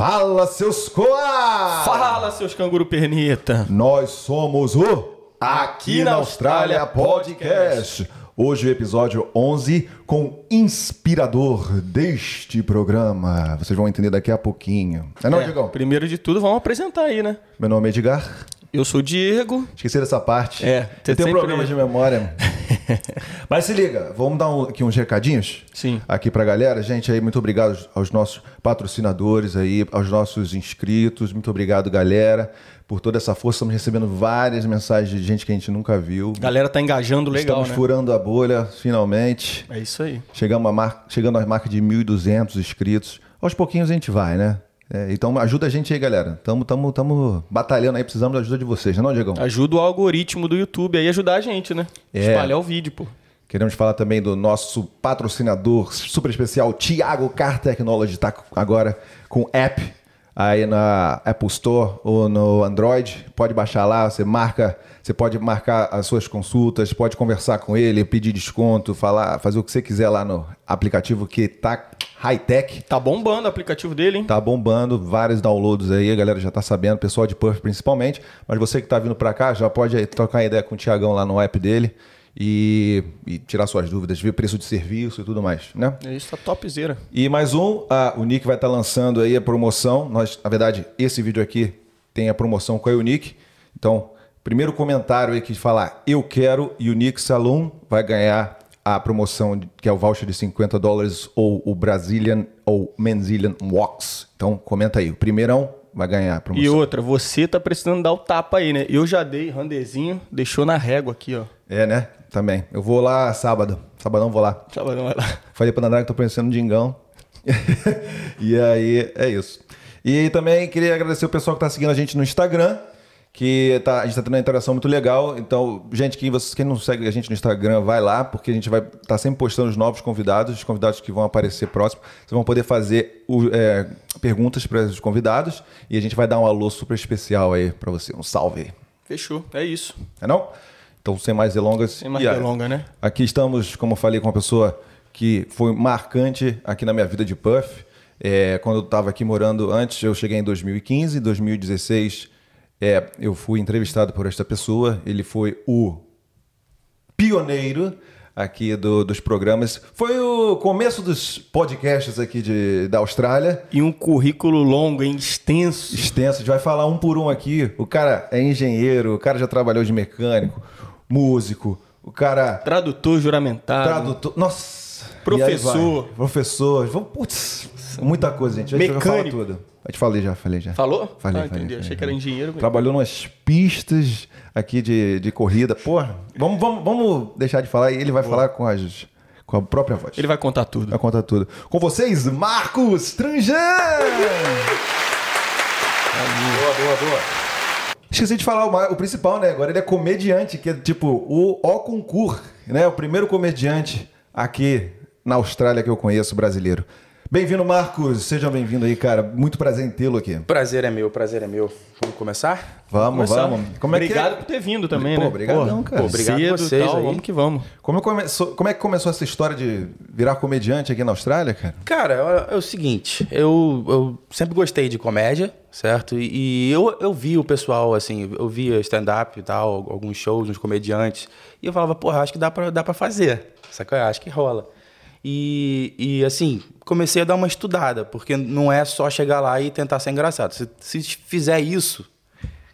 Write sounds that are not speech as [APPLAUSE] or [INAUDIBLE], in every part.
Fala, seus coa! Fala, seus canguru pernita! Nós somos o Aqui na Austrália Podcast. Hoje o episódio 11 com inspirador deste programa. Vocês vão entender daqui a pouquinho. É não, É, Diegão? primeiro de tudo, vamos apresentar aí, né? Meu nome é Edgar. Eu sou o Diego. Esqueci dessa parte. É, um sempre- problema de memória. [LAUGHS] Mas se liga, vamos dar um- aqui uns recadinhos? Sim. Aqui pra galera. Gente, aí, muito obrigado aos nossos patrocinadores aí, aos nossos inscritos. Muito obrigado, galera, por toda essa força. Estamos recebendo várias mensagens de gente que a gente nunca viu. A galera tá engajando legal, Estamos né? furando a bolha, finalmente. É isso aí. Chegamos a mar... Chegando à marca de 1.200 inscritos. Aos pouquinhos a gente vai, né? É, então ajuda a gente aí, galera. Tamo, tamo, tamo batalhando aí, precisamos da ajuda de vocês, não, é, Diegão? Ajuda o algoritmo do YouTube aí a ajudar a gente, né? É. Espalhar o vídeo, pô. Queremos falar também do nosso patrocinador super especial, Thiago Car Technology, está agora com app aí na Apple Store ou no Android. Pode baixar lá, você marca, você pode marcar as suas consultas, pode conversar com ele, pedir desconto, falar, fazer o que você quiser lá no aplicativo que tá high-tech. Tá bombando o aplicativo dele, hein? Tá bombando, vários downloads aí, a galera já tá sabendo, pessoal de Perth principalmente. Mas você que tá vindo pra cá, já pode trocar ideia com o Tiagão lá no app dele e, e tirar suas dúvidas, ver preço de serviço e tudo mais, né? É isso, tá topzera. E mais um, ah, o Nick vai estar lançando aí a promoção. Nós, na verdade, esse vídeo aqui tem a promoção com a Unique. Então, primeiro comentário aí que falar eu quero Unique Saloon vai ganhar a promoção que é o voucher de 50 dólares ou o Brazilian ou Menzilian Wax. Então, comenta aí. O primeirão vai ganhar a promoção. E outra, você tá precisando dar o tapa aí, né? Eu já dei randezinho, deixou na régua aqui, ó. É, né? Também. Eu vou lá sábado. Sabadão vou lá. Trabalhando vai lá. [LAUGHS] Falei pra Nandara que tô um dingão. [LAUGHS] e aí, é isso. E também queria agradecer o pessoal que tá seguindo a gente no Instagram, que tá, a gente tá tendo uma interação muito legal. Então, gente, quem, vocês, quem não segue a gente no Instagram, vai lá, porque a gente vai estar tá sempre postando os novos convidados, os convidados que vão aparecer próximo. Vocês vão poder fazer o- é, perguntas para os convidados e a gente vai dar um alô super especial aí para você. Um salve. Fechou, é isso. É não? Então, sem mais delongas. Sem mais e, ah, delonga, né? Aqui estamos, como eu falei, com uma pessoa que foi marcante aqui na minha vida de Puff. É, quando eu estava aqui morando antes, eu cheguei em 2015, 2016, é, eu fui entrevistado por esta pessoa. Ele foi o pioneiro aqui do- dos programas. Foi o começo dos podcasts aqui de, da Austrália. E um currículo longo, hein? Extenso. Extenso, a gente vai falar um por um aqui. O cara é engenheiro, o cara já trabalhou de mecânico, músico, o cara Tradutor juramentado. Tradutor. Nossa! Professor. Professor. Putz, muita coisa, gente. A gente vai falar Mecânico. tudo. Eu te falei já, falei já. Falou? Falei, ah, falei, entendi. falei, Achei que falei. era engenheiro. mesmo. Trabalhou nas pistas aqui de, de corrida. Porra, vamos, vamos, vamos deixar de falar e ele vai falar com, as, com a própria voz. Ele vai contar tudo. vai contar tudo. Com vocês, Marcos Tranjan! boa, boa, boa. Esqueci de falar o, o principal, né? Agora ele é comediante, que é tipo o O Concur, né? O primeiro comediante aqui na Austrália que eu conheço, brasileiro. Bem-vindo, Marcos. Seja bem-vindo aí, cara. Muito prazer em tê-lo aqui. Prazer é meu, prazer é meu. Vamos começar? Vamos, Começar. vamos. Como é que obrigado é? por ter vindo também, Pô, né? obrigadão, cara. pô, obrigado Cedo, vocês tal, aí. Vamos que vamos. Como, começou, como é que começou essa história de virar comediante aqui na Austrália, cara? Cara, é, é o seguinte, eu, eu sempre gostei de comédia, certo? E, e eu, eu vi o pessoal, assim, eu via stand-up e tal, alguns shows, uns comediantes, e eu falava, porra, acho que dá pra, dá pra fazer, saca? Acho que rola. E, e, assim, comecei a dar uma estudada, porque não é só chegar lá e tentar ser engraçado. Se, se fizer isso,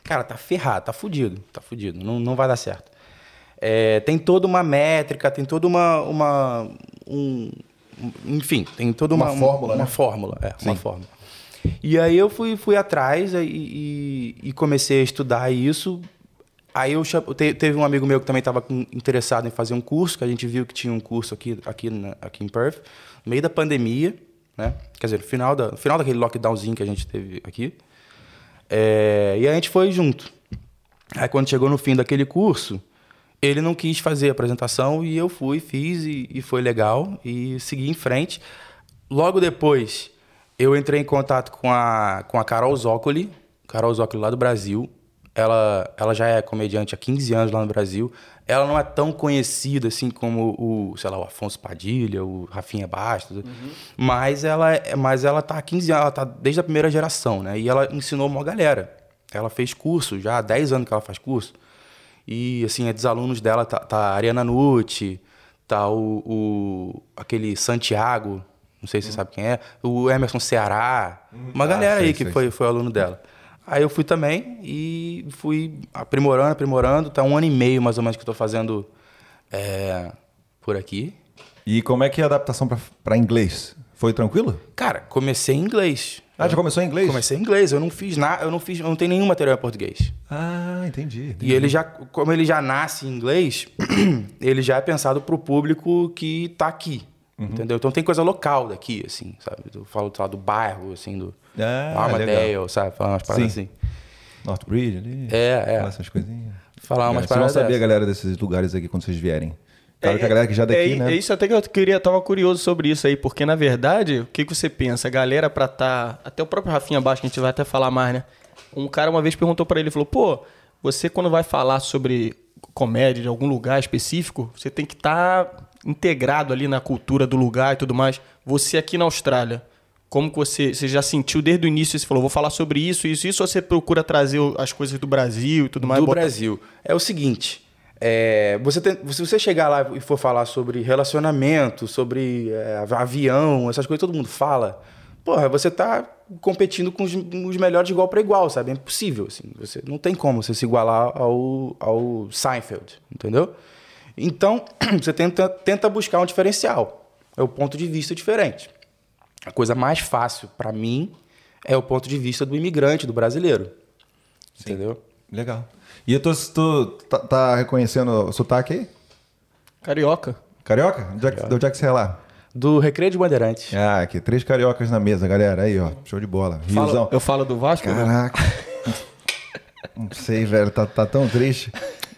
cara, tá ferrado, tá fudido, tá fudido, não, não vai dar certo. É, tem toda uma métrica, tem toda uma. uma um, enfim, tem toda uma, Uma fórmula, uma né? fórmula, é, uma fórmula. E aí eu fui, fui atrás e, e- e comecei a estudar isso. Aí eu teve um amigo meu que também estava interessado em fazer um curso, que a gente viu que tinha um curso aqui, aqui, aqui em Perth, no meio da pandemia, né? Quer dizer, no final, da, no final daquele lockdownzinho que a gente teve aqui. É, e a gente foi junto. Aí quando chegou no fim daquele curso, ele não quis fazer a apresentação e eu fui, fiz e, e foi legal e segui em frente. Logo depois, eu entrei em contato com a, com a Carol Zócoli, Carol Zócoli lá do Brasil. Ela, ela já é comediante há 15 anos lá no Brasil. ela não é tão conhecida assim como o, sei lá, o Afonso Padilha, o Rafinha Bastos, mas ela é- mas ela tá há 15 anos, ela tá desde a primeira geração, né? E ela ensinou uma galera. Ela fez curso já há 10 anos que ela faz curso. E assim, dos alunos dela tá, tá a Ariana Nucci, tá o, o aquele Santiago, não sei se você sabe quem é, o Emerson Ceará, uma Ah, galera sei, aí que sei. foi, foi aluno dela. Aí eu fui também e fui aprimorando, aprimorando. Tá um ano e meio mais ou menos que eu tô fazendo é, por aqui. E como é que é a adaptação pra- pra inglês? Foi tranquilo? Cara, comecei em inglês. Ah, já começou em inglês? Comecei em inglês, eu não fiz nada, eu não fiz, eu não tenho nenhum material em português. Ah, entendi. E ele já, como ele já nasce em inglês, [CLEARS THROAT] ele já é pensado pro público que tá aqui. Uhum. Entendeu? Então tem coisa local daqui, assim, sabe? Eu falo lá, do bairro, assim, do Ah, Armadale, legal. sabe? Falar umas paradas Sim. assim. Northbridge ali. É, é. Falar essas coisinhas. Falar umas é, vocês vão paradas saber, dessas. galera, desses lugares aqui quando vocês vierem. Claro que a galera que já é daqui, é, né? É isso até que eu queria, tava curioso sobre isso aí, porque na verdade, o que, que você pensa? A galera pra tá. Até o próprio Rafinha Baixo, que a gente vai até falar mais, né? Um cara uma vez perguntou pra ele, falou, pô, você quando vai falar sobre comédia de algum lugar específico, você tem que estar integrado ali na cultura do lugar e tudo mais. Você aqui na Austrália, como que você, você já sentiu desde o início, você falou, vou falar sobre isso, isso, isso, ou você procura trazer as coisas do Brasil e tudo mais? do botar- Brasil. É o seguinte, é, você tem- se você chegar lá e for falar sobre relacionamento, sobre é, avião, essas coisas que todo mundo fala, porra, você tá competindo com os, os melhores de igual para igual, sabe? É impossível, assim. Você, não tem como você se igualar ao, ao Seinfeld, entendeu? Então, [CLEARS THROAT] você tenta, tenta buscar um diferencial. É o ponto de vista diferente. A coisa mais fácil para mim é o ponto de vista do imigrante, do brasileiro. Entendeu? Legal. E tu, tu tá, tá reconhecendo o sotaque aí? Carioca. Carioca? De onde, de onde é que você é lá? Do Recreio de Bandeirantes. Ah, aqui, três cariocas na mesa, galera. Aí, ó. Show de bola. Fala- Riozão. eu falo do Vasco? né? Caraca. [LAUGHS] Não sei, velho. Tá, tá tão triste.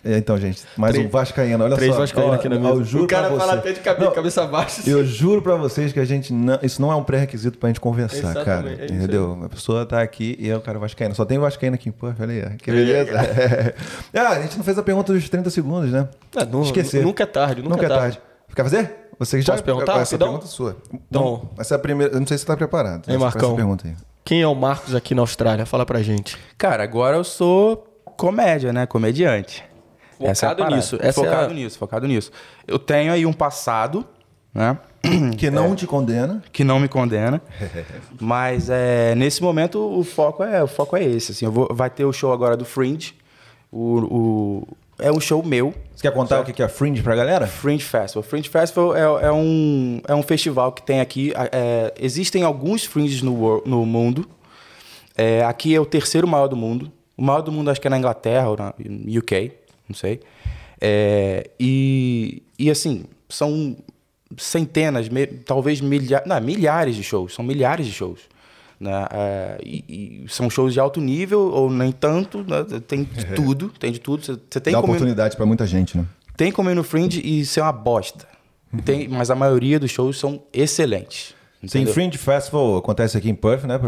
É, Então, gente, mais Três- um Vascaíno. Olha Três só. vascaínos Ó, aqui na eu mesa. juro o cara fala até de cabeça, Não, cabeça baixa. Eu juro pra vocês que a gente não. Isso não é um pré-requisito pra gente conversar, Exatamente, cara. é entendeu? A pessoa tá aqui e é o cara vascaíno. Só tem vascaíno aqui, olha aí. ó, Que beleza. [LAUGHS] ah, a gente não fez a pergunta dos 30 segundos, né? Ah, nu- Esquecer. Nunca é tarde, nunca, é tarde. Quer fazer? Você já Posso perguntar, Essa pergunta é sua. Então- essa é a primeira. Eu não sei se você tá preparado. Hein, Marcão? Essa pergunta aí. Quem é o Marcos aqui na Austrália? Fala pra gente. Cara, agora eu sou comédia, né? Comediante. Essa é a Focado parada. nisso, essa é focado a- nisso, focado nisso. Eu tenho aí um passado, né? [CLEARS THROAT] Que não te condena. que não me condena. [LAUGHS] mas é, nesse momento o foco é o foco é esse. Assim, eu vou, vai ter o show agora do Fringe. O, o- é um show meu. Você quer contar o que é Fringe pra galera? Fringe Festival. Fringe Festival é, é um, é um festival que tem aqui. é, existem alguns fringes no, no mundo. É, aqui é o terceiro maior do mundo. O maior do mundo acho que é na Inglaterra ou na UK, não sei. É, e, e assim, são centenas, me- talvez milhares, não, milhares de shows. São milhares de shows. Né? É, e, e são shows de alto nível ou nem tanto. né? Tem de tudo, tem de tudo. Você você tem Dá como ir- oportunidade pra muita gente, né? tem como ir no Fringe e ser uma bosta. Tem, mas a maioria dos shows são excelentes. Sim, entendeu? Fringe Festival acontece aqui em Perth, né?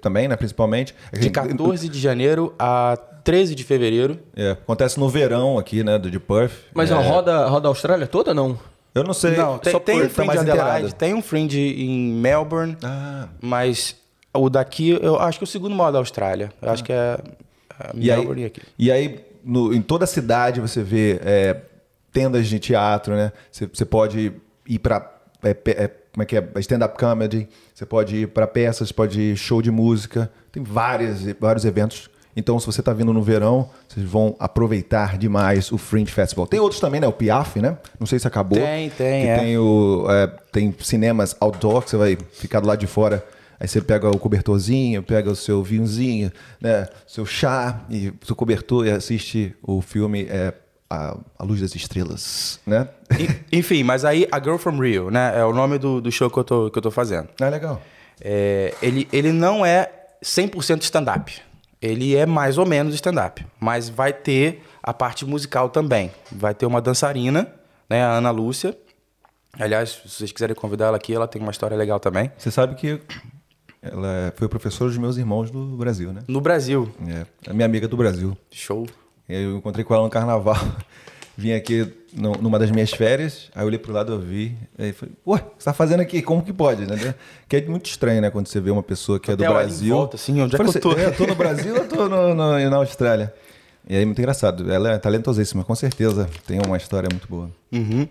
Também, né? Principalmente. De 14 de janeiro a 13 de fevereiro. É, acontece no verão aqui, né? Do de Perth. Mas é, a roda, roda Austrália toda não? Eu não sei. Não, tem, só tem Perth um tá Fringe mais em Adelaide, tem um Fringe em Melbourne, Ah. mas o daqui, eu acho que é o segundo maior da Austrália. Eu acho que é, é E aí, Melbourne e aqui. e aí no- em toda a cidade você vê é, tendas de teatro, né? Você, você pode ir pra. é, é, como é que é? Stand-up comedy. Você pode ir pra peças, pode ir show de música. Tem várias, vários eventos. Então, se você tá vindo no verão, vocês vão aproveitar demais o Fringe Festival. Tem outros também, né? O Piaf, né? Não sei se acabou. Tem, tem, Que é. tem, o, é, tem cinemas outdoor que você vai ficar do lado de fora. Aí você pega o cobertorzinho, pega o seu vinhozinho, né? Seu chá e seu cobertor e assiste o filme é, a, a Luz das Estrelas, né? Enfim, mas aí a Girl from Rio, né? É o nome do, do show que eu tô, que eu tô fazendo. Ah, legal. É, ele, ele não é 100% stand-up. Ele é mais ou menos stand-up. Mas vai ter a parte musical também. Vai ter uma dançarina, né, a Ana Lúcia. Aliás, se vocês quiserem convidar ela aqui, ela tem uma história legal também. Você sabe que ela foi professora dos meus irmãos do Brasil, né? No Brasil. É, a minha amiga do Brasil. Show. Eu encontrei com ela no carnaval. [LAUGHS] vim aqui no- numa das minhas férias, aí eu olhei pro lado, eu vi, aí falei, ué, o que você tá fazendo aqui? Como que pode, né? Que é muito estranho, né, quando você vê uma pessoa que é do Até olha em Brasil. volta, assim, onde é que eu tô? assim, É, eu tô no Brasil ou tô no, no- na Austrália? E aí, muito engraçado. Ela é talentosíssima, com certeza. Tem uma história muito boa. Uhum.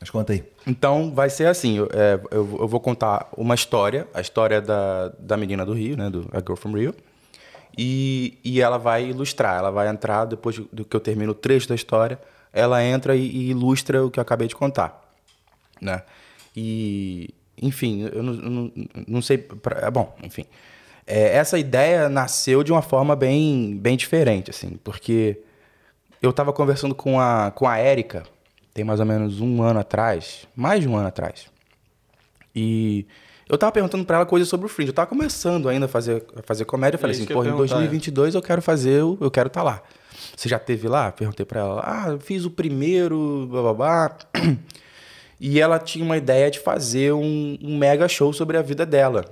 Mas conta aí. Então vai ser assim: eu, é, eu- eu vou contar uma história, a história da, da menina do Rio, né? Do A Girl from Rio. E, e ela vai ilustrar, ela vai entrar, depois do que eu termino o trecho da história, ela entra e, e ilustra o que eu acabei de contar. Né? E, enfim, eu não, não, não sei. Pra, bom, enfim. É, essa ideia nasceu de uma forma bem, bem diferente, assim, porque eu estava conversando com a, com a Érica, tem mais ou menos um ano atrás, mais de um ano atrás. E eu tava perguntando para ela coisas sobre o Fringe. Eu tava começando ainda a fazer, a fazer comédia. Eu falei É isso assim, porra, em perguntar, 2022 eu quero fazer, o- eu quero estar lá. Você já teve lá? Perguntei para ela. Ah, fiz o primeiro, blá, blá, blá. E ela tinha uma ideia de fazer um, um mega show sobre a vida dela,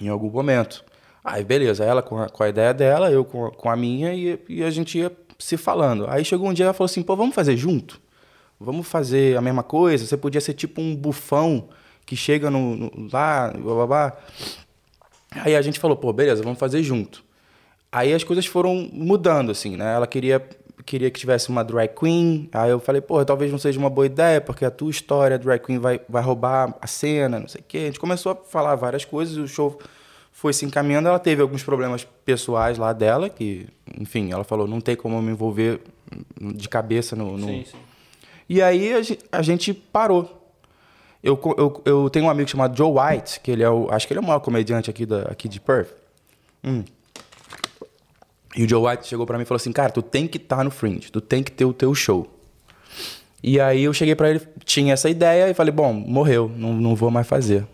em algum momento. Aí, beleza, ela com a, com a ideia dela, eu com a, com a minha, e, e a gente ia se falando. Aí chegou um dia ela falou assim: pô, vamos fazer junto? Vamos fazer a mesma coisa? Você podia ser tipo um bufão que chega no, no- lá, blá, blá, blá. Aí a gente falou: pô, beleza, vamos fazer junto. Aí as coisas foram mudando, assim, né? Ela queria, queria que tivesse uma drag queen. Aí eu falei, pô, talvez não seja uma boa ideia, porque a tua história, a drag queen vai, vai roubar a cena, não sei o quê. A gente começou a falar várias coisas, o show foi se encaminhando. Ela teve alguns problemas pessoais lá dela, que, enfim, ela falou, não tem como me envolver de cabeça no... no... Sim, sim. E aí a gente parou. Eu, eu, eu tenho um amigo chamado Joe White, que ele é o. Acho que ele é o maior comediante aqui, da, aqui de Perth. Hum. E o Joe White chegou pra mim e falou assim: Cara, tu tem que estar no Fringe, tu tem que ter o teu show. E aí eu cheguei pra ele, tinha essa ideia e falei: Bom, morreu, não, não vou mais fazer.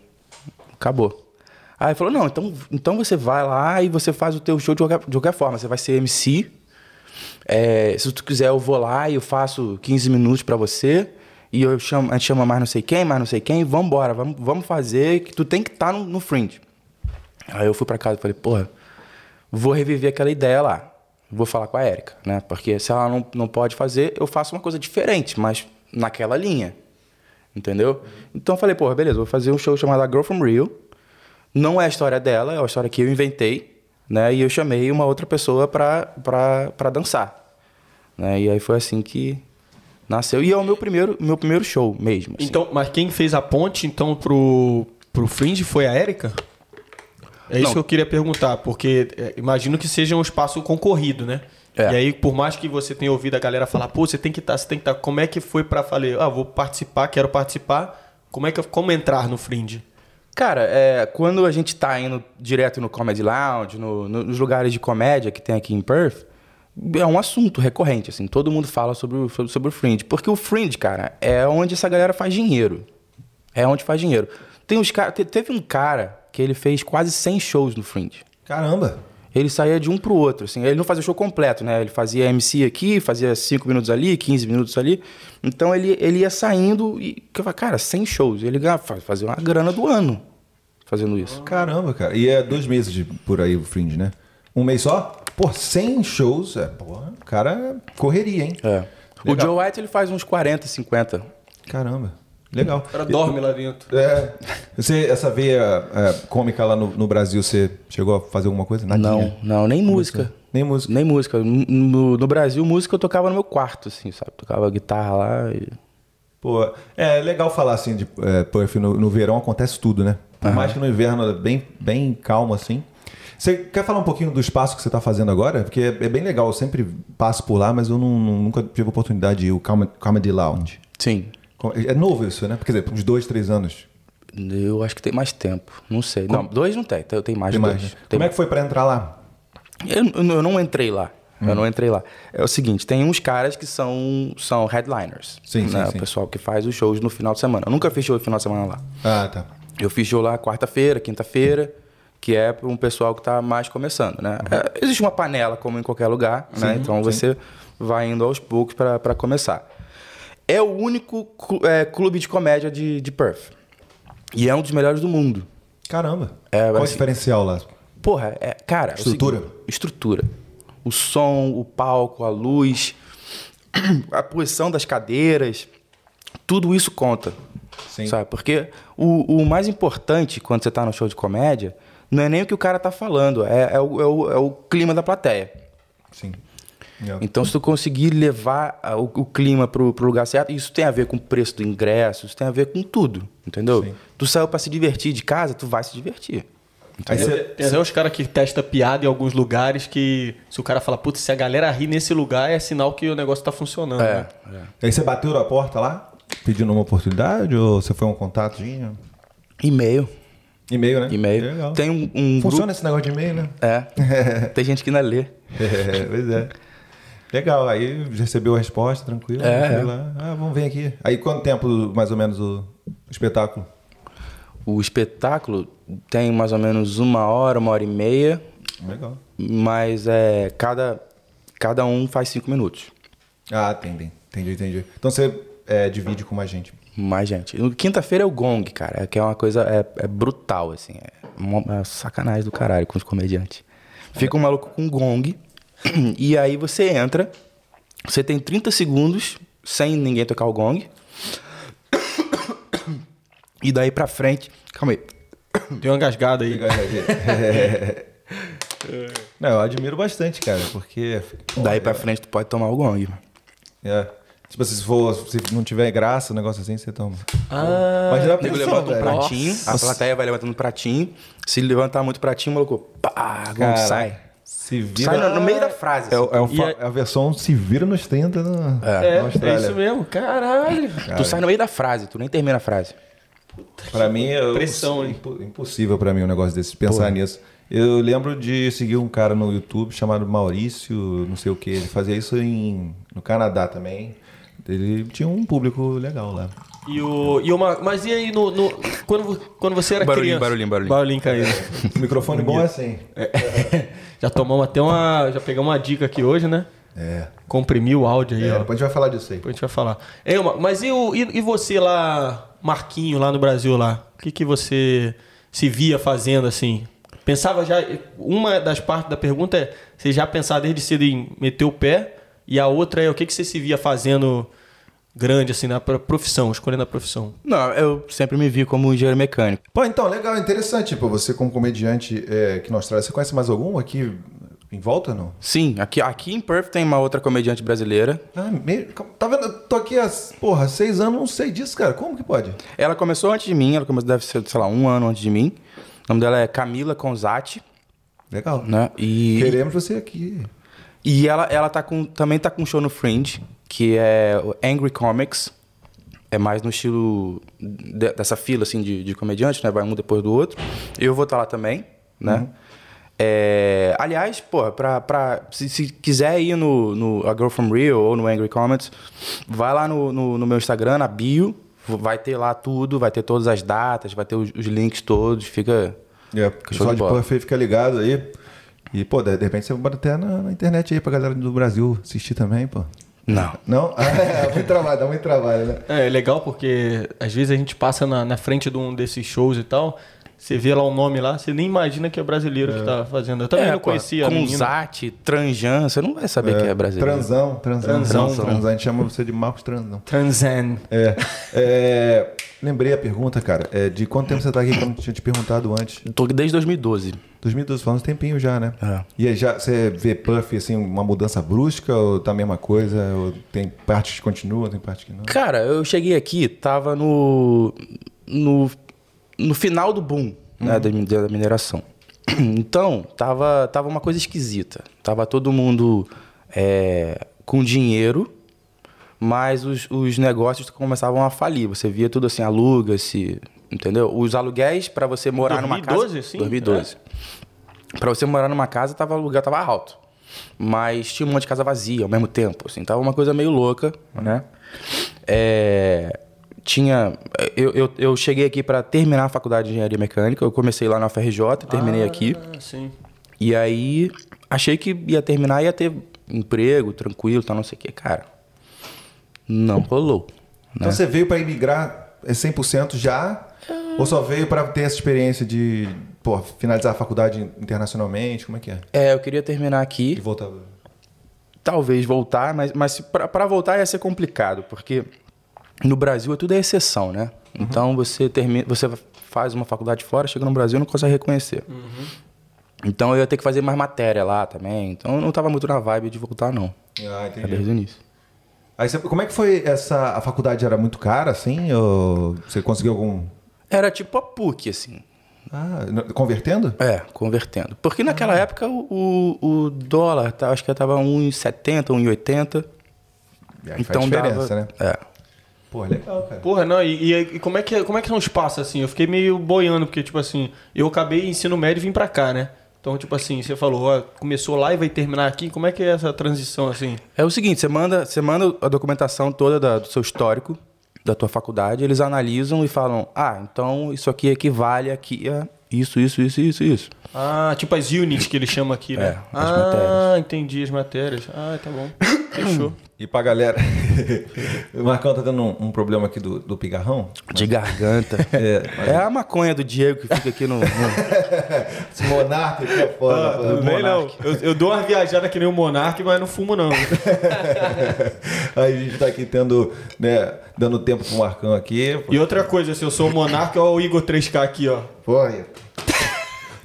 Acabou. Aí ele falou: Não, então, então você vai lá e você faz o teu show de qualquer, de qualquer forma. Você vai ser MC. É, se tu quiser, eu vou lá e eu faço 15 minutos pra você. E eu chamo, a gente chama mais não sei quem, mais não sei quem. Vambora, vamos, vamos fazer. Que tu tem que estar no, no Fringe. Aí eu fui pra casa e falei, porra, vou reviver aquela ideia lá. Vou falar com a Érica, né? Porque se ela não, não pode fazer, eu faço uma coisa diferente, mas naquela linha. Entendeu? Então eu falei, porra, beleza, vou fazer um show chamado Girl from Rio. Não é a história dela, é uma história que eu inventei, né? E eu chamei uma outra pessoa pra, pra, pra dançar. Né? E aí foi assim que nasceu. E é o meu primeiro, meu primeiro show mesmo. assim. Então, mas quem fez a ponte, então, pro, pro Fringe foi a Érica? É isso Não. que eu queria perguntar, porque é, imagino que seja um espaço concorrido, né? É. E aí, por mais que você tenha ouvido a galera falar, pô, você tem que estar, você tem que estar. Como é que foi pra falar, ah, vou participar, quero participar. Como é que como entrar no Fringe? Cara, é, quando a gente tá indo direto no Comedy Lounge, no- no- nos lugares de comédia que tem aqui em Perth, é um assunto recorrente, assim. Todo mundo fala sobre o, sobre, sobre o Fringe. Porque o Fringe, cara, é onde essa galera faz dinheiro. É onde faz dinheiro. Tem uns cara, te- teve um cara que ele fez quase 100 shows no Fringe. Caramba! Ele saía de um pro outro, assim. Ele não fazia show completo, né? Ele fazia MC aqui, fazia 5 minutos ali, 15 minutos ali. Então ele, ele ia saindo e... eu falei, Cara, 100 shows. Ele ganhava- fazia uma grana do ano fazendo isso. Caramba, cara. E é dois meses de, por aí o Fringe, né? Um mês só? Pô, 100 shows, é, porra, cara, correria, hein? É. O. Joe White ele faz uns 40, 50. Caramba, legal. O cara dorme lá dentro. É, você, essa veia é, cômica lá no, no Brasil, você chegou a fazer alguma coisa? Nadinha. Não, não, nem música. Nem música. Nem música. No, no Brasil, música eu tocava no meu quarto, assim, sabe? Tocava guitarra lá e... Pô, é legal falar assim de é, Perth. No, no verão acontece tudo, né? Por mais que no inverno é bem, bem calmo assim. Você quer falar um pouquinho do espaço que você está fazendo agora? Porque é, é bem legal. Eu sempre passo por lá, mas eu não- nunca tive oportunidade de ir. O Comedy, Lounge. Sim. É novo isso, né? Quer dizer, uns dois, três anos. Eu acho que tem mais tempo. Não sei. Não, dois não tem. Tem tem mais Tem de mais, dois. né? Tem Como é que foi para entrar lá? Eu, eu não- eu entrei lá. Hum. Eu não entrei lá. É o seguinte, tem uns caras que são, são headliners. Sim, sim, né? sim. O pessoal que faz os shows no final de semana. Eu nunca fiz show no final de semana lá. Ah, tá. Eu fiz show lá quarta-feira, quinta-feira, que é para um pessoal que está mais começando, né? É, existe uma panela, como em qualquer lugar, né? Então você vai indo aos poucos para começar. É o único clu- é, clube de comédia de, de Perth. E é um dos melhores do mundo. Caramba. É, Qual o assim- diferencial lá? Porra, é, cara. é o Estrutura? seguinte, estrutura. O som, o palco, a luz. [CLEARS THROAT] a posição das cadeiras, tudo isso conta. Sim. Sabe? Porque o, o mais importante quando você tá no show de comédia não é nem o que o cara tá falando, é, é, o, é, o, é o clima da plateia. Sim. É. Então, se tu conseguir levar o, o clima pro, pro lugar certo, isso tem a ver com o preço do ingresso, isso tem a ver com tudo, entendeu? Sim. Tu saiu pra se divertir de casa, tu vai se divertir. Aí você, até os caras que testam piada em alguns lugares que se o cara fala, putz, se a galera rir nesse lugar é sinal que o negócio tá funcionando. É, né? aí você bateu na porta lá, pedindo uma oportunidade, ou você foi um contatinho? E-mail. E-mail, né? E-mail. Legal. Tem um, um Funciona esse negócio de e-mail, né? grupo. É. [LAUGHS] Tem gente que não lê. É, pois é. Legal, aí recebeu a resposta, tranquilo. É, foi é. lá. Ah, vamos ver aqui. Aí quanto tempo, mais ou menos, o espetáculo? O espetáculo tem mais ou menos uma hora, uma hora e meia, Legal. mas é cada, cada um faz cinco minutos. Ah, entendi, entendi, entendi. Então você é, divide com mais gente. Mais gente. No- Quinta-feira é o gong, cara, que é uma coisa é, é brutal, assim. É uma, é sacanagem do caralho com os comediantes. Fica um maluco com gong, [CLEARS THROAT] e aí você entra, você tem 30 segundos sem ninguém tocar o gong. [COUGHS] E daí pra frente. Calma aí. [COUGHS] Tem uma engasgada aí. [LAUGHS] Não, eu admiro bastante, cara, porque. Daí pra frente tu pode tomar o gong. É. Tipo, se, for, se não tiver graça, um negócio assim, você toma. Ah, Mas já O nego pensou, levanta um velho? pratinho, a plateia vai levantando um pratinho. Se levantar muito pratinho, o maluco, pá, Caralho. sai. Se vira. Sai no, no meio da frase. É, assim. é o é- é a versão se vira nos 30 no, é, na Austrália. é isso mesmo. Caralho. Tu sai no meio da frase, tu nem termina a frase. Pra mim, eu, Pressão, hein? impossível pra mim um negócio desse, pensar nisso. Eu lembro de seguir um cara no YouTube chamado Maurício, não sei o que. Ele fazia isso em, no Canadá também. Ele tinha um público legal lá. E o, e uma, mas e aí, no, no- quando, quando você era Barulhinho, criança? barulhinho, barulhinho. Barulhinho caindo. [LAUGHS] O microfone bom é assim. [LAUGHS] já tomamos até uma... Já pegamos uma dica aqui hoje, né? É. Comprimiu o áudio aí, É, ó. depois a gente vai falar disso aí. Depois a gente vai falar. Uma- mas e, o, e, e você lá, Marquinho, lá no Brasil, lá? O que, que você se via fazendo assim? Pensava já. Uma das partes da pergunta é: você já pensava desde cedo em meter o pé? E a outra é: o que, que você se via fazendo grande, assim, na pro- profissão, escolhendo a profissão? Não, eu sempre me vi como engenheiro mecânico. Pô, então, legal, interessante. Pô, você como comediante é, aqui na Austrália, você conhece mais algum aqui em volta, não? Sim, aqui, aqui em Perth tem uma outra comediante brasileira. Ah, me... Tá vendo? Eu tô aqui há, porra, seis anos, não sei disso, cara. Como que pode? Ela começou antes de mim, ela começou, deve ser, sei lá, um ano antes de mim. O nome dela é Camila Conzati, Legal. né? E, Queremos você aqui. e ela, ela tá com, também tá com um show no Fringe, que é Angry Comics. É mais no estilo de- dessa fila, assim, de, de comediante, né? Vai um depois do outro. Eu vou estar lá também, né? É, aliás, pô, pra, pra, se, se quiser ir no, no A Girl From Rio ou no Angry Comments, vai lá no, no, no meu Instagram, na bio, vai ter lá tudo, vai ter todas as datas, vai ter os, os links todos, fica... É, pessoal de fica ligado aí. E, pô, de de repente você bota até na, na internet aí pra galera do Brasil assistir também, pô. Não. Não? [LAUGHS] Ah, é, muito trabalho, dá muito trabalho, né? É, é legal porque às vezes a gente passa na, na frente de um desses shows e tal. Você vê lá o nome lá, você nem imagina que é brasileiro que tá fazendo. Eu também não pô, conhecia a menina. Tranjan, você não vai saber que é brasileiro. Transão, transão, Transão. transão, transão. A gente chama você de Marcos Transão. Transan. É, é, lembrei a pergunta, cara, é, de quanto tempo você tá aqui que eu não tinha te perguntado antes. Tô aqui desde 2012. 2012, faz um tempinho já, né? É. E aí já você vê Puff, assim, uma mudança brusca ou tá a mesma coisa? Ou tem partes que continuam, tem partes que não? Cara, eu cheguei aqui, tava no. no, no final do boom né, da, min- da mineração. [CLEARS THROAT] Então, tava, tava uma coisa esquisita. Tava todo mundo é, com dinheiro, mas os, os negócios começavam a falir. Você via tudo assim, aluga-se, entendeu? Os aluguéis para você morar numa 2012, casa. sim? 2012. Para você morar numa casa, tava, o aluguel tava alto. Mas tinha um monte de casa vazia ao mesmo tempo. Assim, tava uma coisa meio louca, né? É, tinha. Eu, eu, eu cheguei aqui para terminar a faculdade de engenharia mecânica. Eu comecei lá na UFRJ, terminei aqui. Ah, sim. E aí achei que ia terminar, ia ter emprego, tranquilo, tal, não sei o que. Cara, não rolou. Então você veio para imigrar é 100% já? Ou só veio para ter essa experiência de pô, finalizar a faculdade internacionalmente? Como é que é? É, eu queria terminar E aqui. voltar. talvez voltar, mas, mas para voltar ia ser complicado, porque no Brasil tudo é exceção, né? Uhum. Então você termina, você faz uma faculdade fora, chega no Brasil e não consegue reconhecer. Uhum. Então eu ia ter que fazer mais matéria lá também. Então eu não estava muito na vibe de voltar, não. Ah, entendi. É desde o início. Aí você, como é que foi essa. A faculdade era muito cara, assim? Ou você conseguiu algum. Era tipo a PUC, assim. Ah, convertendo? É, convertendo. Porque naquela ah. época o, o, dólar, tá, acho que estava 1,70, 1,80. Então faz diferença, dava, né? É. Porra, legal, cara. Porra, não, e, e, como, é que, como é que são os passos, assim? Eu fiquei meio boiando, porque, tipo assim, eu acabei ensino médio e vim pra cá, né? Então, tipo assim, você falou, ó, começou lá e vai terminar aqui, como é que é essa transição, assim? É o seguinte, você manda, você manda a documentação toda da, do seu histórico, da tua faculdade, eles analisam e falam, ah, então isso aqui equivale aqui a isso, isso, isso, isso, isso. Ah, tipo as units que ele chama aqui, né? É, as ah, matérias. entendi as matérias. Ah, tá bom. [COUGHS] Fechou. E pra galera, [LAUGHS] o Marcão tá tendo um, um problema aqui do, do pigarrão. De garganta. É, é, a maconha do Diego que fica aqui no. no... [LAUGHS] Esse monarca aqui é foda. Ah, não não. Eu, eu, dou uma viajada que nem o monarca, mas não fumo não. [LAUGHS] Aí a gente tá aqui tendo, né, dando tempo pro Marcão aqui. E outra coisa, se eu sou o monarca, olha o Igor 3K aqui, ó. Foi.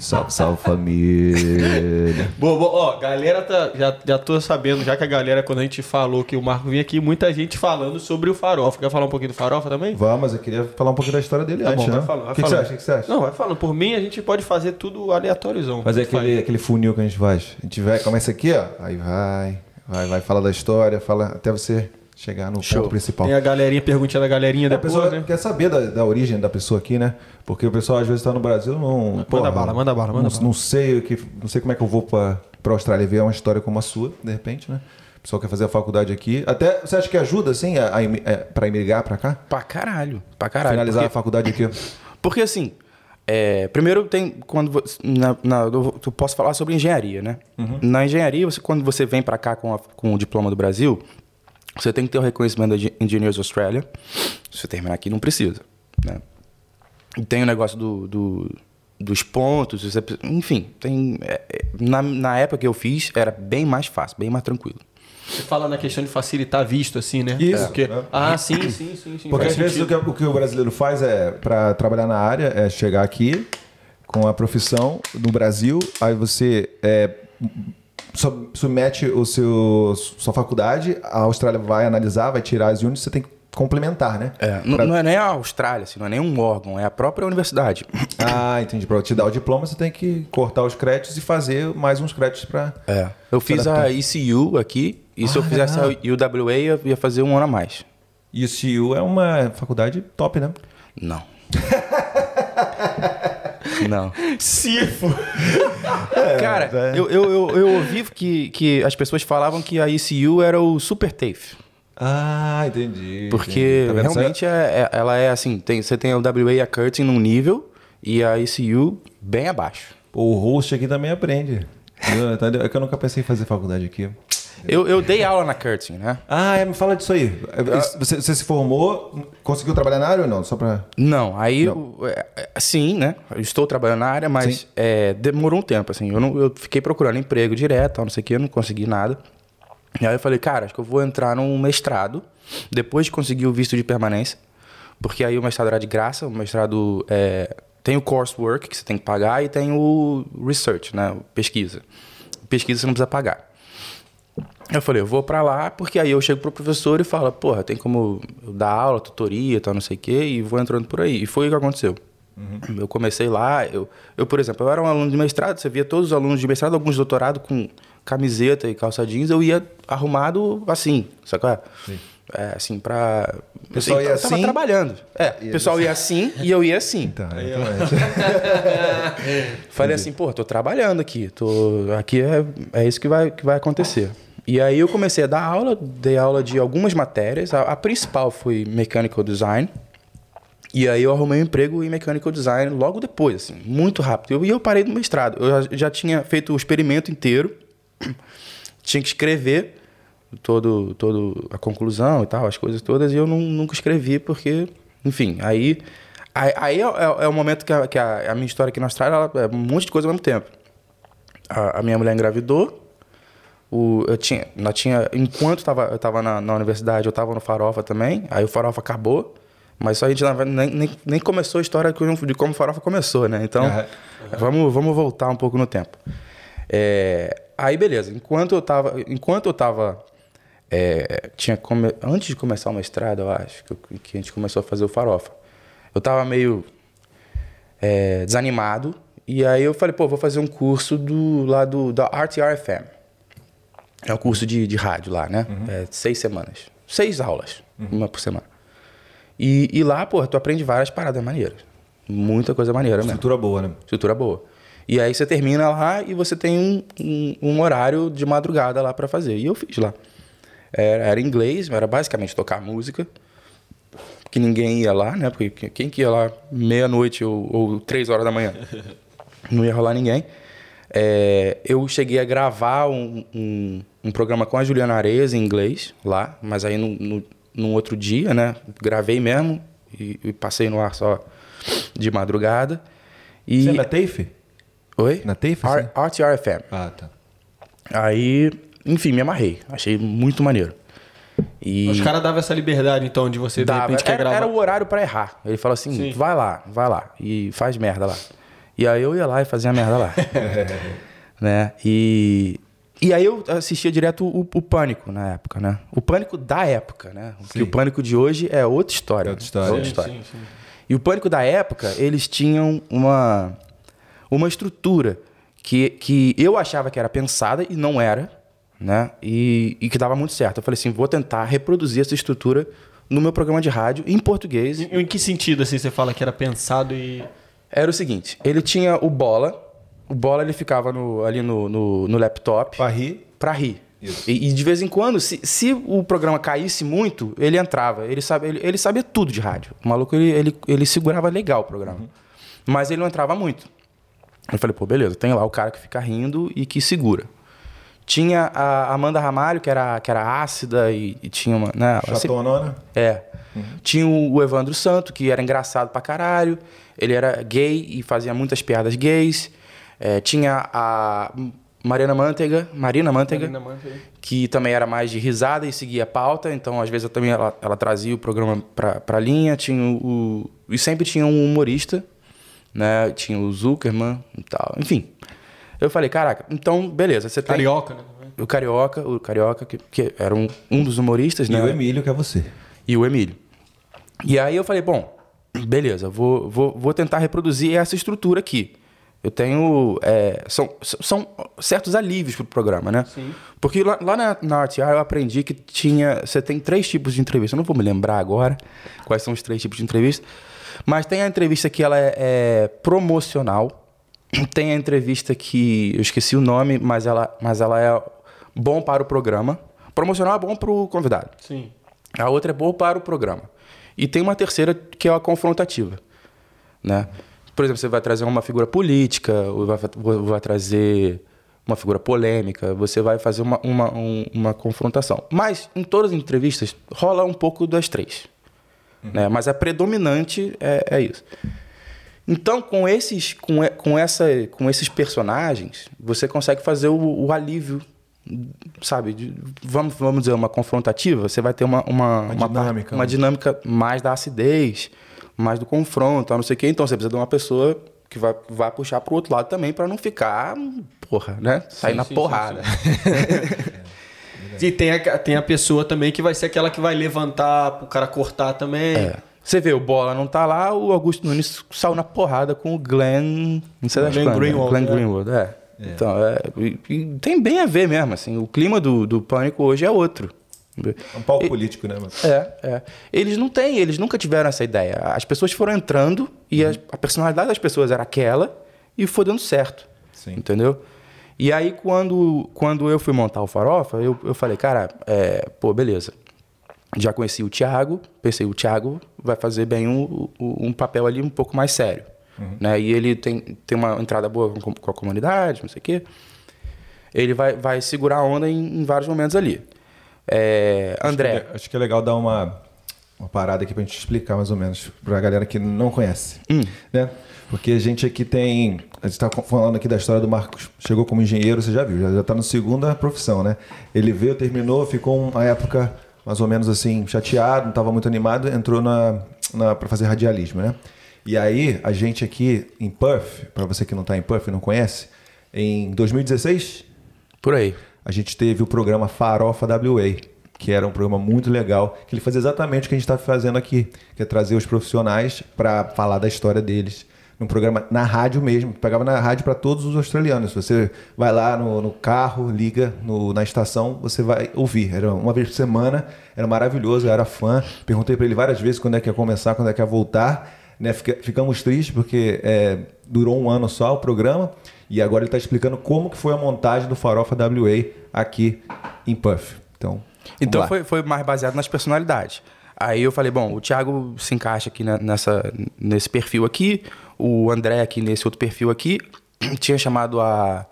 Salve, salve família. [LAUGHS] Boa, boa. Ó, galera, tá, já, já tô sabendo, já que a galera, quando a gente falou que o Marco vinha aqui, muita gente falando sobre o Farofa. Quer falar um pouquinho do Farofa também? Vamos, eu queria falar um pouquinho da história dele tá antes, bom, né? Vai falando, vai que, que, você acha? O que você acha? Não, vai falando. Por mim, a gente pode fazer tudo aleatóriozão. Fazer aquele, aquele funil que a gente faz. A gente vai, começa aqui, ó. Aí vai, vai, vai, fala da história, fala até você chegar no Show. ponto principal. Tem a galerinha, perguntinha da galerinha depois, A pessoa né? quer saber da, da origem da pessoa aqui, né? Porque o pessoal às vezes está no Brasil não. Manda porra, bala, manda bala, manda não, bala. Não sei, que, não sei como é que eu vou para a Austrália ver uma história como a sua, de repente, né? O pessoal quer fazer a faculdade aqui. Até você acha que ajuda, assim, a, a, a é, para emigrar para cá? Pra caralho. Pra caralho. Finalizar porque, a faculdade aqui. Porque assim, é, primeiro tem quando na, na, eu posso falar sobre engenharia, né? Uhum. Na engenharia, você, quando você vem para cá com, a, com o diploma do Brasil, você tem que ter o reconhecimento da Engineers Australia. Se você terminar aqui, não precisa. Né? E tem o negócio do, do dos pontos, você, enfim, tem. É, é, na, na época que eu fiz, era bem mais fácil, bem mais tranquilo. Você fala na questão de facilitar visto, assim, né? Isso. Porque, é. Ah, sim, sim, sim. sim Porque às vezes o que, o que, o brasileiro faz é, para trabalhar na área, é chegar aqui com a profissão no Brasil, aí você é, submete o seu sua faculdade, a Austrália vai analisar, vai tirar as unidades, você tem que complementar, né? É, pra... não é nem a Austrália, assim, não é nem um órgão, é a própria universidade. Ah, entendi. Para te dar o diploma, você tem que cortar os créditos e fazer mais uns créditos para. É. Eu fiz a ECU aqui, e ah, se eu fizesse a UWA, eu ia fazer um ano a mais. ECU é uma faculdade top, né? Não. [LAUGHS] Não. Sifo. É, [LAUGHS] Cara, é. eu, eu, eu, eu, ouvi que, que as pessoas falavam que a ECU era o super TAFE. Ah, entendi. Porque entendi. Tá realmente é, é, ela é assim, tem, você tem o WA e a Curtin num nível e a ECU bem abaixo. O host aqui também aprende. [LAUGHS] É que eu nunca pensei em fazer faculdade aqui. Eu, eu dei aula na Curtin, né? Ah, é, me fala disso aí. É, você, você, se formou, conseguiu trabalhar na área ou não? Só pra... Não, aí, não. É, é, sim, né? Eu estou trabalhando na área, mas é, demorou um tempo, assim. Eu, não, eu fiquei procurando emprego direto, não sei o que, não consegui nada. E aí eu falei, cara, acho que eu vou entrar num mestrado, depois de conseguir o visto de permanência, porque aí o mestrado era de graça, o mestrado é, tem o coursework que você tem que pagar e tem o research, né? Pesquisa. Pesquisa você não precisa pagar. Eu falei, eu vou para lá, porque aí eu chego pro professor e falo, porra, tem como dar aula, tutoria, tal, não sei o quê, e vou entrando por aí. E foi o que aconteceu. Uhum. Eu comecei lá, eu, eu, por exemplo, eu era um aluno de mestrado, você via todos os alunos de mestrado, alguns de doutorado com camiseta e calça jeans, eu ia arrumado assim, sabe é? Sim. É, assim, pra. O pessoal ia assim? trabalhando. É, o pessoal ia assim e eu ia assim. Então, então é. Falei assim, pô, tô trabalhando aqui. Tô, aqui é, é isso que vai, que vai acontecer. E aí eu comecei a dar aula, dei aula de algumas matérias. A, a principal foi Mechanical Design. E aí eu arrumei um emprego em Mechanical Design logo depois, assim, muito rápido. E eu, eu parei do mestrado. Eu já, já tinha feito o experimento inteiro. [CLEARS THROAT] tinha que escrever todo, todo a conclusão e tal, as coisas todas. E eu não, nunca escrevi porque, enfim, aí... Aí, é, é, é, o momento que, a, que a, a, minha história aqui na Austrália ela, é um monte de coisa ao mesmo tempo. A, a minha mulher engravidou, o, eu tinha, nós tinha, enquanto eu tava, eu tava na, na universidade, eu tava no Farofa também, aí o Farofa acabou, mas só a gente nem, nem, nem começou a história de como o Farofa começou, né? Então, uhum. vamos, vamos voltar um pouco no tempo. É, aí, beleza, enquanto eu tava, enquanto eu tava é, tinha come... antes de começar o mestrado, eu acho, que, que, a gente começou a fazer o Farofa, eu tava meio é, desanimado, e aí eu falei, pô, vou fazer um curso do, lá do, da RTRFM. É um curso de, de rádio lá, né? Uhum. É, seis semanas. Seis aulas, uhum. uma por semana. E, e lá, pô, tu aprende várias paradas maneiras. Muita coisa maneira mesmo. Estrutura boa, né? Estrutura boa. E aí você termina lá e você tem um, um, um horário de madrugada lá para fazer. E eu fiz lá. Era, era inglês, era basicamente tocar música. Que ninguém ia lá, né? Porque quem que ia lá meia-noite ou, ou três horas da manhã? [LAUGHS] Não ia rolar ninguém. É, eu cheguei a gravar um, um, um, programa com a Juliana Areias em inglês lá, mas aí no, no, num outro dia, né? Gravei mesmo e, e, passei no ar só de madrugada. E... Você é na TAFE? Oi? Na TAFE? RTRFM. Ah, tá. Aí, enfim, me amarrei. Achei muito maneiro. E... Os caras davam essa liberdade, então, de você, Dava. de repente, era, gravar. Era o horário para errar. Ele falou assim, Sim. vai lá, vai lá. E faz merda lá. E aí eu ia lá e fazia merda lá. [LAUGHS] né? E, e aí eu assistia direto o, o, Pânico na época, né? O Pânico da época, né? Porque o Pânico de hoje é outra história. É outra história. É outra história. Sim, sim. E o Pânico da época, eles tinham uma, uma estrutura que, que eu achava que era pensada e não era, né? E, e que dava muito certo. Eu falei assim, vou tentar reproduzir essa estrutura no meu programa de rádio em português. Em, em que sentido assim você fala que era pensado e era o seguinte, ele tinha o bola, o bola ele ficava no, ali no, no, no laptop. Pra rir? Pra rir. E, e, de vez em quando, se, se o programa caísse muito, ele entrava. Ele, sabe, ele, ele sabia tudo de rádio. O maluco, ele, ele, ele segurava legal o programa. Uhum. Mas ele não entrava muito. Eu falei, pô, beleza, tem lá o cara que fica rindo e que segura. Tinha a Amanda Ramalho, que era, que era ácida e, e tinha uma. Né, Chatona, né? É. Uhum. Tinha o Evandro Santo, que era engraçado pra caralho. Ele era gay e fazia muitas piadas gays. É, tinha a Mariana Manteiga, Marina Manteiga, Marina Manteiga, que também era mais de risada e seguia a pauta. Então, às vezes, também ela, ela trazia o programa pra, pra linha. Tinha o, e sempre tinha um humorista, né? Tinha o Zuckerman e tal. Enfim. Eu falei, caraca, então, beleza. Você Carioca, tem... né? O Carioca, o Carioca, que, que era um, um dos humoristas, e né? E o Emílio, que é você. E o Emílio. E aí eu falei, bom, beleza, vou, vou, vou tentar reproduzir essa estrutura aqui. Eu tenho. É, são, são certos alívios para o programa, né? Sim. Porque lá, lá na, na RTR eu aprendi que tinha. Você tem três tipos de entrevista. Eu não vou me lembrar agora quais são os três tipos de entrevista. Mas tem a entrevista que ela é, é promocional. Tem a entrevista que. Eu esqueci o nome, mas ela, mas ela é bom para o programa. Promocional é bom para o convidado. Sim. A outra é boa para o programa. E tem uma terceira que é a confrontativa, né? Por exemplo, você vai trazer uma figura política, ou vai, vai trazer uma figura polêmica, você vai fazer uma, uma, um, uma confrontação. Mas em todas as entrevistas rola um pouco das três. Uhum. Né? Mas a predominante é, é, isso. Então, com esses, com, com, essa, com esses personagens, você consegue fazer o, o alívio sabe, de, vamos, vamos dizer, uma confrontativa, você vai ter uma, uma, uma, uma dinâmica, uma né? dinâmica mais da acidez, mais do confronto, não sei o quê. Então você precisa de uma pessoa que vai, vai puxar pro outro lado também para não ficar, porra, né? Sair sim, na sim, porrada. Sim, [LAUGHS] e tem a, tem a pessoa também que vai ser aquela que vai levantar pro cara cortar também. É. Você vê, o Bola não tá lá, o Augusto Nunes saiu na porrada com o Glenn. Não sei das Glenn quando, Greenwald. Glenn Greenwald, é. É. Então, é, e, e tem bem a ver mesmo, assim, o clima do, do pânico hoje é outro. É um palco e, político, né? Mas... É, é. Eles não têm, eles nunca tiveram essa ideia. As pessoas foram entrando e uhum. a, a, personalidade das pessoas era aquela e foi dando certo. Sim. Entendeu? E aí, quando, quando eu fui montar o Farofa, eu, eu falei, cara, é, pô, beleza. Já conheci o Thiago, pensei, o Thiago vai fazer bem um, um papel ali um pouco mais sério. Uhum. Né? E ele tem, tem uma entrada boa com, com a comunidade, não sei o quê. Ele vai, vai segurar a onda em, em vários momentos ali. É, acho André. Que é, acho que é legal dar uma, uma parada aqui pra gente explicar mais ou menos pra galera que não conhece, né? Porque a gente aqui tem, a gente tá falando aqui da história do Marcos, chegou como engenheiro, você já viu, já, já tá na segunda profissão, né? Ele veio, terminou, ficou uma época mais ou menos assim, chateado, não estava muito animado, entrou na, na para fazer radialismo, né? E aí, a gente aqui em Perth, para você que não está em Perth e não conhece, em 2016, Por aí. a gente teve o programa Farofa WA, que era um programa muito legal, que ele fazia exatamente o que a gente está fazendo aqui, que é trazer os profissionais para falar da história deles. Num programa na rádio mesmo, pegava na rádio para todos os australianos. Você vai lá no, no carro, liga no- na estação, você vai ouvir. Era uma vez por semana, era maravilhoso, eu era fã. Perguntei para ele várias vezes quando é que ia começar, quando é que ia voltar. Né? Fica- ficamos tristes porque é, durou um ano só o programa e agora ele está explicando como que foi a montagem do Farofa WA aqui em Puff. Então, Então foi, foi mais baseado nas personalidades. Aí eu falei, bom, o Thiago se encaixa aqui na- nessa, nesse perfil aqui, o André aqui nesse outro perfil aqui. [CLEARS THROAT] Tinha chamado a.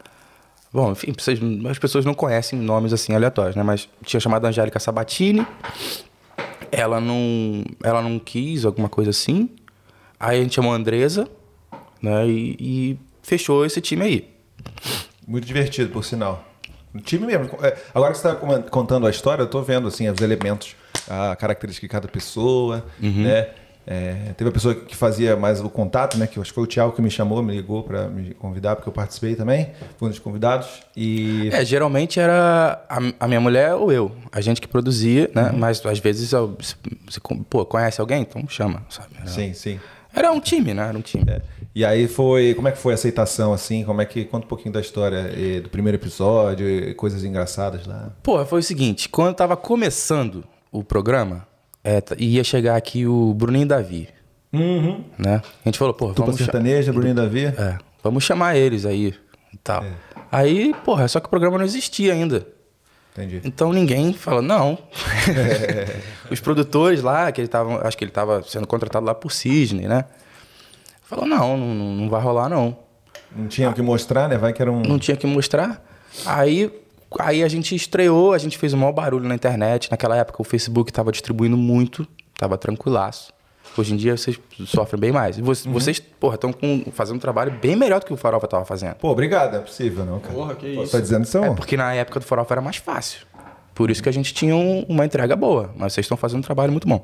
Bom, enfim, vocês- as pessoas não conhecem nomes assim aleatórios, né? Mas tinha chamado a Angélica Sabatini. Ela não, ela não quis, alguma coisa assim. Aí a gente chamou a Andresa, né? E, e fechou esse time aí. Muito divertido, por sinal. O time mesmo. É, Agora que você está contando a história, eu tô vendo assim, os elementos, a característica de cada pessoa, né? É, teve a pessoa que fazia mais o contato, né? Que eu acho que foi o Thiago que me chamou, me ligou para me convidar, porque eu participei também. Fui um dos convidados. E. É, geralmente era a, a minha mulher ou eu, a gente que produzia, né? Uhum. Mas às vezes eu- você, pô, conhece alguém? Então chama, sabe? Era, Sim, sim. era um time, né? Era um time. É. E aí foi. Como é que foi a aceitação, assim? Como é que. Conta um pouquinho da história eh, do primeiro episódio, e coisas engraçadas lá. Pô, foi o seguinte, quando eu tava começando o programa, é, t- ia chegar aqui o Bruninho Davi, Uhum. né? A gente falou, pô, Tupa vamos, sertaneja, Bruninho Davi. é, vamos chamar eles aí e tal. Aí, porra, só que o programa não existia ainda. Entendi. Então ninguém falou, não. [LAUGHS] Os produtores lá, que ele tava, acho que ele estava sendo contratado lá por Cisne, né? Falou, não, não, não não vai rolar não. Não tinha o que mostrar, né? Vai que era um. Não tinha que mostrar. Aí, aí a gente estreou, a gente fez o maior barulho na internet. Naquela época o Facebook estava distribuindo muito, tava tranquilaço. Hoje em dia vocês sofrem bem mais. E vo- vocês, porra, estão fazendo um trabalho bem melhor do que o Farofa tava fazendo. Pô, obrigado. É possível, não, cara. Porra, que Pô, isso. Tá dizendo isso, É porque na época do Farofa era mais fácil. Por isso que a gente tinha um- uma entrega boa. Mas vocês estão fazendo um trabalho muito bom.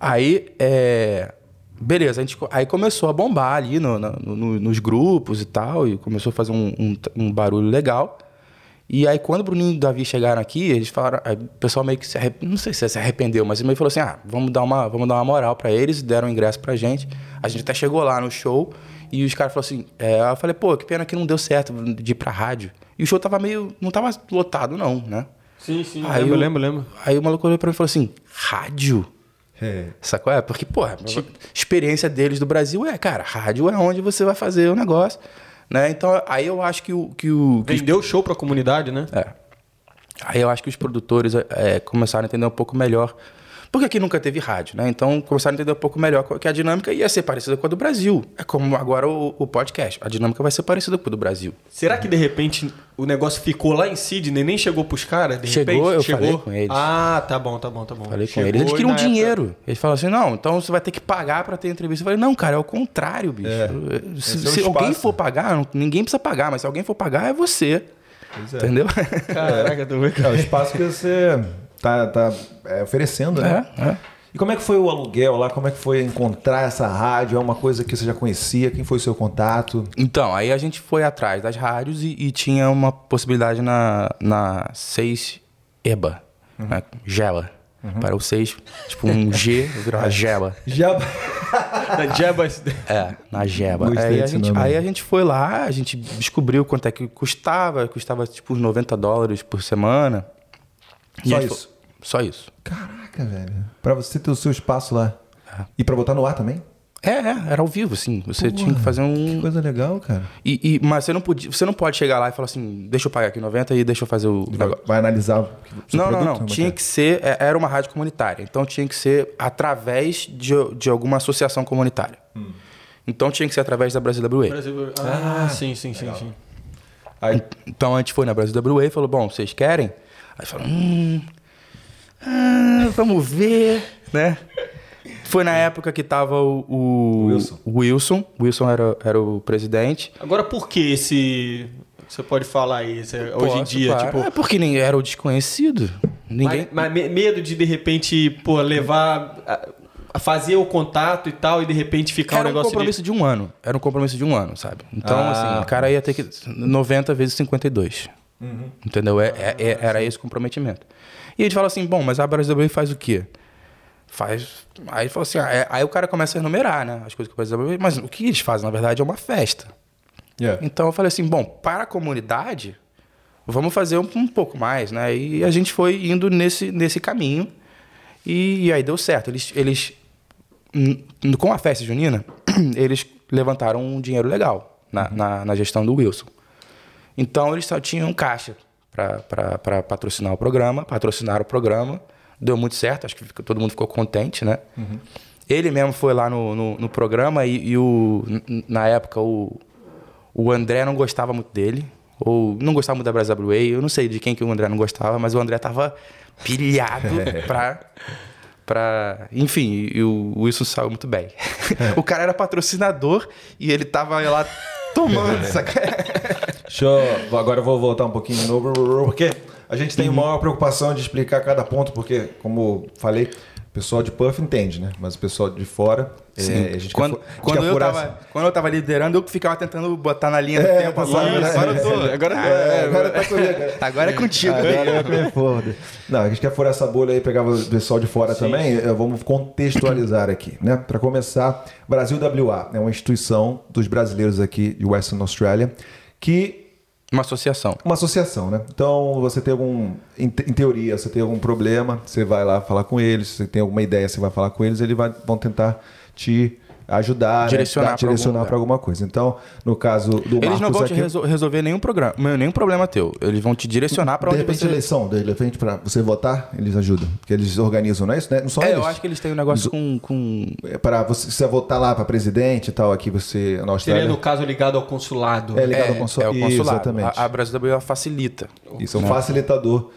Aí, é... Beleza, a gente, aí começou a bombar ali no- no- no- nos grupos e tal. E começou a fazer um, um- um barulho legal. E aí, quando o Bruninho e o Davi chegaram aqui, eles falaram... o pessoal meio que se arrependeu. Não sei se se arrependeu, mas meio falou assim... Ah, vamos dar uma, vamos dar uma moral pra eles. Deram um ingresso pra gente. A gente até chegou lá no show. E os caras falaram assim... É, eu falei, pô, que pena que não deu certo de ir pra rádio. E o show tava meio... Não tava lotado, não, né? Sim, sim. Aí lembro, eu- lembro, lembro. Aí o maluco olhou pra mim e falou assim: rádio? É. Sacou? É, porque, pô, a experiência deles do Brasil é, cara, rádio é onde você vai fazer o negócio. Né? Então, aí eu acho que o. Que o que os- Vendeu show pra comunidade, né? é. Aí eu acho que os produtores é, começaram a entender um pouco melhor. Porque aqui nunca teve rádio, né? Então começaram a entender um pouco melhor que a dinâmica ia ser parecida com a do Brasil. É como agora o, o podcast. A dinâmica vai ser parecida com a do Brasil. Será que de repente o negócio ficou lá em Sydney, nem chegou pros caras? De Chegou, repente, eu falei com eles. Ah, tá bom, tá bom, tá bom. Falei com Chegou eles. Eles e queriam na época- dinheiro. Eles falaram assim: não, então você vai ter que pagar pra ter entrevista. Eu falei: não, cara, é o contrário, bicho. Se, Esse é se alguém for pagar, ninguém precisa pagar, mas se alguém for pagar, é você. É. Entendeu? Caraca, tu vê, É o espaço que você tá, tá é, oferecendo, né? É, é. E como é que foi o aluguel lá? Como é que foi encontrar essa rádio? É uma coisa que você já conhecia? Quem foi o seu contato? Então, aí a gente foi atrás das rádios e, e tinha uma possibilidade na, na 6 EBA, Uhum. né? Gela. Para o 6, tipo um G, [LAUGHS] virava Gela. Já. Da Jebas. É, na Jeba. Aí a, gente, aí a gente foi lá, a gente descobriu quanto é que custava. Custava tipo uns 90 dólares por semana. E Só isso? foi- Só isso. Caraca, velho. Pra você ter o seu espaço lá. E pra botar no ar também? É, é, era ao vivo, assim. Você tinha que fazer Que um. coisa legal, cara. E, e- mas você não, podia, você não pode chegar lá e falar assim, deixa eu pagar aqui 90 e deixa eu fazer o. Vai, vai analisar o seu Não, não, produto? não. Como é Tinha é? que ser. é, Era uma rádio comunitária. Então tinha que ser através de, de alguma associação comunitária. Hum. Então tinha que ser através da Brasil WA. Brasil- Ah, sim, sim, sim, sim. Aí, Então a gente foi na Brasil WA e falou: bom, vocês querem? Aí falou: hum. ah, vamos ver. né? Foi na época que tava o, o Wilson. o Wilson. O Wilson era, era o presidente. Agora, por que esse. Você pode falar aí, esse- hoje em Posso, dia, claro. tipo. É porque ninguém era o desconhecido. Ninguém. Mas, mas me- medo de, de repente, pô, levar. A, a fazer o contato e tal, e de repente ficar Era um um negócio compromisso de... um ano. Era um compromisso de um ano, sabe? Então, Ah. assim, o cara ia ter que. 90 vezes 52. Entendeu? É, é- é- era esse o comprometimento. E a gente fala assim: bom, mas a Brasil faz o quê? Faz. Aí falou assim: ah, é- aí o cara começa a enumerar, né? As coisas que o Brasil Mas o que eles fazem, na verdade, é uma festa. Yeah. Então eu falei assim, bom, para a comunidade, vamos fazer um, um pouco mais, né? E a gente foi indo nesse, nesse caminho e, e aí deu certo. Eles, eles com a festa junina, [CLEARS THROAT] eles levantaram um dinheiro legal na, na, na gestão do Wilson. Então eles só tinham caixa para patrocinar o programa, patrocinaram o programa, deu muito certo, acho que todo mundo ficou contente, né? Ele mesmo foi lá no, no, no programa e, e o, na época o, o André não gostava muito dele, ou não gostava muito da Brasil WA, eu não sei de quem que o André não gostava, mas o André tava pilhado [LAUGHS] pra, pra... Enfim, e o Wilson saiu muito bem. [LAUGHS] o cara era patrocinador e ele tava lá tomando, saca? Deixa eu, agora eu vou voltar um pouquinho novo, porque a gente tem maior preocupação de explicar cada ponto, porque, como falei, pessoal de Puff entende, né? Mas o pessoal de fora, é, a gente quando, quer, gente eu tava, quando eu tava liderando, eu que ficava tentando botar na linha do É, tempo. Agora, né? agora eu tô. [LAUGHS] Agora- É, agora tá comigo. [LAUGHS] Agora é contigo. Agora comer foda. Não, a gente quer furar essa bolha aí, pegar o pessoal de fora também. eh, Vamos contextualizar aqui, né? Para começar, Brasil WA é uma instituição dos brasileiros aqui de Western Australia que Uma associação. uma associação, né? Então, você tem algum. Em, te- em teoria, você tem algum problema, você vai lá falar com eles. Você tem alguma ideia, você vai falar com eles, eles vão tentar te ajudar, Direcionar né? direcionar lugar. para alguma coisa. Então, no caso do Eles não Marcos vão te aqui, resol- resolver nenhum, programa, nenhum problema teu. Eles vão te direcionar de onde repente, você... eleição, de repente, para você votar, eles ajudam. Porque eles organizam, não é isso? Né? Não são É, eles. eu acho que eles têm um negócio com... com... Para você, se você votar lá para presidente e tal, aqui você na Austrália. Seria, no caso, ligado ao consulado. É ligado é, ao consul- é o consulado. Exatamente. A, a Brasil facilita. Isso é um facilitador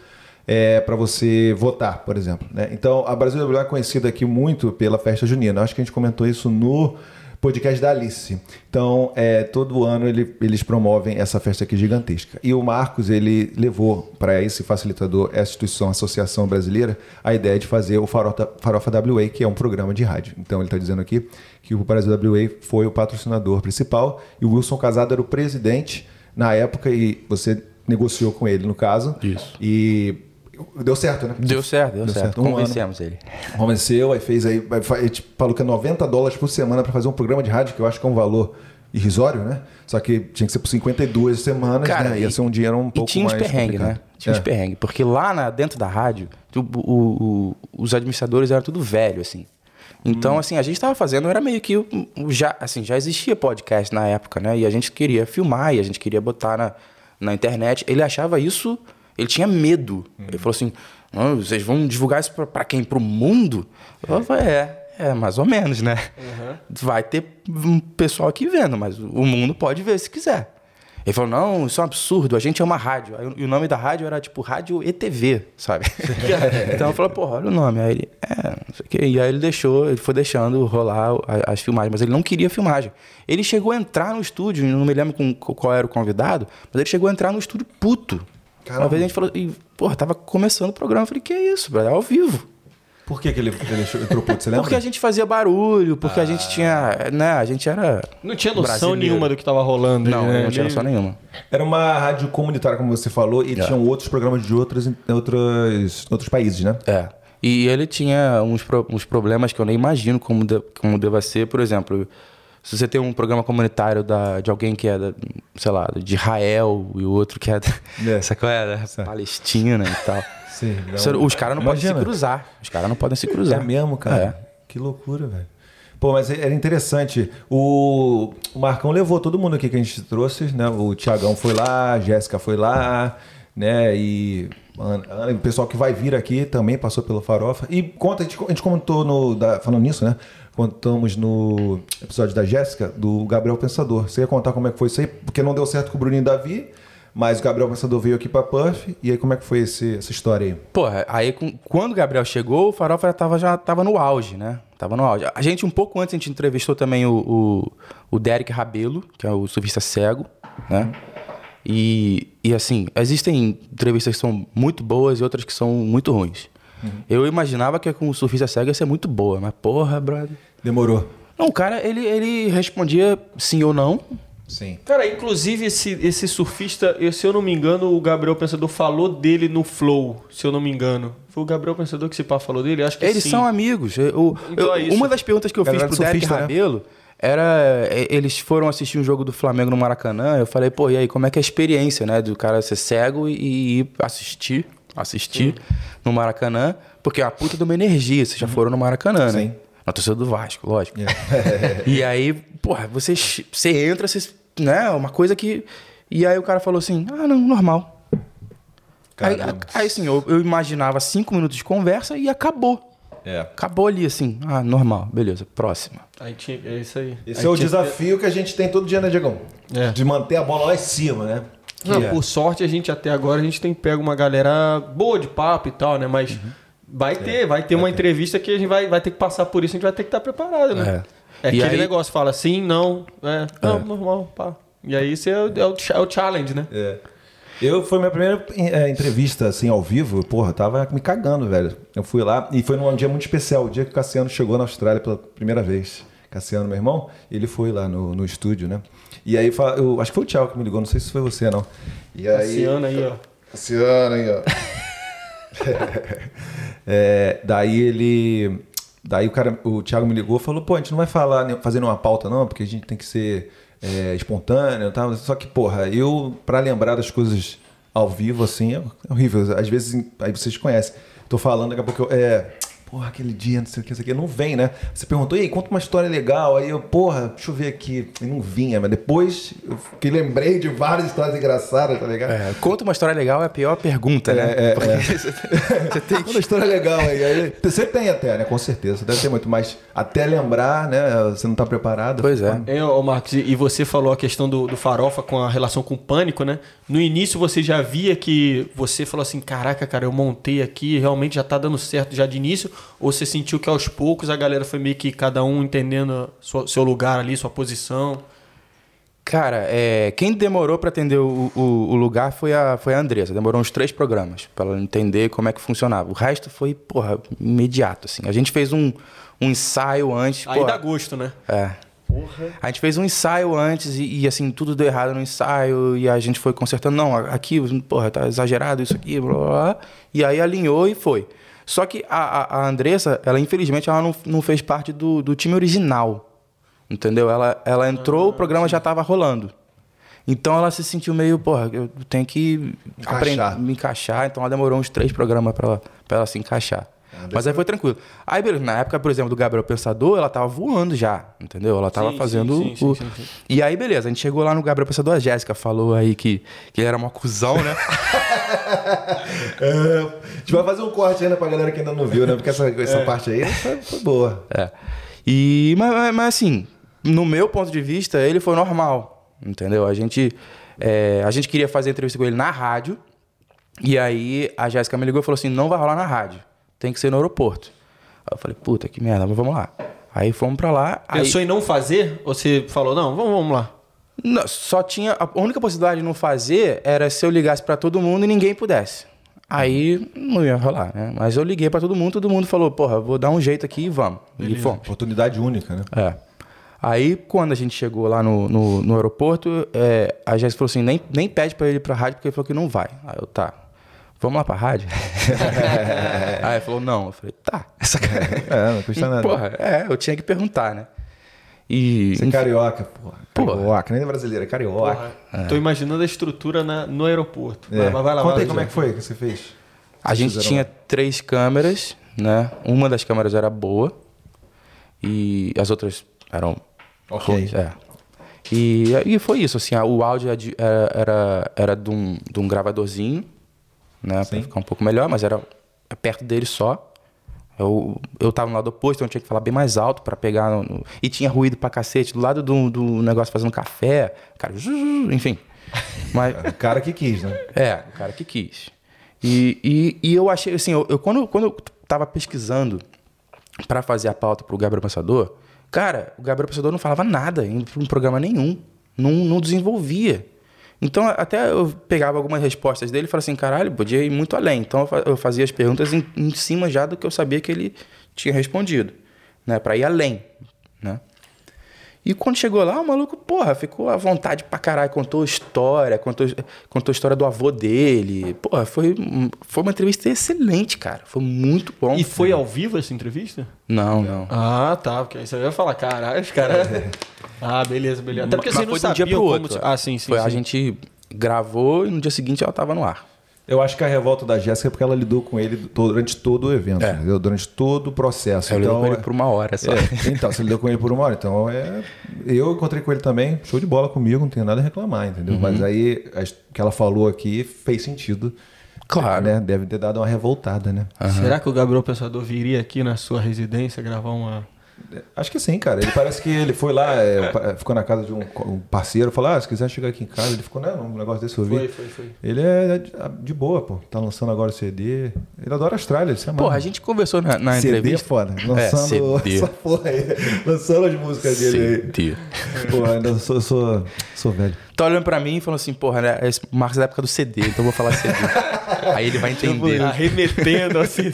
para você votar, por exemplo. né? Então, a Brasil WA é conhecida aqui muito pela festa junina. Acho que a gente comentou isso no podcast da Alice. Então, é, todo ano ele- eles promovem essa festa aqui gigantesca. E o Marcos, ele levou para esse facilitador, essa instituição, a Associação Brasileira, a ideia de fazer o Farofa, Farofa WA, que é um programa de rádio. Então, ele está dizendo aqui que o Brasil WA foi o patrocinador principal e o Wilson Casado era o presidente na época e você negociou com ele, no caso. Isso. E deu certo, né? Deu certo, deu, Deu certo. certo. Um Convencemos ele. Convenceu, aí fez aí, ele falou que é 90 dólares por semana para fazer um programa de rádio, que eu acho que é um valor irrisório, né? Só que tinha que ser por 52 semanas, Cara, né? Ia ser um dinheiro um E pouco tinha uns mais perrengues, né? complicado. Tinha uns É. perrengues. Porque lá na- dentro da rádio, o- o- o- os administradores eram tudo velho, assim. Então, Hum. assim, a gente estava fazendo, era meio que. já, assim, já existia podcast na época, né? E a gente queria filmar e a gente queria botar na, na internet. Ele achava isso. Ele tinha medo. Hum. Ele falou assim: "Ah, vocês vão divulgar isso pra- pra quem? Pro mundo? Eu falei, é. É, mais ou menos, né? Vai ter um pessoal aqui vendo, mas o mundo pode ver se quiser. Ele falou, não, isso é um absurdo, a gente é uma rádio. Aí, e o nome da rádio era tipo Rádio ETV, sabe? [LAUGHS] [LAUGHS] então eu falei, porra, olha o nome. Aí ele, é, não sei o quê. E aí ele deixou, ele foi deixando rolar as filmagens, mas ele não queria filmagem. Ele chegou a entrar no estúdio, não me lembro com qual era o convidado, mas ele chegou a entrar no estúdio puto. Caramba. Uma vez a gente falou, e, porra, tava começando o programa. Eu falei, que isso, brother, é ao vivo. Por que, que ele, ele puto? Você lembra? Porque a gente fazia barulho, porque a gente tinha, né, a gente era... Não tinha noção brasileiro. nenhuma do que tava rolando. Não, né? não tinha noção nenhuma. Era uma rádio comunitária, como você falou, e tinham outros programas de outros, outros, outros países, né? É. E ele tinha uns, pro- uns problemas que eu nem imagino como, de- como deva ser. Por exemplo, se você tem um programa comunitário da, de alguém que é, da, sei lá, de Israel e o outro que é, da, É. [LAUGHS] sabe qual é? Da Palestina e tal. Sim. Os caras não podem se cruzar. Os caras não podem se cruzar. É mesmo, cara? É. Que loucura, velho. Pô, mas era interessante. O, o Marcão levou todo mundo aqui que a gente trouxe, né? O Tiagão foi lá, a Jéssica foi lá, né? E o pessoal que vai vir aqui também passou pelo Farofa. E conta, a gente, a gente comentou no. da- falando nisso, né? Contamos no episódio da Jéssica, do Gabriel Pensador. Você ia contar como é que foi isso aí? Porque não deu certo com o Bruninho Davi. Mas o Gabriel Pensador veio aqui pra Puff. E aí, como é que foi esse, essa história aí? Porra, aí quando o Gabriel chegou, o Farofa já tava, já tava no auge, né? Tava no auge. A gente, um pouco antes, a gente entrevistou também o, o, o Derek Rabelo, que é o surfista cego, né? E, e assim, existem entrevistas que são muito boas e outras que são muito ruins. Eu imaginava que com o surfista cego ia ser muito boa, mas porra, brother. Demorou. Não, o cara, ele, ele respondia sim ou não. Sim. Cara, inclusive esse, esse surfista, se eu não me engano, o Gabriel Pensador falou dele no Flow, se eu não me engano. Foi o Gabriel Pensador que se pá falou dele? Acho que Eles sim. são amigos. Eu- Então eu- é isso. uma das perguntas que eu Galera fiz pro Derek surfista, né? Rabelo era. é, Eles foram assistir um jogo do Flamengo no Maracanã. Eu falei, pô, e aí, como é que é a experiência, né? Do cara ser cego e, e ir assistir, assistir no Maracanã, porque é uma puta de uma energia. Vocês já foram no Maracanã, né? Sim. Na torcida do Vasco, lógico. [LAUGHS] e aí, porra, você, você entra, você, né? Uma coisa que. E aí o cara falou assim: ah, não, normal. Aí, aí assim, eu, eu imaginava cinco minutos de conversa e acabou. É. Acabou ali, assim. Ah, normal, beleza, próxima. Aí tinha, é isso aí. Esse Aí é o tinha- desafio que a gente tem todo dia, né, Diegão? É. De manter a bola lá em cima, né? Não, é. por sorte, a gente até agora a gente tem pego uma galera boa de papo e tal, né? Mas Uhum. vai ter, vai ter uma entrevista que a gente vai, vai ter que passar por isso, a gente vai ter que estar preparado, né? É, E aquele aí- negócio, fala sim, não, é, não, normal, pá. E aí isso é, o- é é o challenge, né? É. Eu, foi minha primeira é, entrevista, assim, ao vivo. Porra, tava me cagando, velho. Eu fui lá e foi num dia muito especial, o dia que o Cassiano chegou na Austrália pela primeira vez. Cassiano, meu irmão, ele foi lá no, no estúdio, né? E aí, eu acho que foi o Thiago que me ligou, não sei se foi você, não. E aí, Cassiano aí, ó. Cassiano aí, ó. [LAUGHS] É, daí ele. Daí o cara, o Thiago me ligou e falou, pô, a gente não vai falar, fazer uma pauta, não, porque a gente tem que ser é, espontâneo e tal. Só que, porra, eu, pra lembrar das coisas ao vivo, assim, é horrível. Às vezes, aí vocês conhecem. Tô falando, daqui a pouco eu. É, porra, aquele dia, não sei o que, isso aqui, não vem, né? Você perguntou, e aí, conta uma história legal. Aí eu, porra, deixa eu ver aqui. E não vinha, mas depois eu que lembrei de várias histórias engraçadas, tá ligado? É, conta uma história legal é a pior pergunta, né? É, é, Porque é. você, [LAUGHS] você tem [LAUGHS] Uma história legal aí. aí. Você tem até, né? Com certeza. Deve ter muito, mas até lembrar, né? Você não tá preparado. Pois é. É, ô Marcos, e e você falou a questão do, do farofa com a relação com o pânico, né? No início você já via que você falou assim: caraca, cara, eu montei aqui, realmente já tá dando certo já de início? Ou você sentiu que aos poucos a galera foi meio que cada um entendendo sua- seu lugar ali, sua posição? Cara, é, quem demorou pra atender o, o, o lugar foi a, foi a Andressa. Demorou uns três programas pra ela entender como é que funcionava. O resto foi, porra, imediato, assim. A gente fez um, um ensaio antes. Aí porra, dá gosto, né? É. A gente fez um ensaio antes e, e, assim, tudo deu errado no ensaio e a gente foi consertando. Não, aqui, porra, tá exagerado isso aqui, blá, blá, blá. E aí alinhou e foi. Só que a, a, Andressa, ela infelizmente, ela não, não fez parte do, do time original. Entendeu? Ela, ela entrou, o programa já tava rolando. Então ela se sentiu meio, porra, eu tenho que Encaixar. aprender- me encaixar. Então ela demorou uns três programas pra ela, pra ela se encaixar. Mas aí foi tranquilo. Aí, beleza, na época, por exemplo, do Gabriel Pensador, ela tava voando já, entendeu? Ela tava Sim, fazendo sim, sim, o. E aí, beleza, a gente chegou lá no Gabriel Pensador, a Jéssica falou aí que, que ele era uma cuzão, né? [LAUGHS] É, a gente vai fazer um corte ainda pra galera que ainda não viu, né? Porque essa, essa parte aí foi, foi boa. É. E, mas, mas- mas, assim, no meu ponto de vista, ele foi normal, entendeu? A gente, é, a gente queria fazer entrevista com ele na rádio, e aí a Jéssica me ligou e falou assim: não vai rolar na rádio, tem que ser no aeroporto. Aí eu falei: puta que merda, mas vamos lá. Aí fomos pra lá. Aí, Pensou em não fazer? Ou você falou, não, vamos, vamos lá. Não, só tinha. A única possibilidade de não fazer era se eu ligasse pra todo mundo e ninguém pudesse. Aí não ia rolar, né? Mas eu liguei pra todo mundo, todo mundo falou: porra, vou dar um jeito aqui e vamos. E fomos. Oportunidade única, né? É. Aí, quando a gente chegou lá no, no, no aeroporto, é, a Jéssica falou assim: nem, nem pede pra ele ir pra rádio, porque ele falou que não vai. Aí eu, tá. Vamos lá pra rádio? [LAUGHS] Aí ele falou: não. Eu falei: tá. Essa cara. [LAUGHS] É, não custa E, nada. Porra, é, eu tinha que perguntar, né? E. Você é carioca, porra. Porra. Carioca, nem é brasileiro, é carioca. Tô imaginando a estrutura na- no aeroporto. É. Vai, vai lá, Conta vai, aí como é que foi que você fez. A gente fizeram tinha lá? três câmeras, né? Uma das câmeras era boa e as outras eram Ok. ruins. É. E, e foi isso, assim, a- o áudio era, de- era, era, era de, um, de um gravadorzinho, né? Pra ficar um pouco melhor, mas era perto dele só. Eu, eu tava no lado oposto, então eu tinha que falar bem mais alto pra pegar. no- e tinha ruído pra cacete, do lado do, do negócio fazendo café, cara, enfim. [LAUGHS] Mas, O cara que quis, né? é, o cara que quis. E, e, e eu achei, assim, eu, eu- quando, quando eu tava pesquisando pra fazer a pauta pro Gabriel Pensador, cara, o Gabriel Pensador não falava nada em um programa nenhum. Não, não desenvolvia. Então, até eu pegava algumas respostas dele e falava assim, caralho, podia ir muito além. Então, eu fa- eu fazia as perguntas em, em cima já do que eu sabia que ele tinha respondido, né? Pra ir além? E quando chegou lá, o maluco, porra, ficou à vontade pra caralho, contou história, contou, contou a história do avô dele. Porra, foi, foi uma entrevista excelente, cara. Foi muito bom. E foi ao vivo essa entrevista? Não, não. Ah, tá. Porque aí você ia falar, caralho, os caras. [LAUGHS] Ah, beleza, beleza. Até porque Mas vocês não foi de um dia pro como. outro. Ah, sim, sim. Foi, sim. A gente gravou e no dia seguinte ela tava no ar. Eu acho que a revolta da Jéssica é porque ela lidou com ele durante todo o evento, É. entendeu? durante todo o processo. Eu então, lidou com ele por uma hora só. É, então, você lidou com ele por uma hora. Então, é, eu encontrei com ele também, show de bola comigo, não tenho nada a reclamar, entendeu? Uhum. Mas aí, o que ela falou aqui fez sentido. Claro. Né? Deve ter dado uma revoltada, né? Será que o Gabriel Pensador viria aqui na sua residência gravar uma. Acho que sim, cara. Ele parece que ele foi lá, é, ficou na casa de um, um parceiro, falou: ah, se quiser chegar aqui em casa, ele ficou, né? Um negócio desse eu vi. Foi, foi, foi. Ele é de, de boa, pô. Tá lançando agora o CD. Ele adora a Austrália, ele se amarra. Porra, a gente conversou na, na CD é entrevista. foda. Lançando CD. [LAUGHS] essa porra aí. Lançando as músicas dele CD. aí. Porra, ainda sou, sou, sou velho. Tá olhando pra mim e falando assim, porra, né? Esse Marcos é da época do CD, então eu vou falar CD. [LAUGHS] Aí ele vai entender. Arremetendo assim.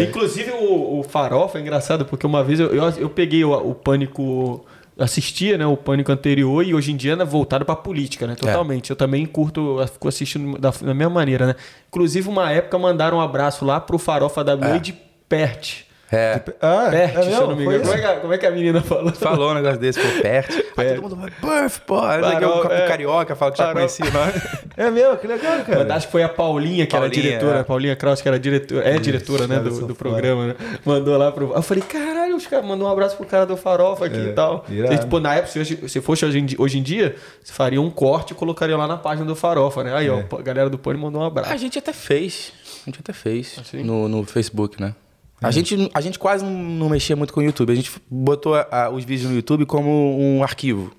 [LAUGHS] Inclusive o, o Farofa é engraçado, porque uma vez eu, eu, eu peguei o, o pânico. Assistia, né, o pânico anterior e hoje em dia é voltado pra política, né? Totalmente. Eu também curto, eu fico assistindo da, da mesma maneira, né? Inclusive, uma época mandaram um abraço lá pro Farofa da Noite Pert. É. Ah, Pert, é se eu não me engano. Como é, isso? que, a- como é que a menina falou? Falou um negócio desse, pô, perto. [LAUGHS] Aí todo mundo vai, Puff, porra. Aí Farol, o é. carioca fala que já Farol. conhecia. [LAUGHS] É mesmo, que legal, cara. Mas Acho que foi a Paulinha, que era Paulinha, diretora, é. a Paulinha Kraus, que era diretora, é diretora, né, do, do programa, né? Mandou lá pro. Eu falei, caralho, os caras mandou um abraço pro cara do Farofa aqui É, e tal. irado. E, tipo, na época, se, hoje- se fosse hoje em, dia, hoje em dia, você faria um corte e colocaria lá na página do Farofa, né? Aí, ó, a galera do Pony mandou um abraço. A gente até fez. A gente até fez Assim? no, no Facebook, né? A, gente, a gente quase não, mexia muito com o YouTube. A gente botou a- a- os vídeos no YouTube como um arquivo.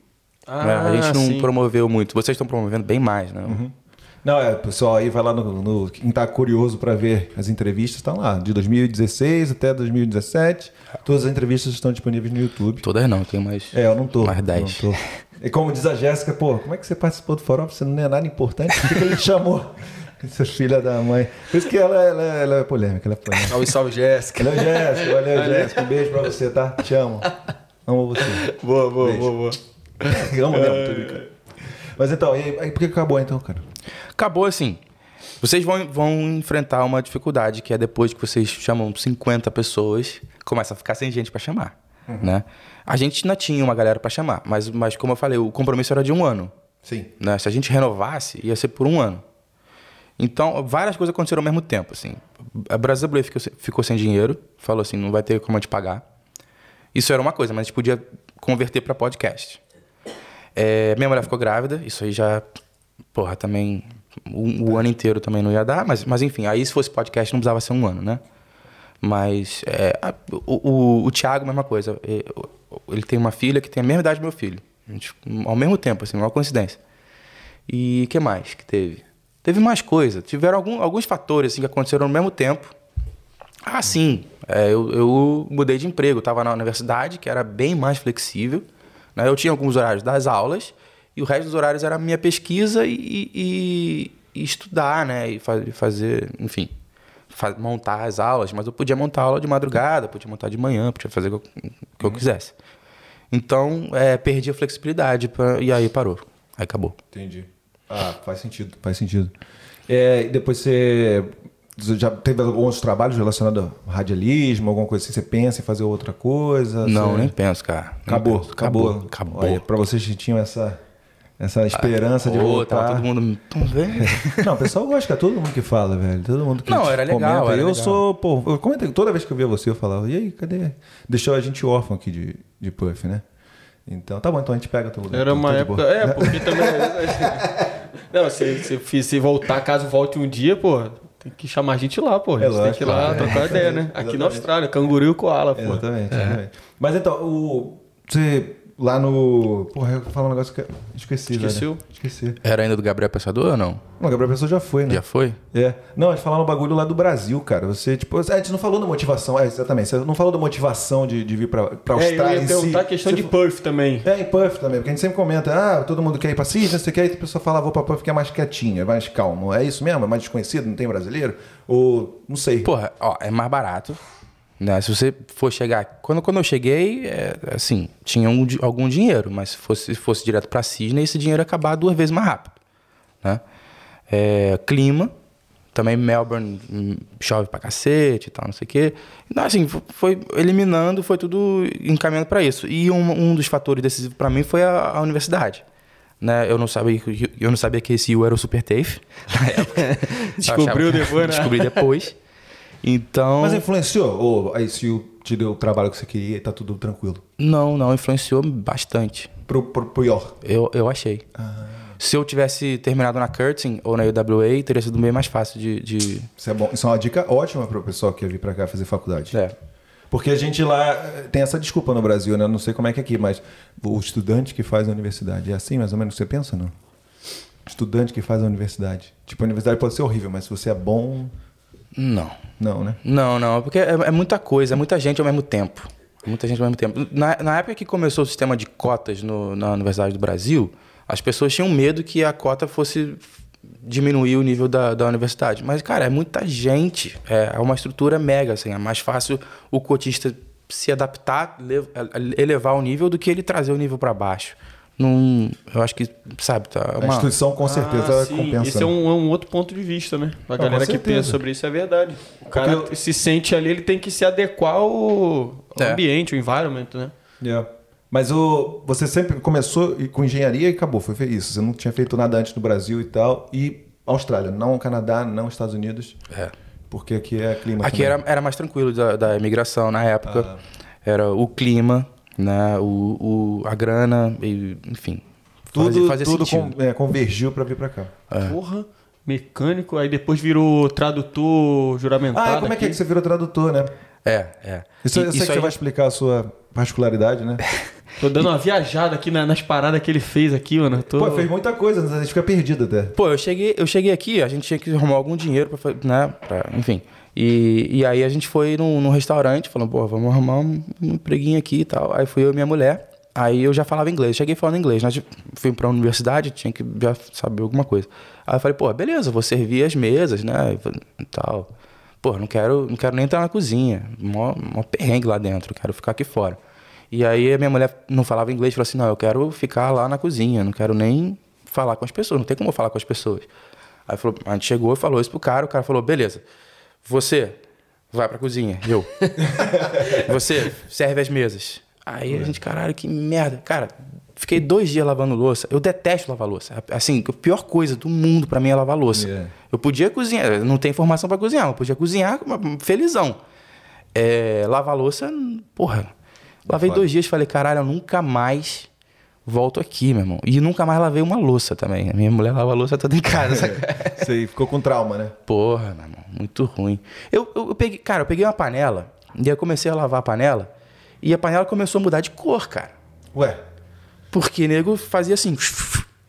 Ah, né? A gente não sim. promoveu muito. Vocês estão promovendo bem mais, né? Não, é, pessoal, aí vai lá no. no quem tá curioso pra ver as entrevistas, estão lá, de 2016 até 2017. Todas as entrevistas estão disponíveis no YouTube. Todas não, tem mais. É, eu não tô. Mais 10. não tô. E como diz a Jéssica, pô, como é que você participou do Farofa? Você não é nada importante? Por que, que ele te chamou? [LAUGHS] Essa filha da mãe. Por isso que ela, ela, ela é polêmica, ela é polêmica. Salve, salve, Jéssica. Valeu, Jéssica. Valeu, Jéssica. Um beijo pra você, tá? Te amo. Amo você. Boa, boa, Beijo. boa, boa. [LAUGHS] Amo mesmo, tô brincando. Mas então, e aí, por que acabou então, cara? Acabou assim. Vocês vão, vão enfrentar uma dificuldade que é depois que vocês chamam 50 pessoas, começa a ficar sem gente pra chamar, né? A gente ainda tinha uma galera pra chamar, mas, mas como eu falei, o compromisso era de um ano. Sim. né? Se a gente renovasse, ia ser por um ano. Então, várias coisas aconteceram ao mesmo tempo, assim. A Brasil Blue ficou, sem- ficou sem dinheiro, falou assim, não vai ter como gente pagar. Isso era uma coisa, mas a gente podia converter para podcast. É, minha mulher ficou grávida, isso aí já, porra, também, o, ano inteiro também não ia dar, mas, mas enfim, aí se fosse podcast não precisava ser um ano, né? Mas é, a- o, o, o Thiago, mesma coisa. É, Ele tem uma filha que tem a mesma idade do meu filho. Gente- ao mesmo tempo, assim, uma coincidência. E o que mais que teve? Teve mais coisa. Tiveram algum, alguns fatores assim, que aconteceram ao mesmo tempo. Ah, sim. É, eu, eu mudei de emprego. Estava na universidade, que era bem mais flexível. né? Eu tinha alguns horários das aulas e o resto dos horários era minha pesquisa e, e- e estudar, né? E fa- fazer, enfim, fa- montar as aulas. Mas eu podia montar aula de madrugada, podia montar de manhã, podia fazer o que eu, que eu quisesse. Então, é, perdi a flexibilidade pra- e aí parou. Aí acabou. Entendi. Ah, faz sentido, faz sentido. É, e depois você já teve alguns trabalhos relacionados ao radialismo, alguma coisa assim? Você pensa em fazer outra coisa? Não, Você- nem penso, cara. Acabou, penso. acabou. Acabou. Olha, pra vocês que tinham essa, essa esperança de Pô, voltar. tava todo mundo. Tão vendo? [LAUGHS] Não, o pessoal gosta, cara. Todo mundo que fala, velho. Todo mundo que Não, era legal, comenta. era eu legal. sou, pô, eu comentei, toda vez que eu via você, eu falava, e aí, cadê? Deixou a gente órfão aqui de, de Puff, né? Então, tá bom, então a gente pega teu lugar. Era uma de época. É, porque também. [LAUGHS] Não, se, se, se, voltar, caso volte um dia, pô, tem que chamar a gente lá, pô. A gente tem lógico, que ir lá claro. trocar ideia, né? Aqui na. Austrália, canguru e o koala, pô. Exatamente, exatamente. Mas então, o, você lá no. Porra, eu falar um negócio que eu esqueci, Esqueceu? velho. Esqueci. Era ainda do Gabriel Pensador ou não? Não, Gabriel Pessoa já foi, né? Já foi? É. Não, a gente falava um bagulho lá do Brasil, cara. Você, tipo, a gente não falou da motivação, é, exatamente. Você não falou da motivação de, de vir pra, pra É, eu Austrália ia em perguntar si. a questão Você de Perth também. É, em Puff também, porque a gente sempre comenta, ah, todo mundo quer ir pra Sydney, você quer ir, a pessoa fala, ah, vou pra Puff que é mais quietinho, é mais calmo. É isso mesmo? É mais desconhecido, não tem brasileiro? Ou, não sei. Porra, ó, é mais barato. Né? Se você for chegar. Quando, quando eu cheguei, é, assim, tinha um algum dinheiro, mas se fosse, se fosse direto pra Sydney, esse dinheiro ia acabar duas vezes mais rápido. Né? É, clima. Também Melbourne hum, chove pra cacete e tal, não sei o quê. Então, assim, fo- foi eliminando, foi tudo encaminhando pra isso. E um, um dos fatores decisivos pra mim foi a, a universidade. Né? Eu, não sabia, que- eu não sabia que esse U era o Super TAFE [LAUGHS] na época. [LAUGHS] Descobriu achava- depois, né? Descobri depois. Então. Mas influenciou? Ou a ICU te deu o trabalho que você queria e tá tudo tranquilo? Não, não, influenciou bastante. Pro, pro pior. Eu, eu achei. Se eu tivesse terminado na Curtin ou na UWA, teria sido bem mais fácil de. de- Isso é bom. Isso é uma dica ótima pro pessoal que vir pra cá fazer faculdade. É. Porque a gente lá eh, tem essa desculpa no Brasil, né? Não sei como é que é aqui, mas o estudante que faz a universidade é assim, mais ou menos, você pensa, não? Estudante que faz a universidade. Tipo, a universidade pode ser horrível, mas se você é bom, Não. não, né? Não, não, porque é, é muita coisa, é muita gente ao mesmo tempo. É Muita gente ao mesmo tempo. Na, na época que começou o sistema de cotas no- na Universidade do Brasil, as pessoas tinham medo que a cota fosse diminuir o nível da, da universidade. Mas, cara, é muita gente. É, é uma estrutura mega, assim. É mais fácil o cotista se adaptar, le- elevar o nível do que ele trazer o nível para baixo. Não, eu acho que, sabe, tá A uma... instituição com certeza Ah, sim. compensa. Esse é um, é um outro ponto de vista, né? A com galera que pensa sobre isso é verdade. O cara Porque se sente ali, ele tem que se adequar ao, ao É. ambiente, ao environment, né? Yeah. Mas o, você sempre começou e- com engenharia e acabou, foi isso. Você não tinha feito nada antes no Brasil e tal. E Austrália, não Canadá, não Estados Unidos. É. Porque aqui é clima Aqui também. era, era mais tranquilo da, da imigração na época. Era o clima, né? O, o, a grana, e, enfim. Tudo, fazia- fazia tudo con- é, convergiu pra vir pra cá. Porra, mecânico, aí depois virou tradutor juramentado. Ah, como é que, é que você virou tradutor, né? É, é. Isso, E- eu sei que você aí- vai explicar a sua particularidade, né? Tô dando uma viajada aqui na- nas paradas que ele fez aqui, mano. Tô... Pô, fez muita coisa, a gente fica perdido até. Pô, eu cheguei, eu cheguei aqui, a gente tinha que arrumar algum dinheiro, pra, né? pra- enfim. E, e aí a gente foi num, num restaurante, falando, pô, vamos arrumar um, empreguinho aqui e tal. Aí fui eu e minha mulher. Aí eu já falava inglês, cheguei falando inglês. Nós fui pra universidade, tinha que já saber alguma coisa. Aí eu falei, pô, beleza, vou servir as mesas, né? E tal. Pô, não quero, não quero nem entrar na cozinha. Mó, mó perrengue lá dentro, quero ficar aqui fora. E aí a minha mulher não falava inglês, falou assim, não, eu quero ficar lá na cozinha, não quero nem falar com as pessoas, não tem como eu falar com as pessoas. Aí falou, a gente chegou e falou isso pro cara, o cara falou, beleza, você vai pra cozinha, eu. [LAUGHS] você serve as mesas. Aí a gente, caralho, que merda. Cara, fiquei dois dias lavando louça. Eu detesto lavar louça. Assim, a pior coisa do mundo pra mim é lavar louça. Yeah. Eu podia cozinhar, não tem formação pra cozinhar, eu podia cozinhar felizão. É, lavar louça, porra. Lavei foda. dois dias e falei, caralho, eu nunca mais volto aqui, meu irmão. E nunca mais lavei uma louça também. A minha mulher lava a louça toda em casa. saca? [LAUGHS] Você ficou com trauma, né? Porra, meu irmão, muito ruim. Eu, eu, eu peguei, cara, eu peguei uma panela e aí eu comecei a lavar a panela e a panela começou a mudar de cor, cara. Ué, Porque nego fazia assim,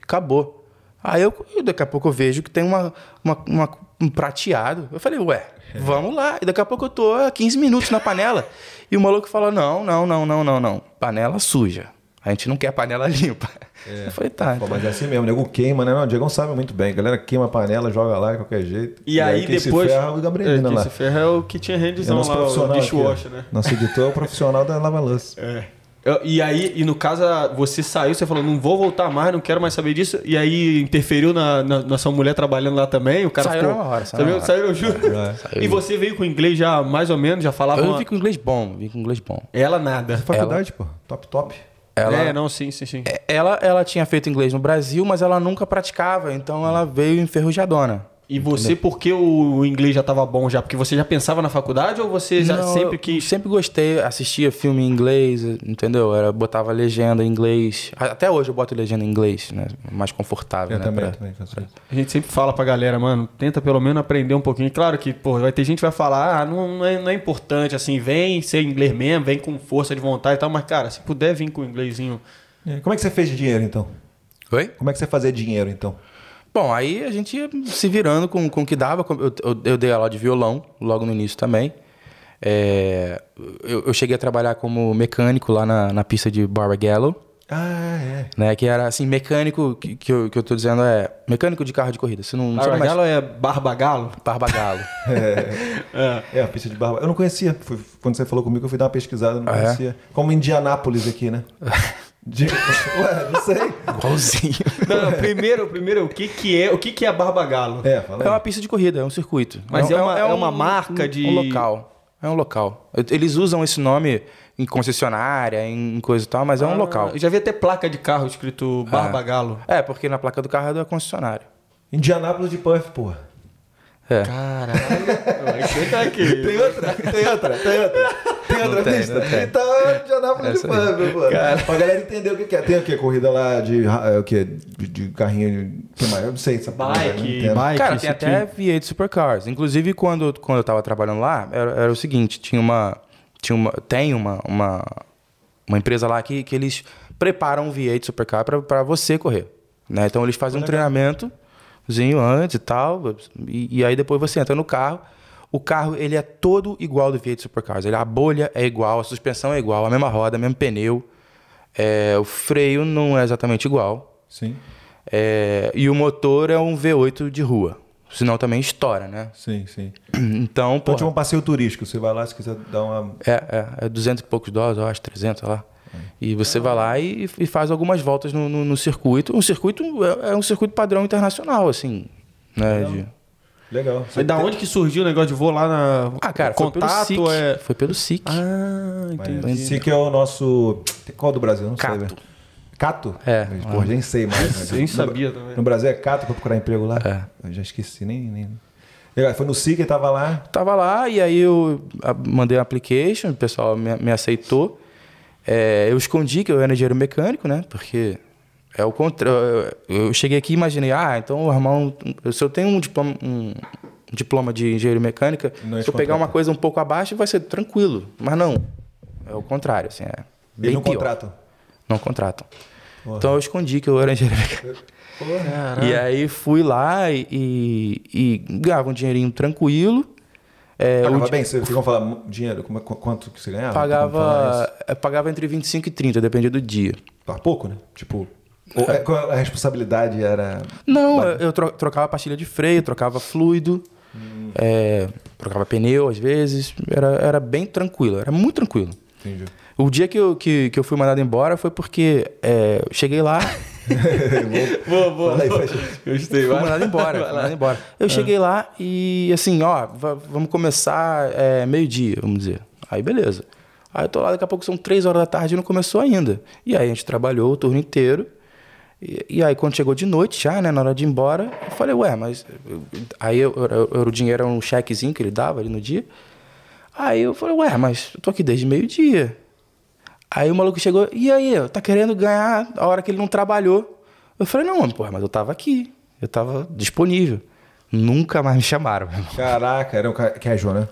acabou. Aí eu, daqui a pouco eu vejo que tem uma, uma, uma- um prateado. Eu falei, ué, vamos lá. E daqui a pouco eu tô há 15 minutos na panela. E o maluco fala, não, não, não, não, não, não. Panela suja. A gente não quer panela [LAUGHS] limpa. Eu falei, tá. pô, mas é assim mesmo, o nego queima, né? Não, o Diegão sabe muito bem. A galera queima a panela, joga lá de qualquer jeito. E, aí, quem depois. se ferra é o é, Gabrielina quem lá. se ferra é o que tinha É nosso lá, o dishwasher, né? Nosso editor é o profissional da lava-louça. É. Eu- E aí, e no caso, você saiu, você falou, não vou voltar mais, não quero mais saber disso. E aí interferiu na, na, na sua mulher trabalhando lá também. O cara Saiu ficou. na hora, saiu Saiu, na hora. saiu, eu juro. Saiu. E você veio com inglês já mais ou menos, já falava. Eu uma- vim com inglês bom, vim com inglês bom. Ela nada. Faculdade, pô. Top, top. Ela, É, não, sim, sim, sim. ela, ela tinha feito inglês no Brasil, mas ela nunca praticava, então ela veio enferrujadona. E você, porque o inglês já tava bom já? Porque você já pensava na faculdade ou você já Não, sempre eu quis. Sempre gostei, assistia filme em inglês, entendeu? Era, botava legenda em inglês. Até hoje eu boto legenda em inglês, né? Mais confortável, Eu né? também, pra- também faço isso. A gente sempre fala pra galera, mano, tenta pelo menos aprender um pouquinho. Claro que, pô, vai ter gente que vai falar, ah, não, não é, não é importante, assim, vem ser inglês mesmo, vem com força de vontade e tal, mas, cara, se puder vir com o inglesinho É, Como é que você fez de dinheiro, então? Oi? Como é que você fazia dinheiro, então? Bom, aí a gente ia se virando com, com o que dava. Eu, eu, eu dei aula de violão logo no início também. É, eu, eu cheguei a trabalhar como mecânico lá na, na pista de Barbagallo, Ah, é. né? Que era assim, mecânico, que, que, eu, que eu tô dizendo é mecânico de carro de corrida. Você não, não Barbagalo é Barbagalo? Barbagalo. [LAUGHS] É, a pista de barba. Eu não conhecia. Fui- quando você falou comigo, eu fui dar uma pesquisada, não Ah, é? conhecia. Como Indianápolis aqui, né? [LAUGHS] De... [LAUGHS] Ué, não sei. Igualzinho. Não, não, primeiro, primeiro, o que que é, o que que é Barbagalo? É, fala É aí. uma pista de corrida, é um circuito. Mas é uma- é um- uma marca um- de- Um local. É um local. Eles usam esse nome em concessionária, em coisa e tal, mas é um local. Eu já vi até placa de carro escrito Barbagalo. É, porque na placa do carro é da concessionária. Indianápolis de Puff, porra. É. Caralho. Tá aqui. Tem outra, tem outra, tem outra. Tem outra tem, pista. não tem. Então é Indianápolis de Essa aí. Puff, pô. Pra galera entender o que que é. Tem o quê? Corrida lá de, é, o quê? de, de carrinho. O que mais? Eu não sei. Essa porra, eu não Bike, bike. Cara, tem aqui. até V8 Supercars. Inclusive, quando, quando eu tava trabalhando lá, era, era o seguinte, tinha uma. Tinha uma tem uma, uma, uma empresa lá que, que eles preparam um V8 Supercar pra, pra você correr. Né? Então eles fazem um treinamentozinho antes e tal. E, e aí depois você entra no carro. O carro ele é todo igual do V8 Supercars. Ele, a bolha é igual, a suspensão é igual, a mesma roda, mesmo pneu. É, o freio não é exatamente igual. Sim, É, e o motor é um V8 de rua. Senão também estoura, né? sim, sim. [CLEARS THROAT] Então, Então, pô, tipo um passeio turístico. Você vai lá se quiser dar uma. é, é, é 200 e poucos dólares, eu acho, 300, sei lá. E você vai lá e, e faz algumas voltas no, no- no circuito. Um circuito é, é um circuito padrão internacional, assim. Né? de- Legal. Mas da onde que surgiu o negócio de vou lá na. Ah, cara, foi pelo contato SIC. é. Foi pelo SIC. Ah, entendi. Que é o nosso. Qual do Brasil? Não sei. Cato. velho. Cato? É. Porra, nem sei mais. né? Nem No- sabia também. No Brasil é Cato pra procurar emprego lá? É. Eu já esqueci, nem. nem... Legal, foi no SIC, ele tava lá. Tava lá e aí eu mandei um application, o pessoal me, me aceitou. É, eu escondi que eu era engenheiro mecânico, né? Porque é o contrário. Eu cheguei aqui e imaginei, ah, então o irmão, se eu tenho um diploma, um diploma de engenheiro mecânica, Não é se eu pegar uma coisa um pouco abaixo, vai ser tranquilo. Mas não. É o contrário, assim, é bem não pior. contratam. Não contratam. Então eu escondi que eu era engenheiro mecânico. E aí fui lá e, e, e ganhava um dinheirinho tranquilo. É, o Pagava di- bem? Vocês vão falar dinheiro? Como é- qu- quanto que você ganhava? Pagava, é, pagava entre 25 e 30, dependia do dia. Tá pouco, né? Tipo. é, qual a responsabilidade era. Não, eu- eu tro- trocava pastilha de freio, trocava fluido, é, trocava pneu às vezes. Era, era bem tranquilo, era muito tranquilo. Entendi. O dia que eu, que, que eu fui mandado embora foi porque é, eu cheguei lá, [LAUGHS] Boa, boa. Fala aí boa. Gostei, fui mandado embora, fui mandado embora. Eu cheguei lá e assim, ó, va- vamos começar é, meio-dia, vamos dizer. Aí beleza. Aí eu tô lá, daqui a pouco são três horas da tarde e não começou ainda. E aí a gente trabalhou o turno inteiro. E, e aí quando chegou de noite já, né, na hora de ir embora, eu falei, ué, mas... Aí eu- eu- o dinheiro era um chequezinho que ele dava ali no dia. Aí eu falei, ué, mas eu tô aqui desde meio-dia. Aí o maluco chegou, e aí, tá querendo ganhar a hora que ele não trabalhou? Eu falei, não, porra, mas eu tava aqui. Eu tava disponível. Nunca mais me chamaram. meu irmão. Caraca, era ca- casual, né?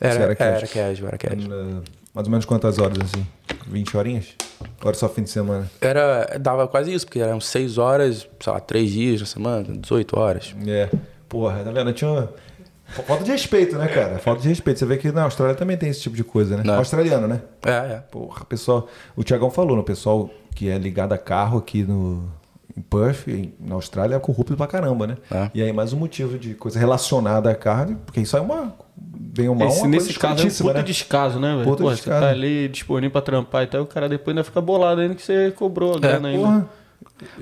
Era, Você era, casual. era casual, era casual. Mais ou menos quantas horas assim? 20 horinhas? Ou era só fim de semana? Era, dava quase isso, porque eram seis horas, sei lá, três dias na semana, 18 horas. É. Porra, tá vendo? Tinha uma... Falta de respeito, né, cara? Falta de respeito. Você vê que na Austrália também tem esse tipo de coisa, né? Não. Australiano, né? É, é. Porra, pessoal. O Tiagão falou, no pessoal que é ligado a carro aqui no em Perth, em- na Austrália, é corrupto pra caramba, né? É. E aí, mais um motivo de coisa relacionada à carne, porque isso aí é uma. Bem ou mal, Esse, uma nesse caso é um puta né? descaso, né, velho? Puta Pô, você tá ali disponível pra trampar e tal, o cara depois ainda fica bolado ainda que você cobrou a grana ainda. Porra.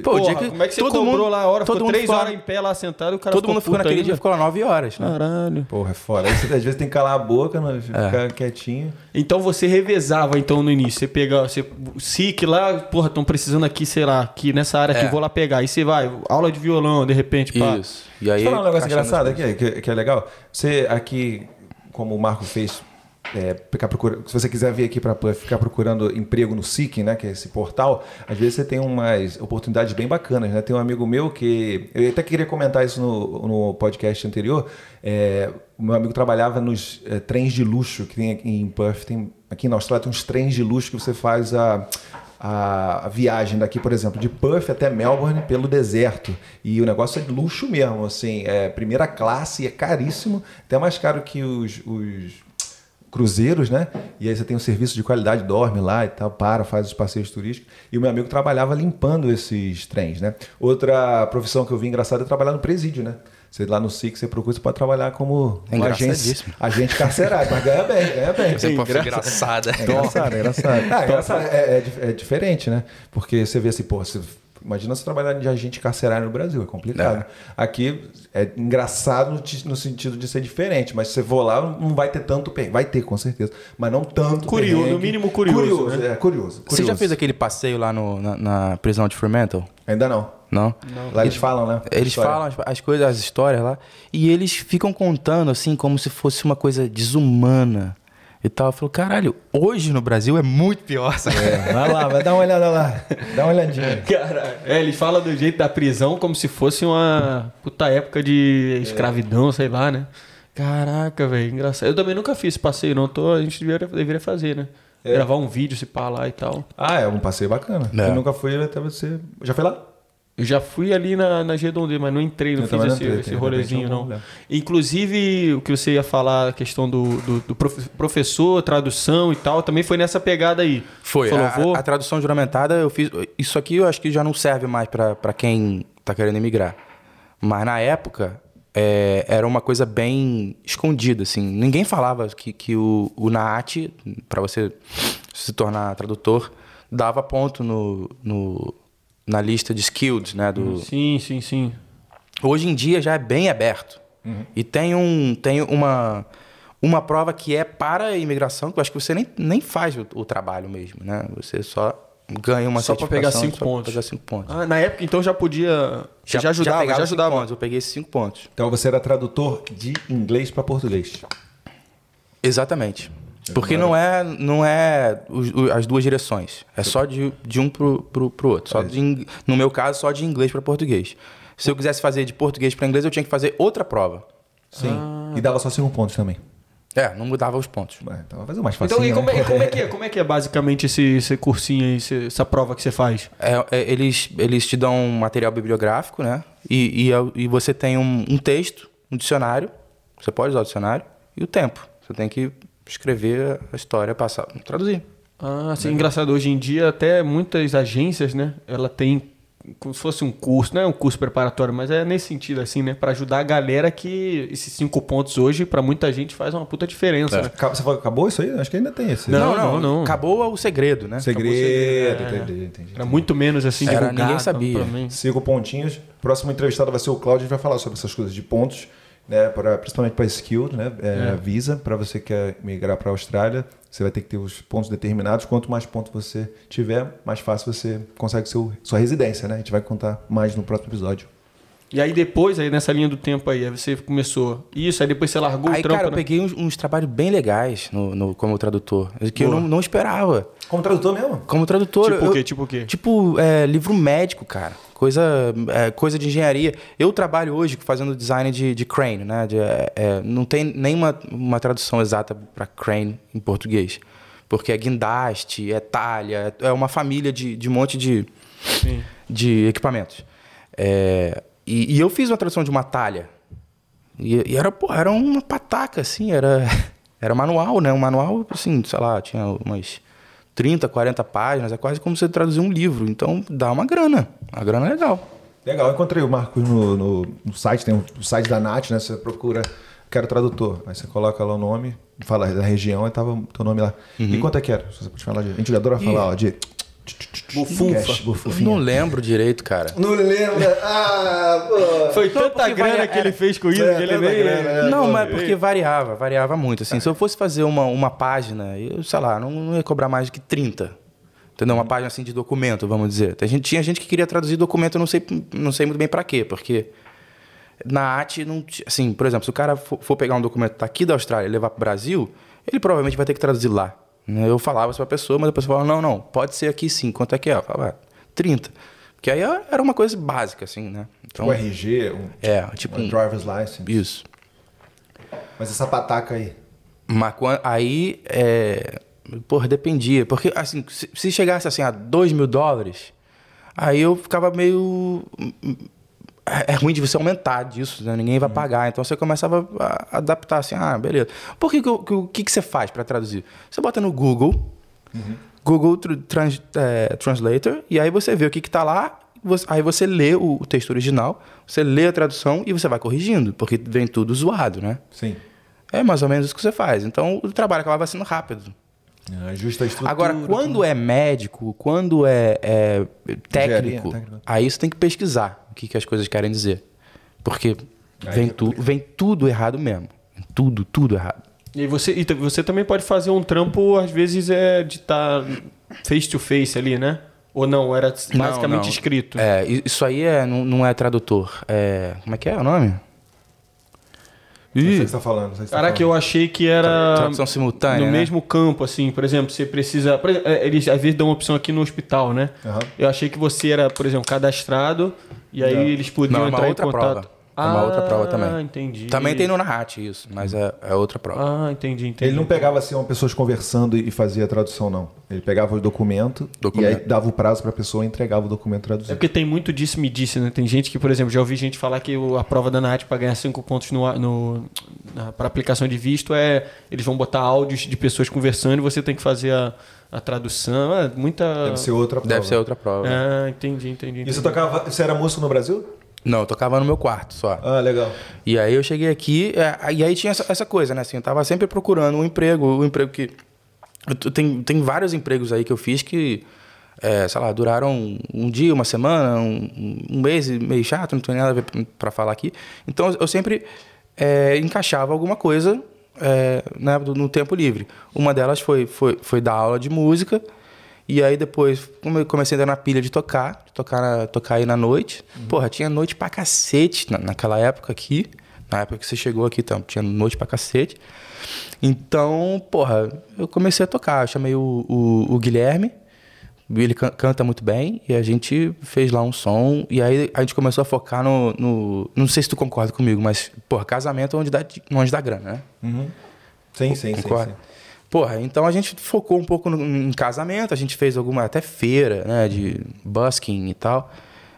Pô, o Porra, dia que como é que você todo cobrou mundo- lá a hora? todo Ficou mundo três ficou- horas em pé lá sentado e o cara Todo mundo ficou naquele ainda. dia, ficou lá nove horas. Né? Caralho. Porra, é foda. Aí você, às vezes tem que calar a boca, né? ficar quietinho. Então você revezava então no início. Você pega, você SIC lá, porra, estão precisando aqui, sei lá, aqui nessa área aqui, É. vou lá pegar. Aí você vai, aula de violão, de repente, pá. Isso. E aí, Deixa eu falar um negócio engraçado aqui, que, que é legal. Você aqui, como o Marco fez, é, ficar procura- se você quiser vir aqui para ficar procurando emprego no Seeking, né, que é esse portal, às vezes você tem umas oportunidades bem bacanas, né? Tem um amigo meu que eu até queria comentar isso no, no podcast anterior. É, meu amigo trabalhava nos é, trens de luxo que tem aqui em Perth, tem aqui na Austrália tem uns trens de luxo que você faz a a, viagem daqui, por exemplo, de Perth até Melbourne pelo deserto. E o negócio é de luxo mesmo, assim, é primeira classe, é caríssimo, até mais caro que os, os cruzeiros, né? E aí você tem um serviço de qualidade, dorme lá e tal, para, faz os passeios turísticos. E o meu amigo trabalhava limpando esses trens, né? Outra profissão que eu vi engraçada é trabalhar no presídio, né? Você lá no SIC, você procura, você pode trabalhar como É um agente, agente carcerário, mas ganha bem, ganha bem. Você pode ser engraçada. É engraçado, é engraçado. Ah, é, engraçado. É, é dif- é diferente, né? Porque você vê assim, pô, você, imagina você trabalhar de agente carcerário no Brasil, é complicado. Aqui é engraçado no, ti- no sentido de ser diferente, mas se você for lá, não vai ter tanto perrengue. Vai ter, com certeza, mas não tanto Curioso, perrengue. no mínimo curioso, Curioso, né? é, curioso, Você já curioso. fez aquele passeio lá no- na, na prisão de Fremantle? Ainda não. Não? Lá eles falam, né? Eles História. falam as, as coisas, as histórias lá, e eles ficam contando assim, como se fosse uma coisa desumana e tal. Eu falo, caralho, hoje no Brasil é muito pior, sabe? É, vai lá, vai dar uma olhada lá. Dá uma olhadinha. Cara, é, eles falam do jeito da prisão como se fosse uma puta época de escravidão, sei lá, né? Caraca, velho, engraçado. Eu também nunca fiz esse passeio, não. Tô, a gente deveria, deveria fazer, né? É. Gravar um vídeo, se pá lá e tal. Ah, é um passeio bacana. É. Eu nunca fui até você. Já foi lá? Eu já fui ali na, na Redondê, mas não entrei, não Eu fiz esse, entrei, esse rolezinho, não. Inclusive, o que você ia falar, a questão do, do, do profe- professor, tradução e tal, também foi nessa pegada aí. Foi. Falou, a, vou... a tradução juramentada, eu fiz. Isso aqui eu acho que já não serve mais pra pra quem tá querendo emigrar. Mas na época, é, era uma coisa bem escondida, assim. Ninguém falava que, que o, o NAAT, para você se tornar tradutor, dava ponto no, no- na lista de skilled, né? Do, Sim, sim, sim. Hoje em dia já é bem aberto. E tem, um, tem uma, uma prova que é para a imigração, que eu acho que você nem, nem faz o, o trabalho mesmo, né? Você só ganha uma Só pra pegar certificação cinco só pra pontos. pegar cinco pontos. Ah, na época, então, já podia... Já, já ajudava, já, cinco ajudava. pontos, Eu peguei esses cinco pontos. Então você era tradutor de inglês para português. Exatamente. Porque não é, não é as duas direções. É só de, de um pro, pro, pro outro. Só de ing- no meu caso, só de inglês para português. Se eu quisesse fazer de português para inglês, eu tinha que fazer outra prova. Sim. E dava só cinco pontos também. É, não mudava os pontos. Ué, Então vai fazer mais fácil. Então, e como, é, como é que é? [LAUGHS] Como é que é basicamente esse, esse cursinho aí, esse- essa prova que você faz? É, é, eles, eles te dão um material bibliográfico, né? E, e, é- e você tem um, um texto, um dicionário. Você pode usar o dicionário. E o tempo. Você tem que escrever a história, passar, traduzir. Ah, assim, engraçado. Hoje em dia, até muitas agências, né? Ela tem como se fosse um curso, não é um curso preparatório, mas é nesse sentido, assim, né? Pra ajudar a galera que esses cinco pontos hoje, pra muita gente, faz uma puta diferença, né? Acab- Você falou que acabou isso aí? Acho que ainda tem esse. Não, não, não. Acabou o segredo, né? Segredo, É. entendi, entendi. Era muito menos, assim, Era, divulgado. ninguém sabia. Cinco pontinhos. Próximo entrevistado vai ser o Cláudio, a gente vai falar sobre essas coisas de pontos, né? Pra, principalmente para skill, né? É, Visa, para você que quer migrar para a Austrália, você vai ter que ter os pontos determinados. Quanto mais pontos você tiver, mais fácil você consegue seu, sua residência, né? A gente vai contar mais no próximo episódio. E aí depois, aí nessa linha do tempo aí, aí você começou isso, aí depois você largou Aí, o trampo, cara, eu né? peguei uns, uns trabalhos bem legais no, no- como tradutor. Que eu não, não esperava. Como tradutor mesmo? Como tradutor. Tipo o eu- quê? Tipo o quê? Tipo, é, livro médico, cara. Coisa, é, coisa de engenharia. Eu trabalho hoje fazendo design de, de crane, né? De, é, é, não tem nenhuma uma tradução exata para crane em português. Porque é guindaste, é talha, é uma família de, de um monte de, Sim. de equipamentos. É, e, e eu fiz uma tradução de uma talha. E, e era, pô, era uma pataca, assim, era, [LAUGHS] era manual, né? Um manual, assim, sei lá, tinha umas 30, 40 páginas, é quase como você traduzir um livro. Então dá uma grana. A grana é legal. Legal, eu encontrei o Marcos no, no, no site, tem um, o site da NAT, né? Você procura, quero tradutor. Aí você coloca lá o nome, fala da região, aí tava o teu nome lá. E quanto é que era? Se você pode falar de. A gente adora falar, ó, de. Bufunfa. Bufufinha. não lembro direito, cara. Não lembra? Ah, pô. Foi tanta porque grana varia- que ele era- fez com isso É, que ele tanta nem... grana, é. não, mas porque variava, variava muito. Assim, se eu fosse fazer uma, uma página, eu, sei lá, não, não ia cobrar mais do que 30. Entendeu? Uma página assim de documento, vamos dizer. Tem gente, tinha gente que queria traduzir documento, eu não sei, não sei muito bem para quê, porque na arte não, assim, por exemplo, se o cara for, for pegar um documento daqui da Austrália e levar para o Brasil, ele provavelmente vai ter que traduzir lá. Né? Eu falava isso para a pessoa, mas a pessoa falava: "Não, não, pode ser aqui sim. Quanto é que é?" Eu falava: "Ah, 30". Porque aí era uma coisa básica assim, né? Então, Um RG, um, é, tipo um um, driver's license. isso. Mas essa pataca aí. Mas aí, é, Porra, dependia. Porque, assim, se, se chegasse assim a 2 mil dólares, aí eu ficava meio. É é ruim de você aumentar disso, né? ninguém vai pagar. Então você começava a adaptar assim, ah, beleza. Por que, o que, que você faz para traduzir? Você bota no Google, Google Tr- Trans- é, Translator, e aí você vê o que, que tá lá, você- aí você lê o, o texto original, você lê a tradução e você vai corrigindo, porque vem tudo zoado, né? Sim. É mais ou menos isso que você faz. Então o trabalho acabava sendo rápido. Ajusta a estrutura. Agora, quando é médico, quando é, é técnico, Engenharia, técnico. aí você tem que pesquisar o que, que as coisas querem dizer. Porque Aí vem, é tu, vem tudo errado mesmo. Tudo, tudo errado. E você, e você também pode fazer um trampo, às vezes, é de estar face to face ali, né? Ou não, era basicamente Não, não. escrito. É, isso aí é, não, não é tradutor. É, como é que é o nome? Não sei o Ih, que você tá falando. não sei o que você tá Caraca, eu falando. achei que era tradução simultânea. no né? mesmo campo, assim. Por exemplo, você precisa... por exemplo, é, Eles às vezes dão uma opção aqui no hospital, né? Aham. Eu achei que você era, por exemplo, cadastrado e aí Não. eles podiam Não, é uma entrar outra em contato. prova. É uma outra prova também. Ah, entendi. Também tem no Nahat isso, mas é, é outra prova. Ah, entendi, entendi. Ele não pegava assim uma pessoas conversando e fazia a tradução, não. Ele pegava o documento, Documento. e aí dava o prazo para a pessoa e entregava o documento É traduzido. porque tem muito disso me disse, né? Tem gente que, por exemplo, já ouvi gente falar que a prova da NAT para ganhar cinco pontos no, no, para aplicação de visto é eles vão botar áudios de pessoas conversando e você tem que fazer a, a tradução. É muita. Deve ser outra prova. Deve ser outra prova. Ah, entendi, entendi. E entendi. você tocava. Você era músico no Brasil? Não, eu tocava no meu quarto só. Ah, legal. E aí eu cheguei aqui, é, e aí tinha essa, essa coisa, né? Assim, eu tava sempre procurando um emprego, um emprego que. Tem, tem vários empregos aí que eu fiz que, é, sei lá, duraram um dia, uma semana, um, um mês, meio chato, não tem nada a ver para falar aqui. Então eu sempre é, encaixava alguma coisa é, né, no tempo livre. Uma delas foi, foi, foi dar aula de música. E aí depois come- comecei a entrar na pilha de tocar, de tocar, na- tocar aí na noite. Porra, tinha noite pra cacete na- naquela época aqui. Na época que você chegou aqui, então, tinha noite pra cacete. Então, porra, eu comecei a tocar. Eu chamei o, o- o Guilherme, ele can- canta muito bem, e a gente fez lá um som. E aí a gente começou a focar no. no- não sei se tu concorda comigo, mas, porra, casamento é onde dá, onde dá grana, né? Sim, sim, sim, Concorda? sim. Porra, então a gente focou um pouco no- em casamento, a gente fez alguma até feira, né, de busking e tal.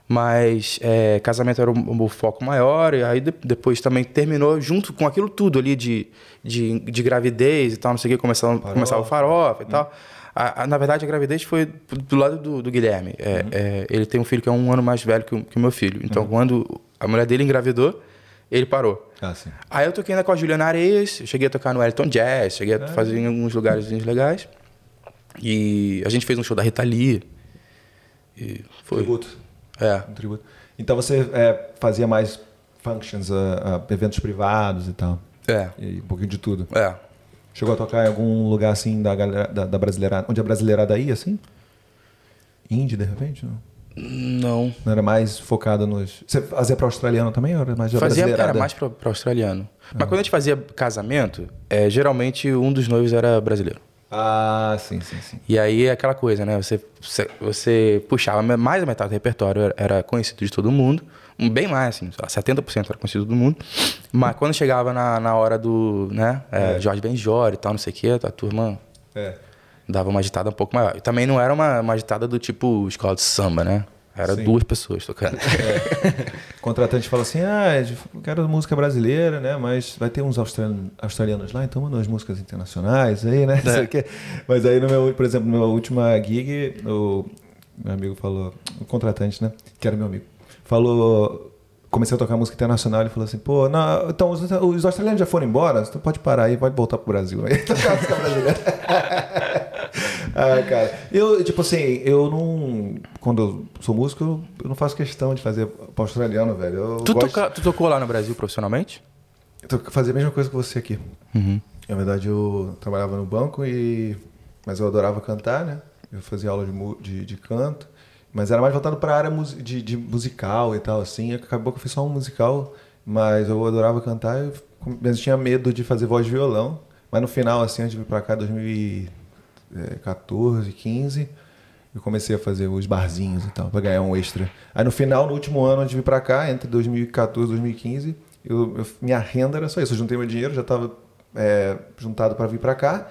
Mas é, casamento era o, o foco maior, e aí de- depois também terminou junto com aquilo tudo ali de, de, de gravidez e tal, não sei o que, começava, começava o farofa e tal. A- a- na verdade, a gravidez foi do lado do, do Guilherme. É, é, ele tem um filho que é um ano mais velho que o, que o meu filho. Então, quando a mulher dele engravidou, ele parou. Ah, sim. Aí eu toquei ainda com a Juliana Areias, eu cheguei a tocar no Elton Jazz, cheguei a fazer em alguns lugares legais. E a gente fez um show da Rita Lee. E foi. Tributo. É. Um tributo. Então você é, fazia mais functions, ah, ah, eventos privados e tal. É. E um pouquinho de tudo. É. Chegou a tocar em algum lugar assim da, galera, da, da brasileirada, onde a brasileirada ia, assim? Indie, de repente? Não, Não. não era mais focada nos. Você fazia para australiano também? Ou era mais Fazia, era mais para australiano. Mas quando a gente fazia casamento, é, geralmente um dos noivos era brasileiro. Ah, sim, sim, sim. E aí é aquela coisa, né? Você, você, você puxava mais da metade do repertório, era- conhecido de todo mundo. Bem mais, assim, sei lá, 70% era conhecido de todo mundo. Mas quando chegava na, na hora do, né? é, Jorge Benjor e tal, não sei o quê, a turma É. dava uma agitada um pouco maior. E também não era uma, uma agitada do tipo escola de samba, né? Era Sim. duas pessoas tocando. O [LAUGHS] contratante fala assim: ah, eu quero música brasileira, né? Mas vai ter uns australianos, australianos lá, então manda umas músicas internacionais aí, né? [LAUGHS] Quê. Mas aí, no meu, por exemplo, na minha última gig, o meu amigo falou, o contratante, né? Que era meu amigo, falou. Comecei a tocar música internacional, ele falou assim, pô, não, então os, os australianos já foram embora, você pode parar aí, pode voltar pro Brasil. [LAUGHS] Aí tocar música brasileira. [LAUGHS] ah, cara. Eu, tipo assim, eu não. Quando eu sou músico, eu- não faço questão de fazer pra australiano, velho. Eu tu, gosto toca- tu tocou lá no Brasil profissionalmente? eu fazia a mesma coisa que você aqui. Uhum. Na verdade, eu trabalhava no banco e. Mas eu adorava cantar, né? Eu fazia aula de, de, de canto. Mas era mais voltado para a área de, de musical e tal, assim. Acabou que eu fiz só um musical, mas eu adorava cantar. Eu, mas eu tinha medo de fazer voz de violão. Mas no final, assim, antes de vir pra cá, 2014, 15, eu comecei a fazer os barzinhos e tal, pra ganhar um extra. Aí no final, no último ano, antes de vir pra cá, entre 2014 e 2015, eu, eu- minha renda era só isso. Eu juntei meu dinheiro, já estava juntado para vir pra cá.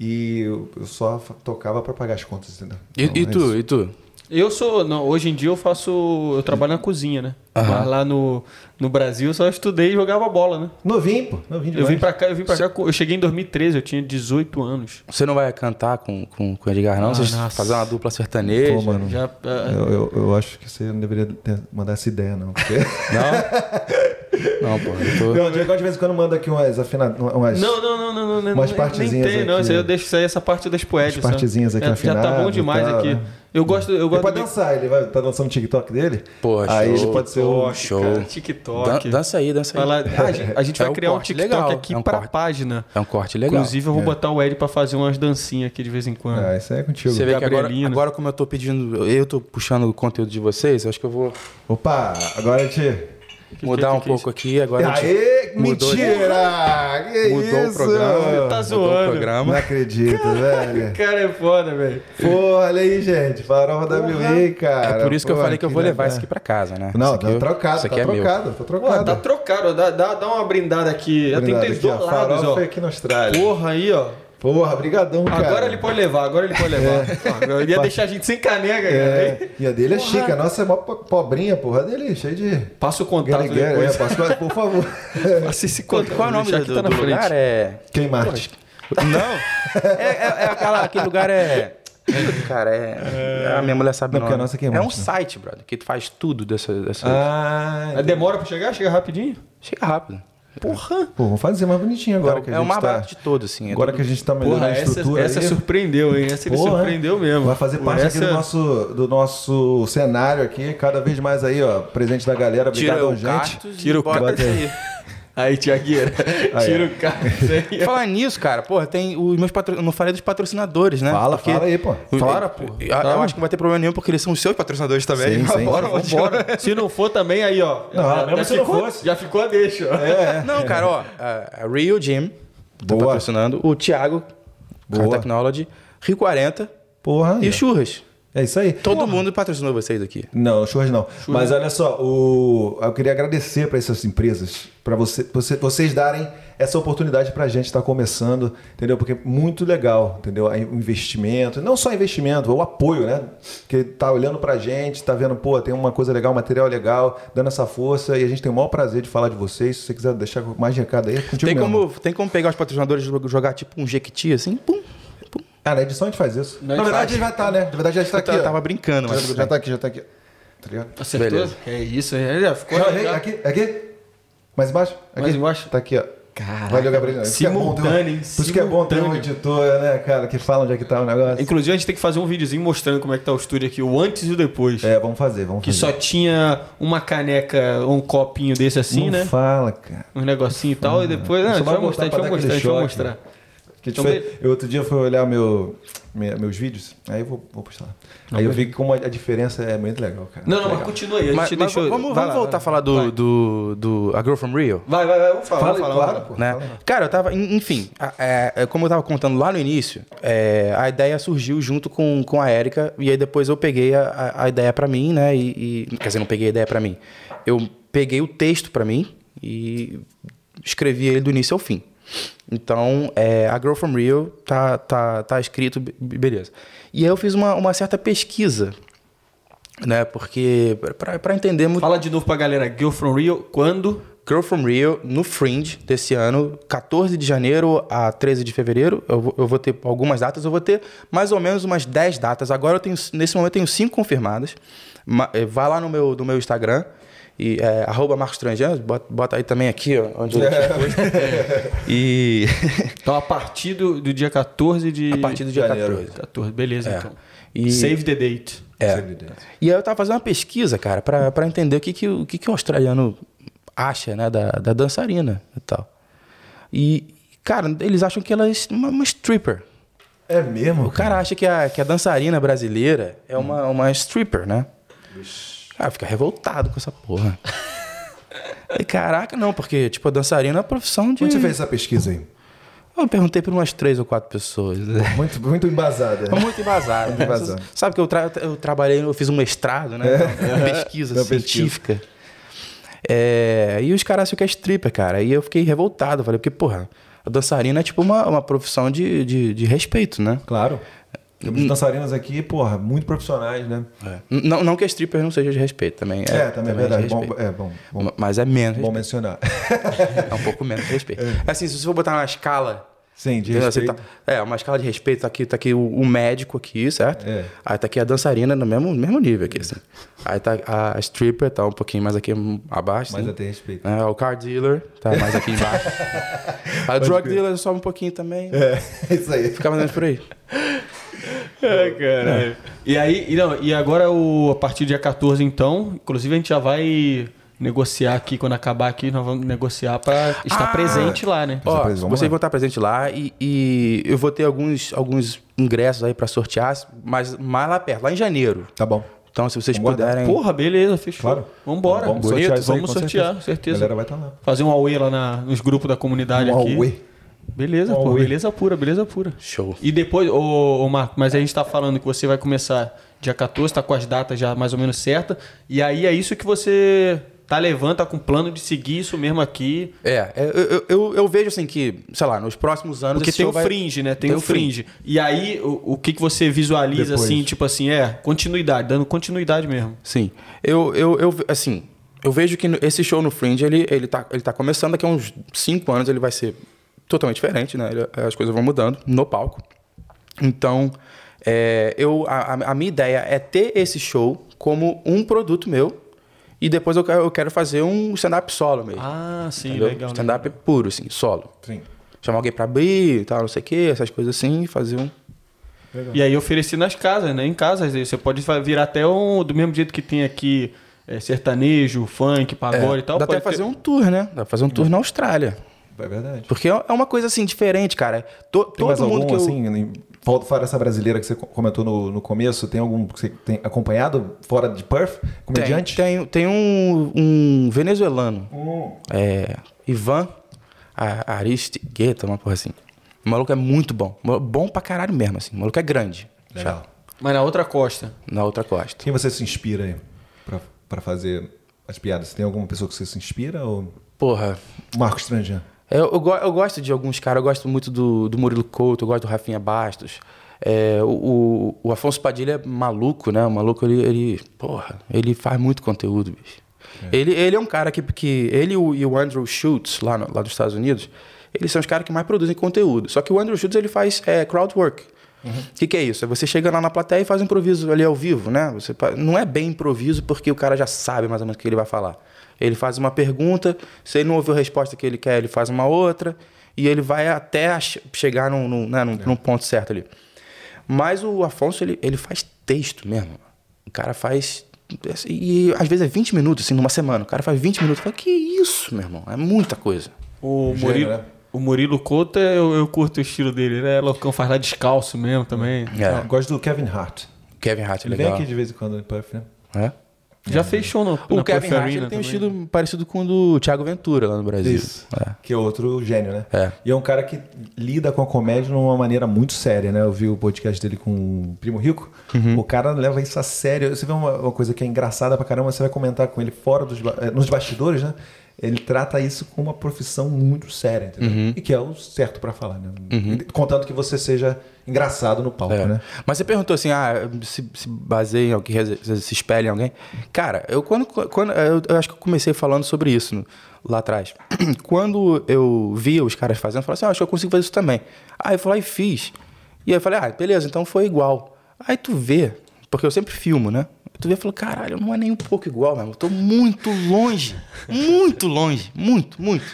E eu, eu só tocava pra pagar as contas, entendeu? E, Então, e é tu, isso. e tu? Eu sou. Não, hoje em dia eu faço. Eu trabalho na cozinha, né? Aham. Mas lá no, no Brasil eu só estudei e jogava bola, né? Novinho, pô. Novinho Eu vim pra cá, eu vim pra cá. com- Eu cheguei em 2013, eu tinha 18 anos. Você não vai cantar com, com, com o Edgar, não? Ah, Vocês nossa. fazer uma dupla sertaneja? Pô, mano. Já. ah, Eu, eu, eu acho que você não deveria ter, mandar essa ideia, não. Porque... Não? [LAUGHS] Não, pô. Eu tô... não, o Diego de vez em quando manda aqui umas afinadas. Umas... Não, não, não, não, não, não. Umas partezinhas Nem tem, não. aqui. Isso aí eu deixo isso aí, essa parte das poetas. Umas partezinhas aqui já, já tá afinadas bom demais tal, aqui. né? Eu gosto, eu Ele gosto pode de dançar, ele vai tá dançando no TikTok dele. Pô, Aí show. ele pode ser o. Show. cara, Dan- TikTok. dança aí, dança aí. Lá- Ah, a gente, É vai um criar um TikTok legal, aqui é um pra corte. página. É um corte legal. Inclusive, eu vou É. botar o Ed pra fazer umas dancinhas aqui de vez em quando. Ah, isso aí é contigo. Você vê que agora, agora, como eu tô pedindo, eu tô puxando o conteúdo de vocês, eu acho que eu vou Opa, agora a gente. Mudar que- um que pouco aqui. Agora a gente Aê, mudou mentira! Que mudou isso? o programa. Tá mudou zoando. [LAUGHS] o Não programa. acredito, velho. Cara, é foda, velho. Pô, olha aí, gente. Farofa WA, cara. É por isso que eu Pô, falei que eu vou levar isso aqui pra casa, né? Não, isso aqui tá eu- trocado, Isso tá aqui é meu. trocado, tá Pô, trocado. tá trocado. Dá, dá, dá uma brindada aqui. Já tem três aqui, ó. dois lados, Farofa ó. aqui na Austrália. Porra aí, ó. Porra, brigadão, cara. Agora ele pode levar, agora ele pode levar. [LAUGHS] Eu ia deixar a gente sem caneca, cara. É, e a dele é chique, a nossa é mó po- pobrinha, porra. A dele é cheia de... Passa o contato guerra, é, depois. passa- por favor. [LAUGHS] Passa esse Qual, contato. qual é o nome do, aqui, do, tá na do frente. lugar? É. Quem Marte? Não! É, é- é aquela, aquele lugar é. Cara, é. A minha mulher sabe Não, o porque a nome. nossa aqui é É um né? site, brother, que tu faz tudo dessa. dessa... Ah, demora pra chegar? Chega rapidinho? Chega rápido. Porra! pô, vamos fazer mais bonitinho agora é que a é o gente mais tá... barato de todos, assim. é Agora tudo- que a gente tá melhorando Porra, a essa, estrutura essa aí, surpreendeu, hein? Essa ele Porra, surpreendeu mesmo. Vai fazer parte aqui essa- do nosso, do nosso cenário aqui, cada vez mais aí, ó. Presente da galera, Tira obrigado, o gente. Tira o bota cactus. isso aí. [LAUGHS] Aí, Tiagueira, [LAUGHS] tira o carro aí. [LAUGHS] Falar nisso, cara, porra, tem os meus patro... eu não falei dos patrocinadores, né? Fala, Porque- fala aí, pô. Fala, pô. Eu, acho que não vai ter problema nenhum, porque eles são os seus patrocinadores também. Sim, [LAUGHS] sim. Bora, Bora, bora. vambora. Se não for também, aí, ó. Não, já, mesmo se não ficou, fosse. Já ficou a deixa, ó. Não, cara, ó, a Real Gym tá patrocinando, o Thiago, Car Boa. Technology, Rio 40 Porra, e o Churras. É isso aí. Todo mundo patrocinou vocês aqui. Não, churras não. Mas olha só, o... eu queria agradecer para essas empresas, para você, você- vocês darem essa oportunidade para a gente estar começando, entendeu? Porque é muito legal, entendeu? O investimento, não só investimento, o apoio, né? Que tá olhando para a gente, tá vendo, pô, tem uma coisa legal, material legal, dando essa força e a gente tem o maior prazer de falar de vocês. Se você quiser deixar mais recado aí, é contigo Tem mesmo. como, tem como pegar os patrocinadores e jogar tipo um jequiti assim? Pum. Ah, na edição a gente faz isso. Na gente verdade, faz. ele vai estar, né? Na verdade, já está aqui. eu ó. tava brincando, mas. Já, já tá aqui, já tá aqui. Tá ligado? Acertou? Beleza. É isso, aí já ficou. Não, já- aqui, aqui. Mais embaixo? Aqui. Mais embaixo? Tá aqui, ó. Caraca. Valeu, Gabriel. Isso que é bom ter um- Simultâneo, Por isso que é bom ter um simultâneo. editor, né, cara, que fala onde é que tá o negócio. Inclusive, a gente tem que fazer um videozinho mostrando como é que tá o estúdio aqui, o antes e o depois. É, vamos fazer, vamos Que fazer. só tinha uma caneca, um copinho desse assim, Não né? fala, cara. Um negocinho e tal, e depois. Não, a Só gente vai vai mostrar, a gente botar vai pra dar mostrar, Que Então, foi- eu outro dia fui olhar meu, me- meus vídeos, aí eu vou, vou postar. Aí eu vi que como a, a diferença é muito legal, cara. Não, não, Legal. mas continua aí. A gente Mas, mas deixou. vamos, vamos lá, voltar a falar do, do, do A Girl from Rio? Vai, vai, vai, vamos falar. Fala, né? fala. Cara, eu tava. en- Enfim, é, é, como eu tava contando lá no início, é, a ideia surgiu junto com, com a Érica, e aí depois eu peguei a, a- a ideia pra mim, né? E, e- Quer dizer, não peguei a ideia pra mim. Eu peguei o texto pra mim e escrevi ele do início ao fim. Então, é, a Girl from Rio tá, tá, tá escrito, be- beleza. E aí eu fiz uma, uma certa pesquisa, né? Porque, pra entender muito. Fala de novo pra galera. Girl from Rio, quando? Girl from Rio no Fringe desse ano, 14 de janeiro a 13 de fevereiro. Eu vou, eu vou ter algumas datas, eu vou ter mais ou menos umas 10 datas. Agora eu tenho, nesse momento eu tenho 5 confirmadas. Ma- eh, Vai lá no meu, no meu Instagram. E, é, arroba Marcos Tranjan, bota, bota aí também aqui, ó, onde eu [LAUGHS] E [LAUGHS] Então, a partir do, do dia 14 de. a partir do dia Janeiro. 14. 14, beleza, É. então. E- Save the date. É. E aí eu tava fazendo uma pesquisa, cara, pra pra entender o que, que, o que, que o australiano acha, né, da, da dançarina e tal. E, cara, eles acham que ela é uma, uma stripper. É mesmo? O cara acha que a, que a dançarina brasileira é uma, uma stripper, né? Cara, fica revoltado com essa porra. [LAUGHS] Caraca, não, porque, tipo, a dançarina é uma profissão de... Onde você fez essa pesquisa aí? Eu perguntei para umas três ou quatro pessoas. [LAUGHS] Muito, muito embasada. É muito embasado. Muito né? Sabe que eu, tra eu trabalhei, eu fiz um mestrado, né? Uma [LAUGHS] pesquisa Uma pesquisa. científica. É, e os caras acham que é stripper, cara. E eu fiquei revoltado. Falei, porque, porra, a dançarina é tipo uma, uma profissão de, de, de respeito, né? Claro. Temos dançarinas aqui, porra, muito profissionais, né? N- Não, não que a stripper não seja de respeito, também é. É, também é verdade. de Bom, respeito. é bom, bom, Ma- Mas é menos bom respeito. mencionar. [LAUGHS] É um pouco menos respeito. [LAUGHS] Assim, se você for botar uma escala. Sim, de? Você respeito. tá- é, uma escala de respeito. Tá aqui, tá aqui o, o médico aqui, certo? É. Aí tá aqui a dançarina no mesmo, mesmo nível aqui, assim. Aí tá a stripper, tá um pouquinho mais aqui abaixo. Mas assim. a ter respeito. É, o car dealer tá mais aqui embaixo. [LAUGHS] a drug dealer sobe um pouquinho também. É, isso aí. Fica mais ou menos por aí. [LAUGHS] É, caralho. E aí, e, não, e agora o, a partir do dia 14, então, inclusive a gente já vai negociar aqui, quando acabar aqui, nós vamos negociar pra estar Ah! presente lá, né? Ó, vocês lá. vão estar presente lá e, e eu vou ter alguns, alguns ingressos aí pra sortear, mas mais lá perto, lá em janeiro. Tá bom. Então, se vocês Vamos guardar. puderem. Porra, beleza, fechou. Claro. Vambora. Vamos sortear aí, vamos com sortear, certeza. certeza. A galera vai estar lá. Fazer um auê lá na- nos grupos da comunidade Um aqui. auê. Beleza, pô, beleza pura, beleza pura. Show. E depois, ô, ô Marco, mas a gente tá falando que você vai começar dia 14, tá com as datas já mais ou menos certas. E aí é isso que você tá levando, tá com plano de seguir isso mesmo aqui. É, é, eu, eu, eu, vejo assim que, sei lá, nos próximos anos. Porque esse tem o vai- fringe, né? Tem, o fringe. E aí, o, o que, que você visualiza, Depois. assim, tipo assim, é continuidade, dando continuidade mesmo. Sim. Eu, eu, eu, assim, eu vejo que no- esse show no Fringe, ele, ele, tá, ele tá começando daqui a uns 5 anos, ele vai ser totalmente diferente, né? As coisas vão mudando no palco. Então, é, eu, a, a- minha ideia é ter esse show como um produto meu e depois eu quero, eu quero fazer um stand-up solo mesmo. Ah, sim, entendeu? legal. Stand-up puro, assim, solo. Sim. Chamar alguém pra abrir e tal, não sei o quê, essas coisas assim, fazer um... E aí ofereci nas casas, né? Em casas. Você pode virar até um. Do mesmo jeito que tem aqui é, sertanejo, funk, pagode e tal. Dá pode até fazer um tour, né? Dá pra fazer um tour na Austrália. É verdade. Porque é uma coisa assim diferente, cara. To- Tem todo mais mundo algum, que eu... assim, fora essa brasileira que você co- comentou no, no começo, tem algum que você tem acompanhado fora de Perth? tem, Comediante? tem, tem um, um venezuelano, Hum. é, Ivan A- Aristigueta, uma porra assim. O maluco é muito bom. Bom pra caralho mesmo, assim. O maluco é grande. Legal. Mas na outra costa. Na outra costa. Quem você se inspira aí pra, pra fazer as piadas? Tem alguma pessoa que você se inspira ou Porra, Marco Estrangeiro? Eu, eu, eu gosto de alguns caras, eu gosto muito do, do Murilo Couto, eu gosto do Rafinha Bastos. É, o, o, Afonso Padilha é maluco, né? O maluco, ele, ele, porra, ele faz muito conteúdo, bicho. Ele, ele é um cara que, que ele e o, o Andrew Schultz, lá, no- lá dos Estados Unidos, eles são os caras que mais produzem conteúdo. Só que o Andrew Schultz, ele faz é, crowd work. O que, que é isso? É você chega lá na plateia e faz um improviso ali ao vivo, né? Você, não é bem improviso porque o cara já sabe mais ou menos o que ele vai falar. Ele faz uma pergunta, se ele não ouviu a resposta que ele quer, ele faz uma outra, e ele vai até chegar num, num, né, num, num ponto certo ali. Mas o Afonso, ele, ele faz texto mesmo. O cara faz. E às vezes é 20 minutos, assim, numa semana. O cara faz 20 minutos. Fala, que isso, meu irmão? É muita coisa. O Murilo, né? o Murilo Couto, eu, eu curto o estilo dele. Ele é loucão, faz lá descalço mesmo também. É. Eu gosto do Kevin Hart. Kevin Hart é Ele legal. vem aqui de vez em quando em Perth, né? É? Já fez show no, O na Kevin Hart ele tem um estilo parecido com o do Thiago Ventura lá no Brasil. Isso. É. Que é outro gênio, né? É. E é um cara que lida com a comédia de uma maneira muito séria, né? Eu vi o podcast dele com o Primo Rico. Uhum. O cara leva isso a sério. Você vê uma, uma coisa que é engraçada pra caramba, você vai comentar com ele fora dos eh, nos bastidores, né? Ele trata isso como uma profissão muito séria, entendeu? Uhum. E que é o certo pra falar, né? Contanto que você seja engraçado no palco, É. né? Mas você perguntou assim, ah, se, se baseia em alguém, se se espelha em alguém. Cara, eu quando, quando eu, eu acho que eu comecei falando sobre isso no- lá atrás. [CLEARS THROAT] Quando eu via os caras fazendo, eu falei assim, ah, acho que eu consigo fazer isso também. Aí eu fui lá e fiz. E aí eu falei, ah, beleza, então foi igual. Aí tu vê, porque eu sempre filmo, né? Tu vê e falou, caralho, não é nem um pouco igual, meu irmão. Eu tô muito longe. Muito longe. Muito, muito.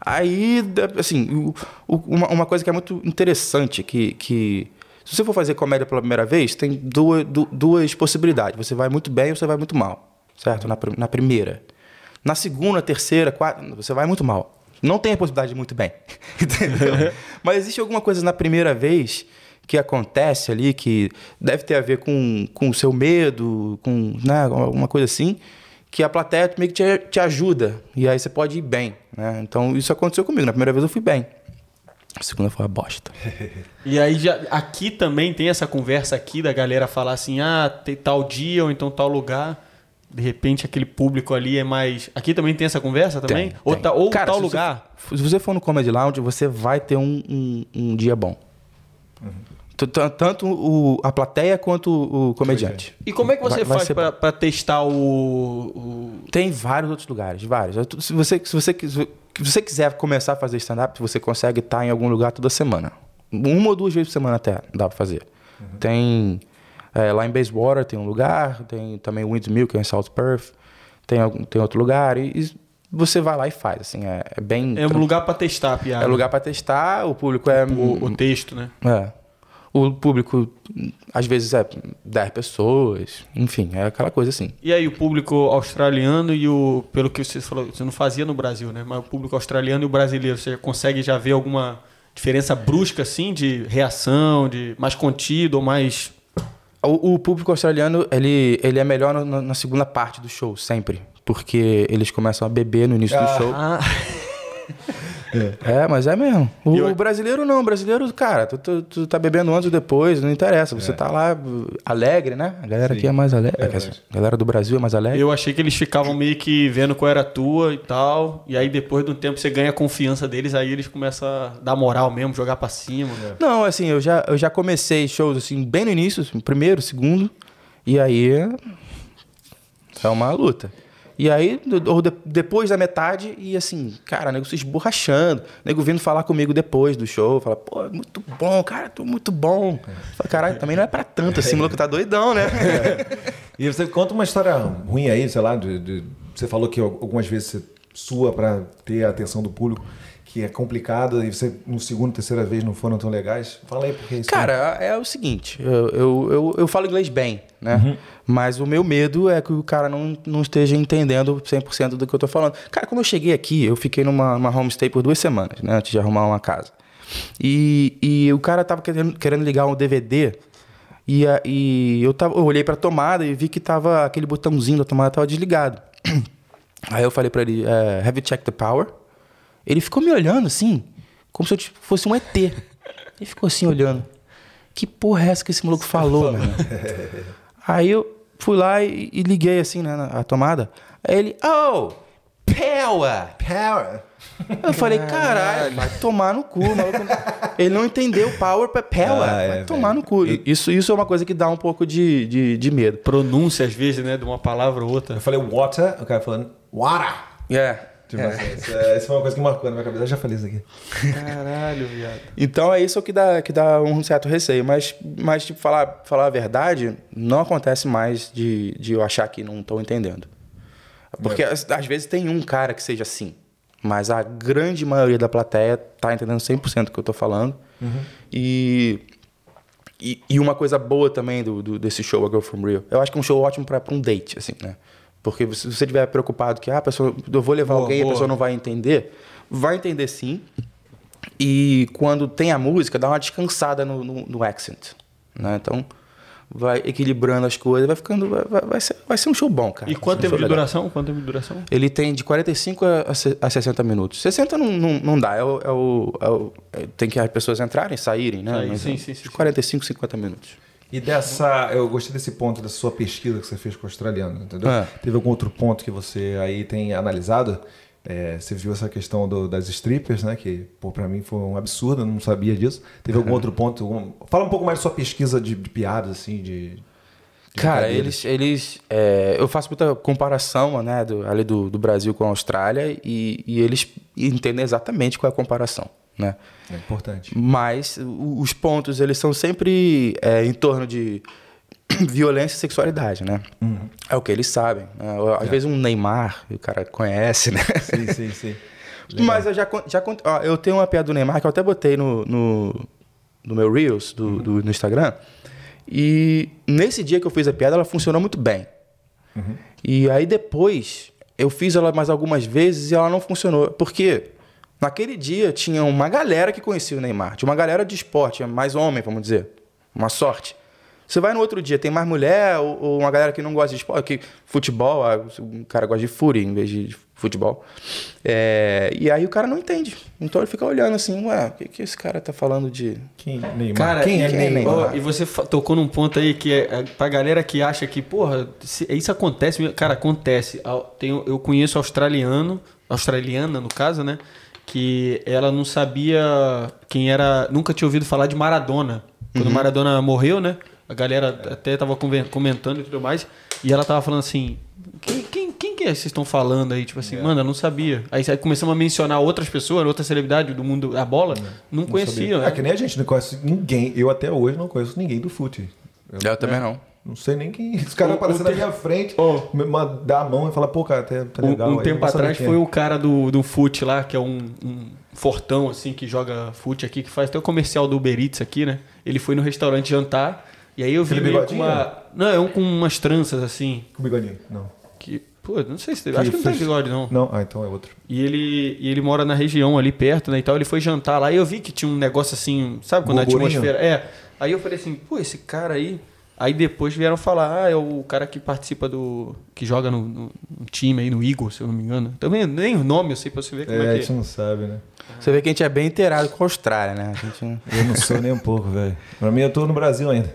Aí, assim, uma, uma coisa que é muito interessante, que, que se você for fazer comédia pela primeira vez, tem duas, du- duas possibilidades. Você vai muito bem ou você vai muito mal, certo? Na, na primeira. Na segunda, terceira, quarta, você vai muito mal. Não tem a possibilidade de muito bem, [LAUGHS] entendeu? [LAUGHS] Mas existe alguma coisa na primeira vez que acontece ali que deve ter a ver com, com o seu medo, com né, alguma coisa assim, que a plateia meio que te, te ajuda. E aí você pode ir bem. Né? Então isso aconteceu comigo. Na primeira vez eu fui bem. A segunda foi uma bosta. [LAUGHS] E aí já, aqui também tem essa conversa aqui da galera falar assim, ah, tem tal dia ou então tal lugar. de repente aquele público ali é mais. Aqui também tem essa conversa também? Tem, ou tem. tá- ou Cara, tal se você- lugar? se você for no Comedy Lounge, você vai ter um, um, um dia bom. T- Tanto o, a plateia quanto o, comediante. E como é que você Vai- faz pra testar o, o- Tem vários outros lugares, vários. Se você, se você, se você quiser começar a fazer stand-up, você consegue estar em algum lugar toda semana. Uma ou duas vezes por semana até dá pra fazer. Tem é, lá em Bayswater tem um lugar, tem também Windmill, que é em South Perth, tem, algum, tem outro lugar, e, e você vai lá e faz, assim, é, é bem... É um lugar pra testar a piada. é lugar pra testar, o público é... O, o texto, né? É. O público, às vezes, é 10 pessoas, enfim, é aquela coisa assim. E aí, o público australiano e o. Pelo que você falou, você não fazia no Brasil, né? Mas o público australiano e o brasileiro, você consegue já ver alguma diferença brusca, assim, de reação, de mais contido ou mais. O, o público australiano, ele, ele é melhor na, na segunda parte do show, sempre. Porque eles começam a beber no início do show. Ah, [LAUGHS] É, mas é mesmo. O, eu- brasileiro não. O brasileiro, cara, tu, tu, tu tá bebendo antes ou depois, não interessa. É. Você tá lá alegre, né? A galera aqui é mais alegre. Dizer, A galera do Brasil é mais alegre. eu achei que eles ficavam meio que vendo qual era a tua e tal. E aí, depois de um tempo, você ganha a confiança deles, aí eles começam a dar moral mesmo, jogar pra cima. Não, assim, eu já, eu já comecei shows assim, bem no início, assim, primeiro, segundo, e aí é uma luta. E aí, depois da metade, e assim, cara, nego se esborrachando, nego vindo falar comigo depois do show, fala, pô, muito bom, cara, tô muito bom. Fala, caralho, também não é pra tanto assim, maluco tá doidão, né? [LAUGHS] E você conta uma história ruim aí, sei lá, de, de- você falou que algumas vezes você sua pra ter a atenção do público, que é complicado, e você, no segundo, terceira vez, não foram tão legais. Fala aí, porque isso Cara, é o seguinte, eu, eu, eu, eu falo inglês bem, né? Mas o meu medo é que o cara não, não esteja entendendo 100% do que eu tô falando. Cara, quando eu cheguei aqui, eu fiquei numa, numa homestay por duas semanas, né? Antes de arrumar uma casa. E, e o cara tava querendo, querendo ligar um DVD e, e eu, tava, eu olhei pra tomada e vi que tava aquele botãozinho da tomada tava desligado. [CLEARS THROAT] Aí eu falei pra ele, é, have you checked the power? Ele ficou me olhando assim, como se eu tipo, fosse um ET. Ele ficou assim olhando. Que porra é essa que esse maluco falou, meu irmão? [LAUGHS] Aí eu fui lá e, e liguei assim, né, na a tomada. Aí ele, oh, power! Power! Eu falei, caralho, vai tomar no cu, maluco. Ele não entendeu power pra power. Ah, é, vai velho. tomar no cu. Isso, isso é uma coisa que dá um pouco de, de, de medo. Pronúncia, às vezes, né? De uma palavra ou outra. Eu falei water, o cara falando water. É. Tipo assim, isso, é, isso foi uma coisa que marcou na minha cabeça. Eu já falei isso aqui. Caralho, viado. [LAUGHS] Então é isso que dá, que dá um certo receio. Mas, mas tipo, falar, falar a verdade, não acontece mais de, de eu achar que não estou entendendo. Porque às, às vezes tem um cara que seja assim. Mas a grande maioria da plateia tá entendendo 100% do que eu tô falando. E, e, e uma coisa boa também do, do- desse show, A Girl From Rio, eu acho que é um show ótimo para um date, assim, né? Porque se você estiver preocupado que ah, a pessoa, eu vou levar Boa, alguém e a pessoa não vai entender, vai entender sim. E quando tem a música, dá uma descansada no, no, no accent. Né? Então, vai equilibrando as coisas, vai ficando. Vai, vai, ser, vai ser um show bom, cara. E quanto tempo de legal. duração? Quanto tempo de duração? Ele tem de 45 a, a 60 minutos. 60 não, não, não dá, é o, é o- é o- é- tem que as pessoas entrarem, saírem, né? Sair, Mas sim, sim, sim. de 45, 50 minutos. E dessa. Eu gostei desse ponto dessa sua pesquisa que você fez com o australiano, entendeu? É. Teve algum outro ponto que você aí tem analisado? É, você viu essa questão do- das strippers, né? Que, pô, pra mim foi um absurdo, eu não sabia disso. Teve algum outro ponto? algum- Fala um pouco mais da sua pesquisa de, de piadas, assim, de. de Cara, eles. eles é, eu faço muita comparação né, do, ali do, do Brasil com a Austrália e, e eles entendem exatamente qual é a comparação. Né? É importante. Mas os pontos, eles são sempre é, em torno de [CLEARS THROAT] violência e sexualidade, né? É o que eles sabem. né? Às vezes um Neymar, o cara conhece, né? Sim, sim, sim. [LAUGHS] Mas eu já, já ó, eu tenho uma piada do Neymar que eu até botei no, no, no meu Reels do, do- no Instagram. E nesse dia que eu fiz a piada, ela funcionou muito bem. E aí depois eu fiz ela mais algumas vezes e ela não funcionou. Porque naquele dia tinha uma galera que conhecia o Neymar. Tinha uma galera de esporte, mais homem, vamos dizer. Uma sorte. Você vai no outro dia, tem mais mulher ou, ou uma galera que não gosta de esporte, que futebol, ah, um cara gosta de fúria em vez de futebol. É, e aí o cara não entende. Então ele fica olhando assim, ué, o que, que esse cara tá falando de. Quem, Neymar? Cara, quem e, é Neymar? e você tocou num ponto aí que é, é pra galera que acha que, porra, se- isso acontece, cara, acontece. Tem, eu conheço australiano, australiana no caso, né? Que ela não sabia quem era, nunca tinha ouvido falar de Maradona. Quando Uhum. Maradona morreu, né? A galera até tava comentando e tudo mais. E ela tava falando assim: quem, quem, quem que é que vocês estão falando aí? Tipo assim, É. mano, eu não sabia. Aí, aí começamos a mencionar outras pessoas, outras celebridades do mundo da bola, não, conhecia. É né? que nem a gente não conhece ninguém. Eu até hoje não conheço ninguém do fute. Eu também não. Não sei nem quem. [LAUGHS] Os caras O- aparecem o na minha frente, Oh. dá a mão e fala, pô, cara, tá, tá Um- legal. um eu tempo atrás foi o cara do, do fute lá, que é um, um fortão, assim, que joga fute aqui, que faz até o comercial do Uber Eats aqui, né? Ele foi no restaurante jantar, e aí eu vi meio com uma... Não, é um com umas tranças, assim, Com bigodinho. Não. que... Pô, não sei se... Acho que não tem fez- bigode, não. Não, ah, então é outro. E ele, e ele mora na região ali perto, né? E tal. Ele foi jantar lá e eu vi que tinha um negócio assim, sabe quando a atmosfera. É. Aí eu falei assim, pô, esse cara aí. Aí depois vieram falar, ah, é o cara que participa do. que joga no, no- no time aí, no Eagle, se eu não me engano. Também nem o nome eu sei pra você ver como É, é, a que gente não sabe, né? Você vê que a gente é bem inteirado com a Austrália, né? A gente Eu não sou nem um pouco, velho. Pra mim, eu tô no Brasil ainda.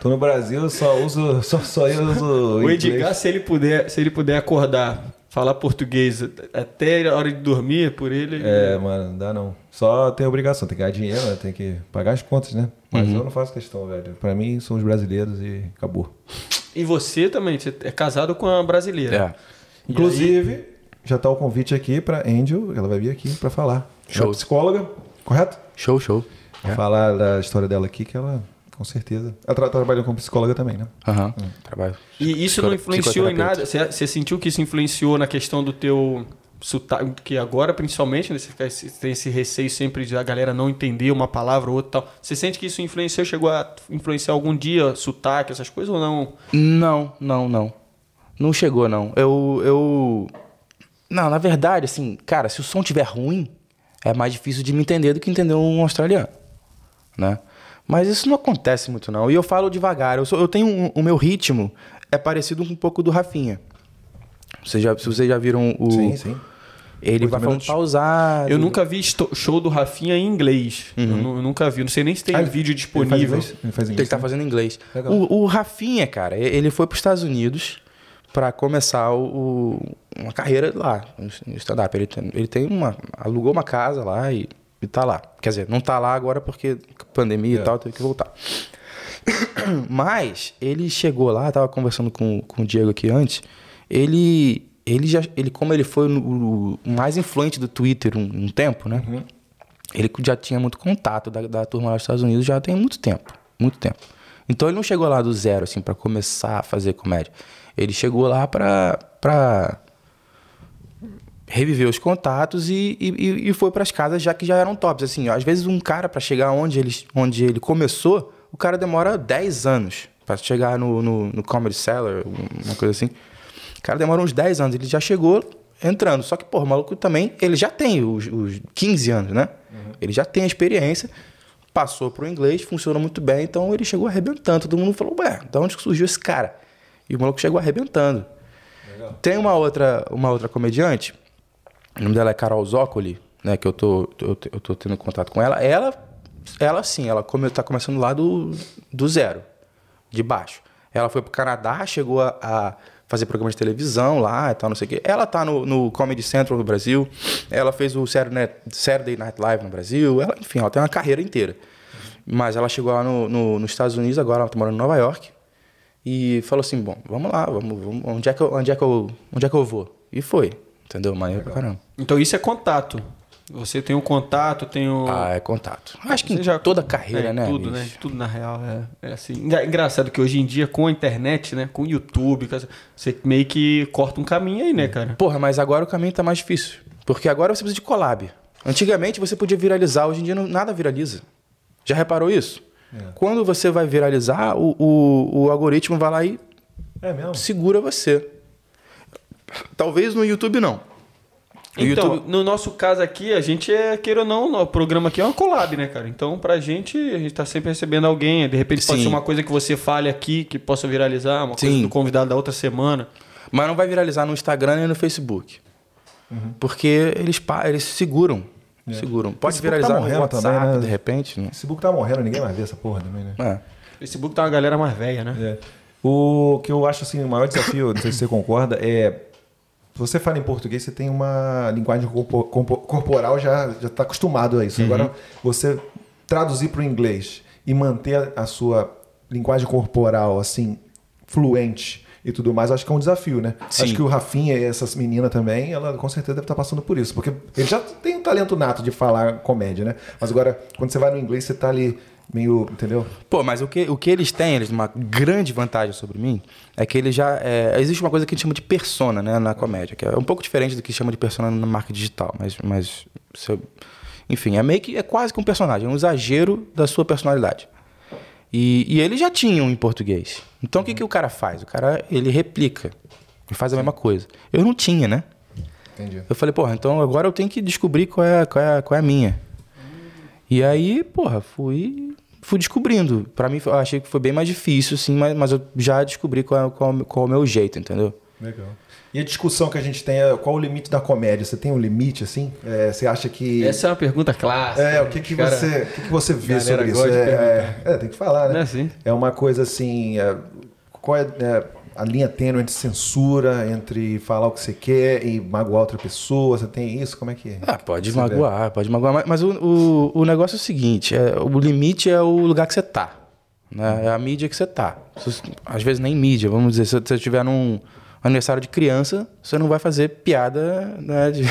Tô no Brasil, só uso. Só, só eu uso. O. Edgar, se ele puder, se ele puder acordar, falar português até a hora de dormir por ele. É, mano, não dá não. Só tem obrigação, tem que ganhar dinheiro, né? tem que pagar as contas, né? Mas eu não faço questão, velho. Pra mim, são os brasileiros e acabou. E você também, você é casado com a brasileira. É. Inclusive, já tá o convite aqui pra Angel, ela vai vir aqui pra falar. Show. Ela é psicóloga, correto? Show, show. Vai falar da história dela aqui, que ela, com certeza. Ela tra trabalhando como psicóloga também, né? Aham. Trabalho. E isso não influenciou em nada? Você, sentiu que isso influenciou na questão do teu sotaque? Que agora, principalmente, né, você tem esse receio sempre de a galera não entender uma palavra ou outra e tal. Você sente que isso influenciou, chegou a influenciar algum dia sotaque, essas coisas ou não? Não, não, não. Não chegou, não. Eu, eu... Não, na verdade, assim, cara, se o som tiver ruim, é mais difícil de me entender do que entender um australiano, né? Mas isso não acontece muito, não. E eu falo devagar. Eu, sou- eu tenho um- o meu ritmo é parecido com um pouco do Rafinha. Vocês já, se vocês já viram o... Sim, sim. Ele vai falando pausado. Eu nunca vi show do Rafinha em inglês. Eu, nu- eu nunca vi. Não sei nem se tem Ah, ele- vídeo Ele faz disponível. Ele faz Ele inglês. tá né? fazendo inglês. Legal. O, o Rafinha, cara, ele foi para os Estados Unidos para começar o, uma carreira lá, no stand-up. Ele, ele tem uma. alugou uma casa lá e, e tá lá. Quer dizer, não tá lá agora porque pandemia É. e tal, teve que voltar. Mas ele chegou lá, tava conversando com, com o Diego aqui antes. Ele, ele já, ele como ele foi o, mais influente do Twitter um, um tempo, né? Ele já tinha muito contato da, da turma lá dos Estados Unidos já tem muito tempo, muito tempo. Então ele não chegou lá do zero assim para começar a fazer comédia. Ele chegou lá pra para reviver os contatos e, e, e foi para as casas já que já eram tops. Assim, ó, às vezes um cara para chegar onde ele, onde ele começou, o cara demora 10 anos para chegar no, no, no Comedy Cellar, uma coisa assim. O cara demora uns 10 anos, ele já chegou entrando. Só que, pô, o maluco também, ele já tem os, os 15 anos, né? Ele já tem a experiência, passou pro inglês, funciona muito bem, então ele chegou arrebentando. Todo mundo falou, ué, da onde surgiu esse cara? E o maluco chegou arrebentando. Tem uma outra, uma outra comediante, o nome dela é Carol Zócoli, né? Que eu tô, eu, eu tô tendo contato com ela. Ela, ela sim, ela come, tá começando lá do, do zero, de baixo. Ela foi pro Canadá, chegou a, a fazer programa de televisão lá e tal, não sei o quê. Ela tá no, no Comedy Central no Brasil. Ela fez o Saturday Night Live no Brasil. Ela, enfim, ela tem uma carreira inteira. Mas ela chegou lá no, no- nos Estados Unidos agora, ela tá morando em Nova York. E falou assim, bom, vamos lá, vamos, vamos onde, é que eu, onde, é que eu, onde é que eu vou? E foi, entendeu? Maneiro pra caramba. Então isso é contato. Você tem um contato, tem um. Ah, é contato. Acho que já- toda carreira, é, né? Tudo, bicho? né? Tudo na real é, é assim. Engra- Engraçado que hoje em dia, com a internet, né? Com o YouTube, você meio que corta um caminho aí, né, cara? Porra, mas agora o caminho tá mais difícil. Porque agora você precisa de collab. Antigamente você podia viralizar, hoje em dia não- nada viraliza. Já reparou isso? Quando você vai viralizar, o, o, o algoritmo vai lá e É mesmo? segura você. Talvez no YouTube não. O Então, YouTube- no nosso caso aqui, a gente é, queira ou não, o programa aqui é uma collab, né, cara? Então, pra gente, a gente tá sempre recebendo alguém. De repente pode Sim. ser uma coisa que você fale aqui, que possa viralizar, uma coisa Sim. do convidado da outra semana. Mas não vai viralizar no Instagram nem no Facebook. Uhum. Porque eles, eles seguram. É. Seguram. Pode Facebook viralizar tá no morrendo WhatsApp, também, né? de repente. Né? O Facebook tá morrendo, ninguém mais vê essa porra também, né? É. Facebook tá uma galera mais velha, né? É. O que eu acho assim, o maior desafio, não sei se você concorda, é. Se você fala em português, você tem uma linguagem corpo- corpo- corporal, já está acostumado a isso. Agora, você traduzir para o inglês e manter a- sua linguagem corporal assim, fluente e tudo mais, acho que é um desafio, né? Sim. Acho que o Rafinha e essas meninas também, ela com certeza deve estar passando por isso. Porque ele já tem um talento nato de falar comédia, né? Mas agora, quando você vai no inglês, você tá ali meio. Entendeu? Pô, mas o que, o que eles têm, eles, uma grande vantagem sobre mim, é que eles já. é, existe uma coisa que a gente chama de persona, né, na comédia, que é um pouco diferente do que chama de persona na marca digital, mas. mas eu- enfim, é meio que. É quase que um personagem, é um exagero da sua personalidade. E, e eles já tinham em português. Então o que, que o cara faz? O cara, ele replica. Ele faz a mesma coisa. Eu não tinha, né? Entendi. Eu falei, porra, então agora eu tenho que descobrir qual é, qual é, qual é a minha. E aí, porra, fui, fui descobrindo. Pra mim, eu achei que foi bem mais difícil, assim, mas, mas eu já descobri qual, é- qual, qual é o meu jeito, entendeu? Legal. E a discussão que a gente tem é qual o limite da comédia? Você tem um limite, assim? É, você acha que. Essa é uma pergunta clássica. É, o que, que, Cara, você, o que, que você vê sobre isso? É, é, é, tem que falar, né? Né, sim. É uma coisa assim. é, qual é, é, a linha tênue entre censura, entre falar o que você quer e magoar outra pessoa? Você tem isso? Como é que é? Ah, pode Você vê? magoar, pode magoar. Mas, mas o, o, o negócio é o seguinte: é, o limite é o lugar que você tá. Né? É a mídia que você tá. Às vezes nem mídia, vamos dizer. Se você estiver num aniversário de criança, você não vai fazer piada né, de,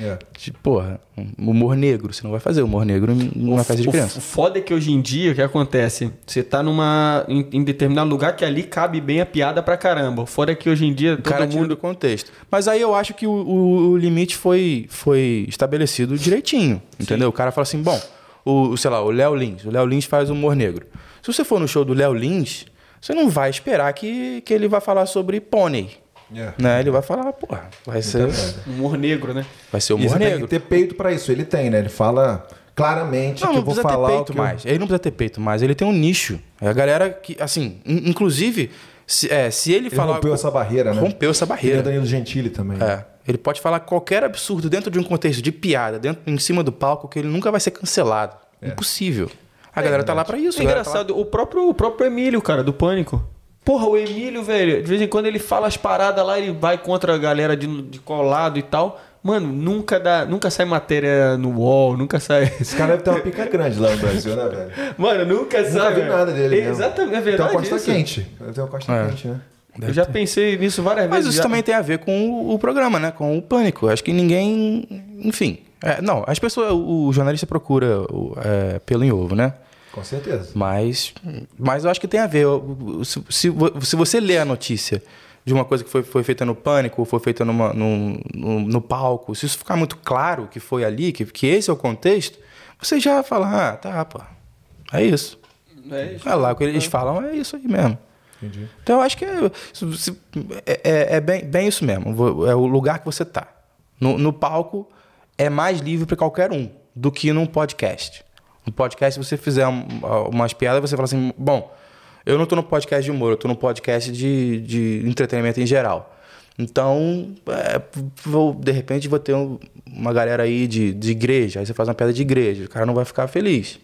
É. de, porra, um humor negro. Você não vai fazer humor negro numa festa de o, criança. o foda é que hoje em dia, o que acontece? Você tá numa, em, em determinado lugar que ali cabe bem a piada pra caramba. O foda é que hoje em dia O cara todo tira mundo... do contexto. Mas aí eu acho que o, o- o limite foi, foi estabelecido direitinho, entendeu? O cara fala assim, bom, o, o, sei lá, o Léo Lins, o Léo Lins faz humor negro. Se você for no show do Léo Lins, você não vai esperar que, que ele vai falar sobre pônei, É. né? Ele vai falar, porra, vai ser, Humor negro, né? vai ser E humor você tem negro. que ter peito pra isso. Ele tem, né? Ele fala claramente Não, que não eu vou precisa ter falar o peito eu- mais. Ele não precisa ter peito mais. Ele tem um nicho. É a galera que, assim, in- inclusive, se, é, se ele, Ele falar. rompeu essa barreira, né? Rompeu essa Ele é barreira. Danilo Gentili também. É. Ele pode falar qualquer absurdo dentro de um contexto de piada, dentro, em cima do palco, que ele nunca vai ser cancelado. Impossível. A galera tá lá pra isso. É tá lá- engraçado, o próprio, o próprio Emílio, cara, do Pânico. Porra, o Emílio, velho, de vez em quando ele fala as paradas lá, ele vai contra a galera de, de colado e tal. Mano, nunca dá, nunca sai matéria no UOL, nunca sai. Esse cara deve ter uma pica [LAUGHS] grande lá no Brasil, né, velho? Mano, nunca Nunca sai. vi velho. nada dele. mesmo. Exatamente, é Tem verdade. uma costa isso. quente. Tem uma costa É. quente, né? Eu já pensei nisso várias Mas vezes. isso já. também tem a ver com o, o programa, né? Com o pânico. Acho que ninguém. Enfim. É, não, as pessoas. O jornalista procura o, é, pelo em ovo, né? Com certeza. Mas, mas eu acho que tem a ver. Se, se, se você lê a notícia de uma coisa que foi, foi feita no pânico, ou foi feita numa, num- no, no palco, se isso ficar muito claro que foi ali, que, que esse é o contexto, você já fala, ah, tá, pô. É isso. É isso. É lá o que eles falam, é isso aí mesmo. Entendi. Então eu acho que é, é- é- bem, bem isso mesmo. É o lugar que você tá. No, no palco é mais livre para qualquer um do que num podcast. No podcast, se você fizer um- umas piadas, você fala assim: bom, eu não tô no podcast de humor, eu tô no podcast de, de entretenimento em geral. Então, é, vou, de repente, vou ter um- uma galera aí de, de igreja, aí você faz uma piada de igreja, o cara não vai ficar feliz.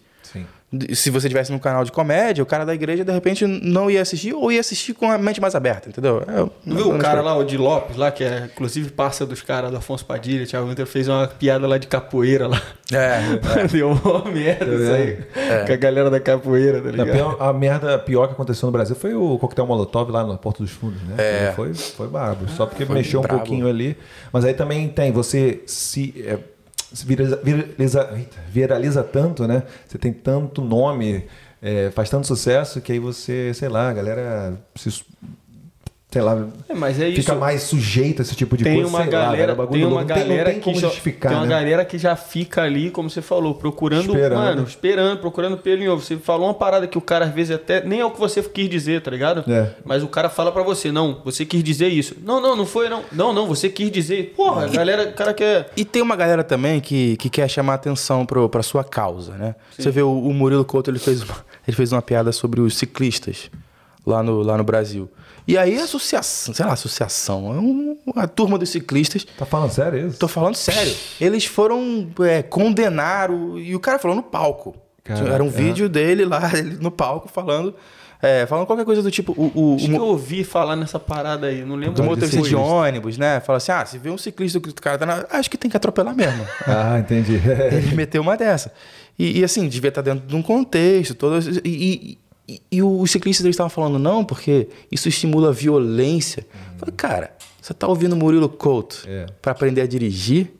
Se você tivesse num canal de comédia, o cara da igreja, de repente, não ia assistir ou ia assistir com a mente mais aberta, entendeu? É, Não viu o cara lá, o de Lopes, lá, que é inclusive parça dos caras do Afonso Padilha, Thiago Winter fez uma piada lá de capoeira lá. É, [LAUGHS] Deu uma merda isso aí. Com a galera da capoeira, tá A, ligado? pior- a merda pior que aconteceu no Brasil foi o coquetel Molotov lá na Porta dos Fundos, né? É. Foi, foi brabo. Só porque foi mexeu um brabo. pouquinho ali. Mas aí também tem, você se, é, se viraliza, viraliza, viraliza tanto, né? Você tem tanto nome, é, faz tanto sucesso que aí você, sei lá, a galera se sei lá, É, mas é isso. fica mais sujeito a esse tipo de tem coisa. uma sei lá, galera, é bagulho tem uma. Não tem- galera não tem como que já, justificar, tem uma né? galera que já fica ali, como você falou, procurando, Esperando. mano, esperando, procurando pelo em ovo. Você falou uma parada que o cara às vezes até nem é o que você quis dizer, tá ligado? É. Mas o cara fala pra você, não, você quis dizer isso. Não, não, não foi não. Não, não, você quis dizer. Porra, a galera, o cara quer E tem uma galera também que, que quer chamar atenção pro, pra sua causa, né? Você vê o, o Murilo Couto, ele fez, uma, ele fez uma piada sobre os ciclistas lá no, lá no Brasil. E aí a associação, sei lá, associação, é um, a turma dos ciclistas, Tá falando sério isso? tô falando sério, eles foram é, condenar o, e o cara falou no palco. Caraca, Era um é. vídeo dele lá, [LAUGHS] ele no palco, falando, é, falando qualquer coisa do tipo, o, o, Acho o que eu ouvi falar nessa parada aí, não lembro. do motorista de ônibus, né? Fala assim: ah, se vê um ciclista que o cara tá na. Acho que tem que atropelar mesmo. [LAUGHS] Ah, entendi. Ele meteu uma dessa. E, e, assim, devia estar dentro de um contexto. Todo, e, e, e, os ciclistas estavam falando, não, porque isso estimula a violência. Eu Falei, cara, você tá ouvindo Murilo Couto É. pra aprender a dirigir?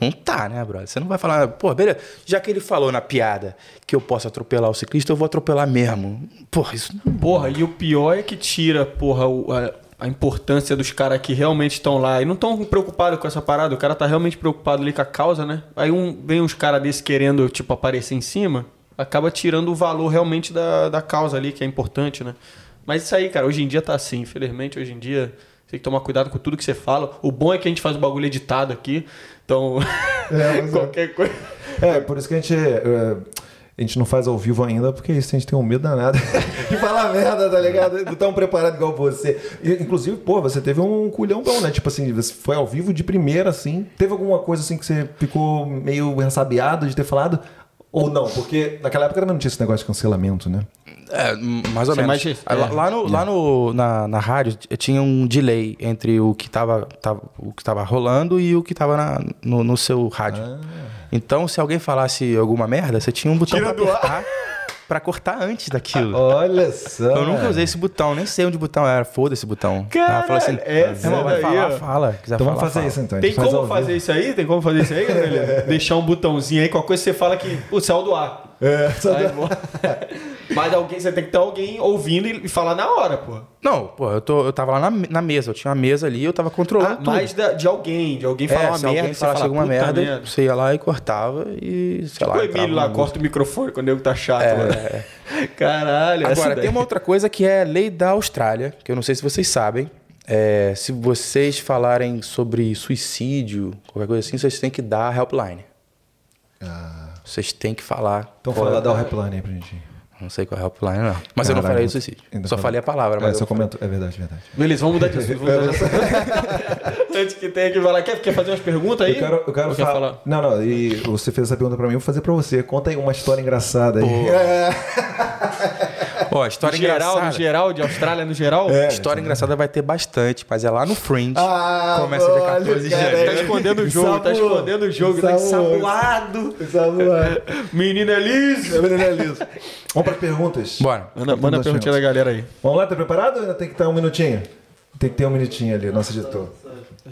Não tá, né, brother? Você não vai falar, pô, beleza, já que ele falou na piada que eu posso atropelar o ciclista, eu vou atropelar mesmo. Porra, isso não Porra, e o pior é que tira, porra, o- a, a importância dos caras que realmente estão lá e não estão preocupados com essa parada. O cara tá realmente preocupado ali com a causa, né? Aí um, vem uns caras desses querendo, tipo, aparecer em cima, acaba tirando o valor realmente da, da causa ali, que é importante, né? Mas isso aí, cara, hoje em dia tá assim. Infelizmente, hoje em dia, você tem que tomar cuidado com tudo que você fala. O bom é que a gente faz o bagulho editado aqui. Então, É, [LAUGHS] é. qualquer coisa. É, por isso que a gente. é, a gente não faz ao vivo ainda, porque isso a gente tem um medo danado [LAUGHS] de falar merda, tá ligado? Não tão preparado igual você. E, inclusive, pô, você teve um culhão bom, né? Tipo assim, você foi ao vivo de primeira, assim. Teve alguma coisa assim que você ficou meio ressabiado de ter falado? Ou não? Porque naquela época também não tinha esse negócio de cancelamento, né? É, mais ou Você menos. mais- lá, é. lá no, lá no, na, na rádio tinha um delay entre o que estava tava, o que tava rolando e o que estava no, no seu rádio. Ah. Então, se alguém falasse alguma merda, você tinha um botão Tira pra do ar. apertar [LAUGHS] pra cortar antes daquilo. Olha só. Eu nunca usei esse botão, nem sei onde o botão era. Foda esse botão. Caralho, Ela falou assim, essa irmão, vai daí, falar, ó. fala. Quiser Então falar, vamos fazer fala. isso então. Tem como fazer isso aí? Tem como fazer isso aí, galera? [LAUGHS] Deixar um botãozinho aí, qualquer coisa você fala que o saiu do ar. É. [LAUGHS] Mas alguém, você tem que ter alguém ouvindo e falar na hora, pô. Não, pô, eu, tô, eu tava lá na, na mesa. Eu tinha uma mesa ali eu tava controlando Ah, tudo. mais da- de alguém, de alguém falar é, uma se merda. alguém você falasse fala, alguma "Puta merda, você ia lá e cortava e, sei lá. o Emílio lá corta o microfone quando o nego tá chato. né? [LAUGHS] Caralho, Agora, tem uma outra coisa que é a lei da Austrália, que eu não sei se vocês sabem. É, se vocês falarem sobre suicídio, qualquer coisa assim, vocês têm que dar a helpline. Ah, Vocês têm que falar. então fala, é- dá o repline aí pra gente. Não sei qual é a helpline, não. Mas eu não falei de suicídio. Só falei a palavra, É, mas. você comentou. É verdade, verdade. Beleza, vamos mudar de assunto. [LAUGHS] Antes que tenha que falar. Quer, quer fazer umas perguntas aí? Eu quero, eu quero Ou quer fa- falar? Não, não, e você fez essa pergunta pra mim, eu vou fazer pra você. Conta aí uma história engraçada aí. É. [LAUGHS] Ó, história No geral, engraçada. no geral, de Austrália no geral? É. História engraçada vai ter bastante, mas é lá no Fringe. Ah, Começa dia olha, 14 de janeiro. Tá escondendo o jogo, tá escondendo o jogo, tá Ensaboou. ensaboado. Ensaboado. Menina Elise. É menina liso. Vamos [LAUGHS] para perguntas. Bora. Manda, manda a perguntinha da galera aí. Vamos lá, tá preparado ou ainda tem que estar um minutinho? Tem que ter um minutinho ali, nosso editor.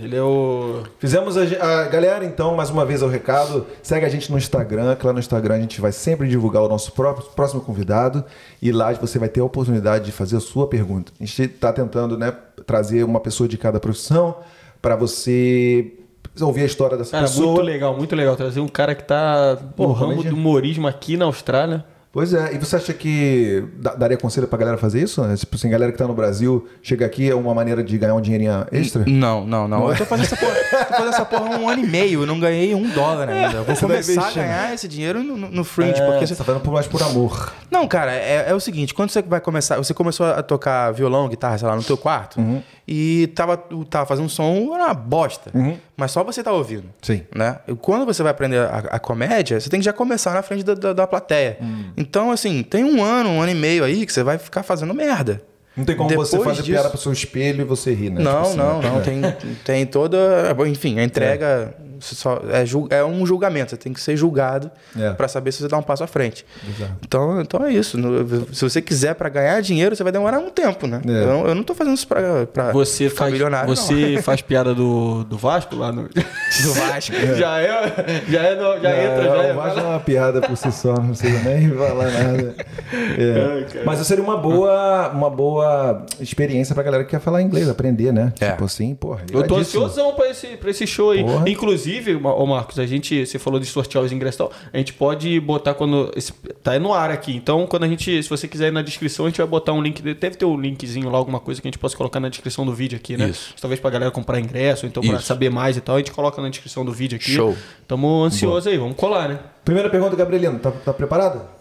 Ele é o. Fizemos a, a galera, então, mais uma vez o recado. Segue a gente no Instagram, que lá no Instagram a gente vai sempre divulgar o nosso próprio, próximo convidado. E lá você vai ter a oportunidade de fazer a sua pergunta. A gente está tentando né, trazer uma pessoa de cada profissão para você ouvir a história dessa Cara, pessoa. muito legal, muito legal. Trazer um cara que tá Pô, no ramo do humorismo aqui na Austrália. Pois é, e você acha que da- daria conselho pra galera fazer isso? Tipo assim, galera que tá no Brasil, chega aqui, é uma maneira de ganhar um dinheirinho extra? Não, não, não. Eu tô fazendo essa porra, tô fazendo essa porra há um ano e meio. Eu não ganhei um dólar ainda. Eu vou Você tá começar a ganhar esse dinheiro no, no- no Fringe. É, porque você tá fazendo por mais por amor. Não, cara, é, é o seguinte, quando você vai começar, você começou a tocar violão, guitarra, sei lá, no teu quarto, Uhum. E tava, tava fazendo um som, era uma bosta. Mas só você tá ouvindo. Uhum. Sim. Né? E quando você vai aprender a, a comédia, você tem que já começar na frente da, da, da plateia. Hum. Então, assim, tem um ano, um ano e meio aí que você vai ficar fazendo merda. Não tem como você Depois fazer disso- piada pro seu espelho e você rir, né? Não, Tipo assim, não, né? não. É. [LAUGHS] Tem, tem toda. Enfim, a entrega você só, é, é um julgamento. Você tem que ser julgado É. pra saber se você dá um passo à frente. Exato. Então, então é isso. No- Se você quiser pra ganhar dinheiro, você vai demorar um tempo, né? É. Eu, não- eu não tô fazendo isso pra, pra Você ficar faz, milionário. você [LAUGHS] faz piada do, do Vasco lá no. [LAUGHS] Do Vasco. [LAUGHS] Já é, já é, no- já entra, já é. O Vasco é uma piada por si só, não precisa nem falar nada. É. Mas seria uma boa, uma boa experiência pra galera que quer falar inglês, aprender, né? É. Tipo assim, porra. Eu tô ansiosão pra esse, pra esse show aí. Porra. Inclusive, Ô Marcos, a gente, você falou de sortear os ingressos e tal, a gente pode botar quando. Esse, tá no ar aqui. Então, quando a gente, se você quiser ir na descrição, a gente vai botar um link. Deve ter um linkzinho lá, alguma coisa que a gente possa colocar na descrição do vídeo aqui, né? Isso. Talvez pra galera comprar ingresso, ou então pra Isso. saber mais e tal, a gente coloca na descrição do vídeo aqui. Show. Tamo ansioso aí, vamos colar, né? Primeira pergunta, Gabrielino, tá, tá preparado?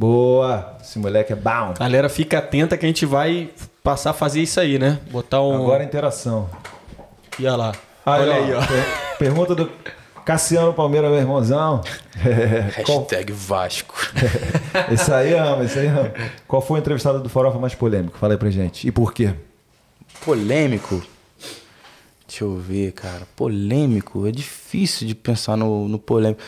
Boa! Esse moleque é bom. Galera, fica atenta que a gente vai passar a fazer isso aí, né? Botar um. Agora a interação. E olha lá. Aí, Olha ó, aí, ó. per- Pergunta do Cassiano Palmeira, meu irmãozão. É, [LAUGHS] qual- Hashtag Vasco. [LAUGHS] esse aí ama, esse aí ama. Qual foi o entrevistado do Farofa mais polêmico? Fala aí pra gente. E por quê? Polêmico? Deixa eu ver, cara. Polêmico? É difícil de pensar no, no polêmico.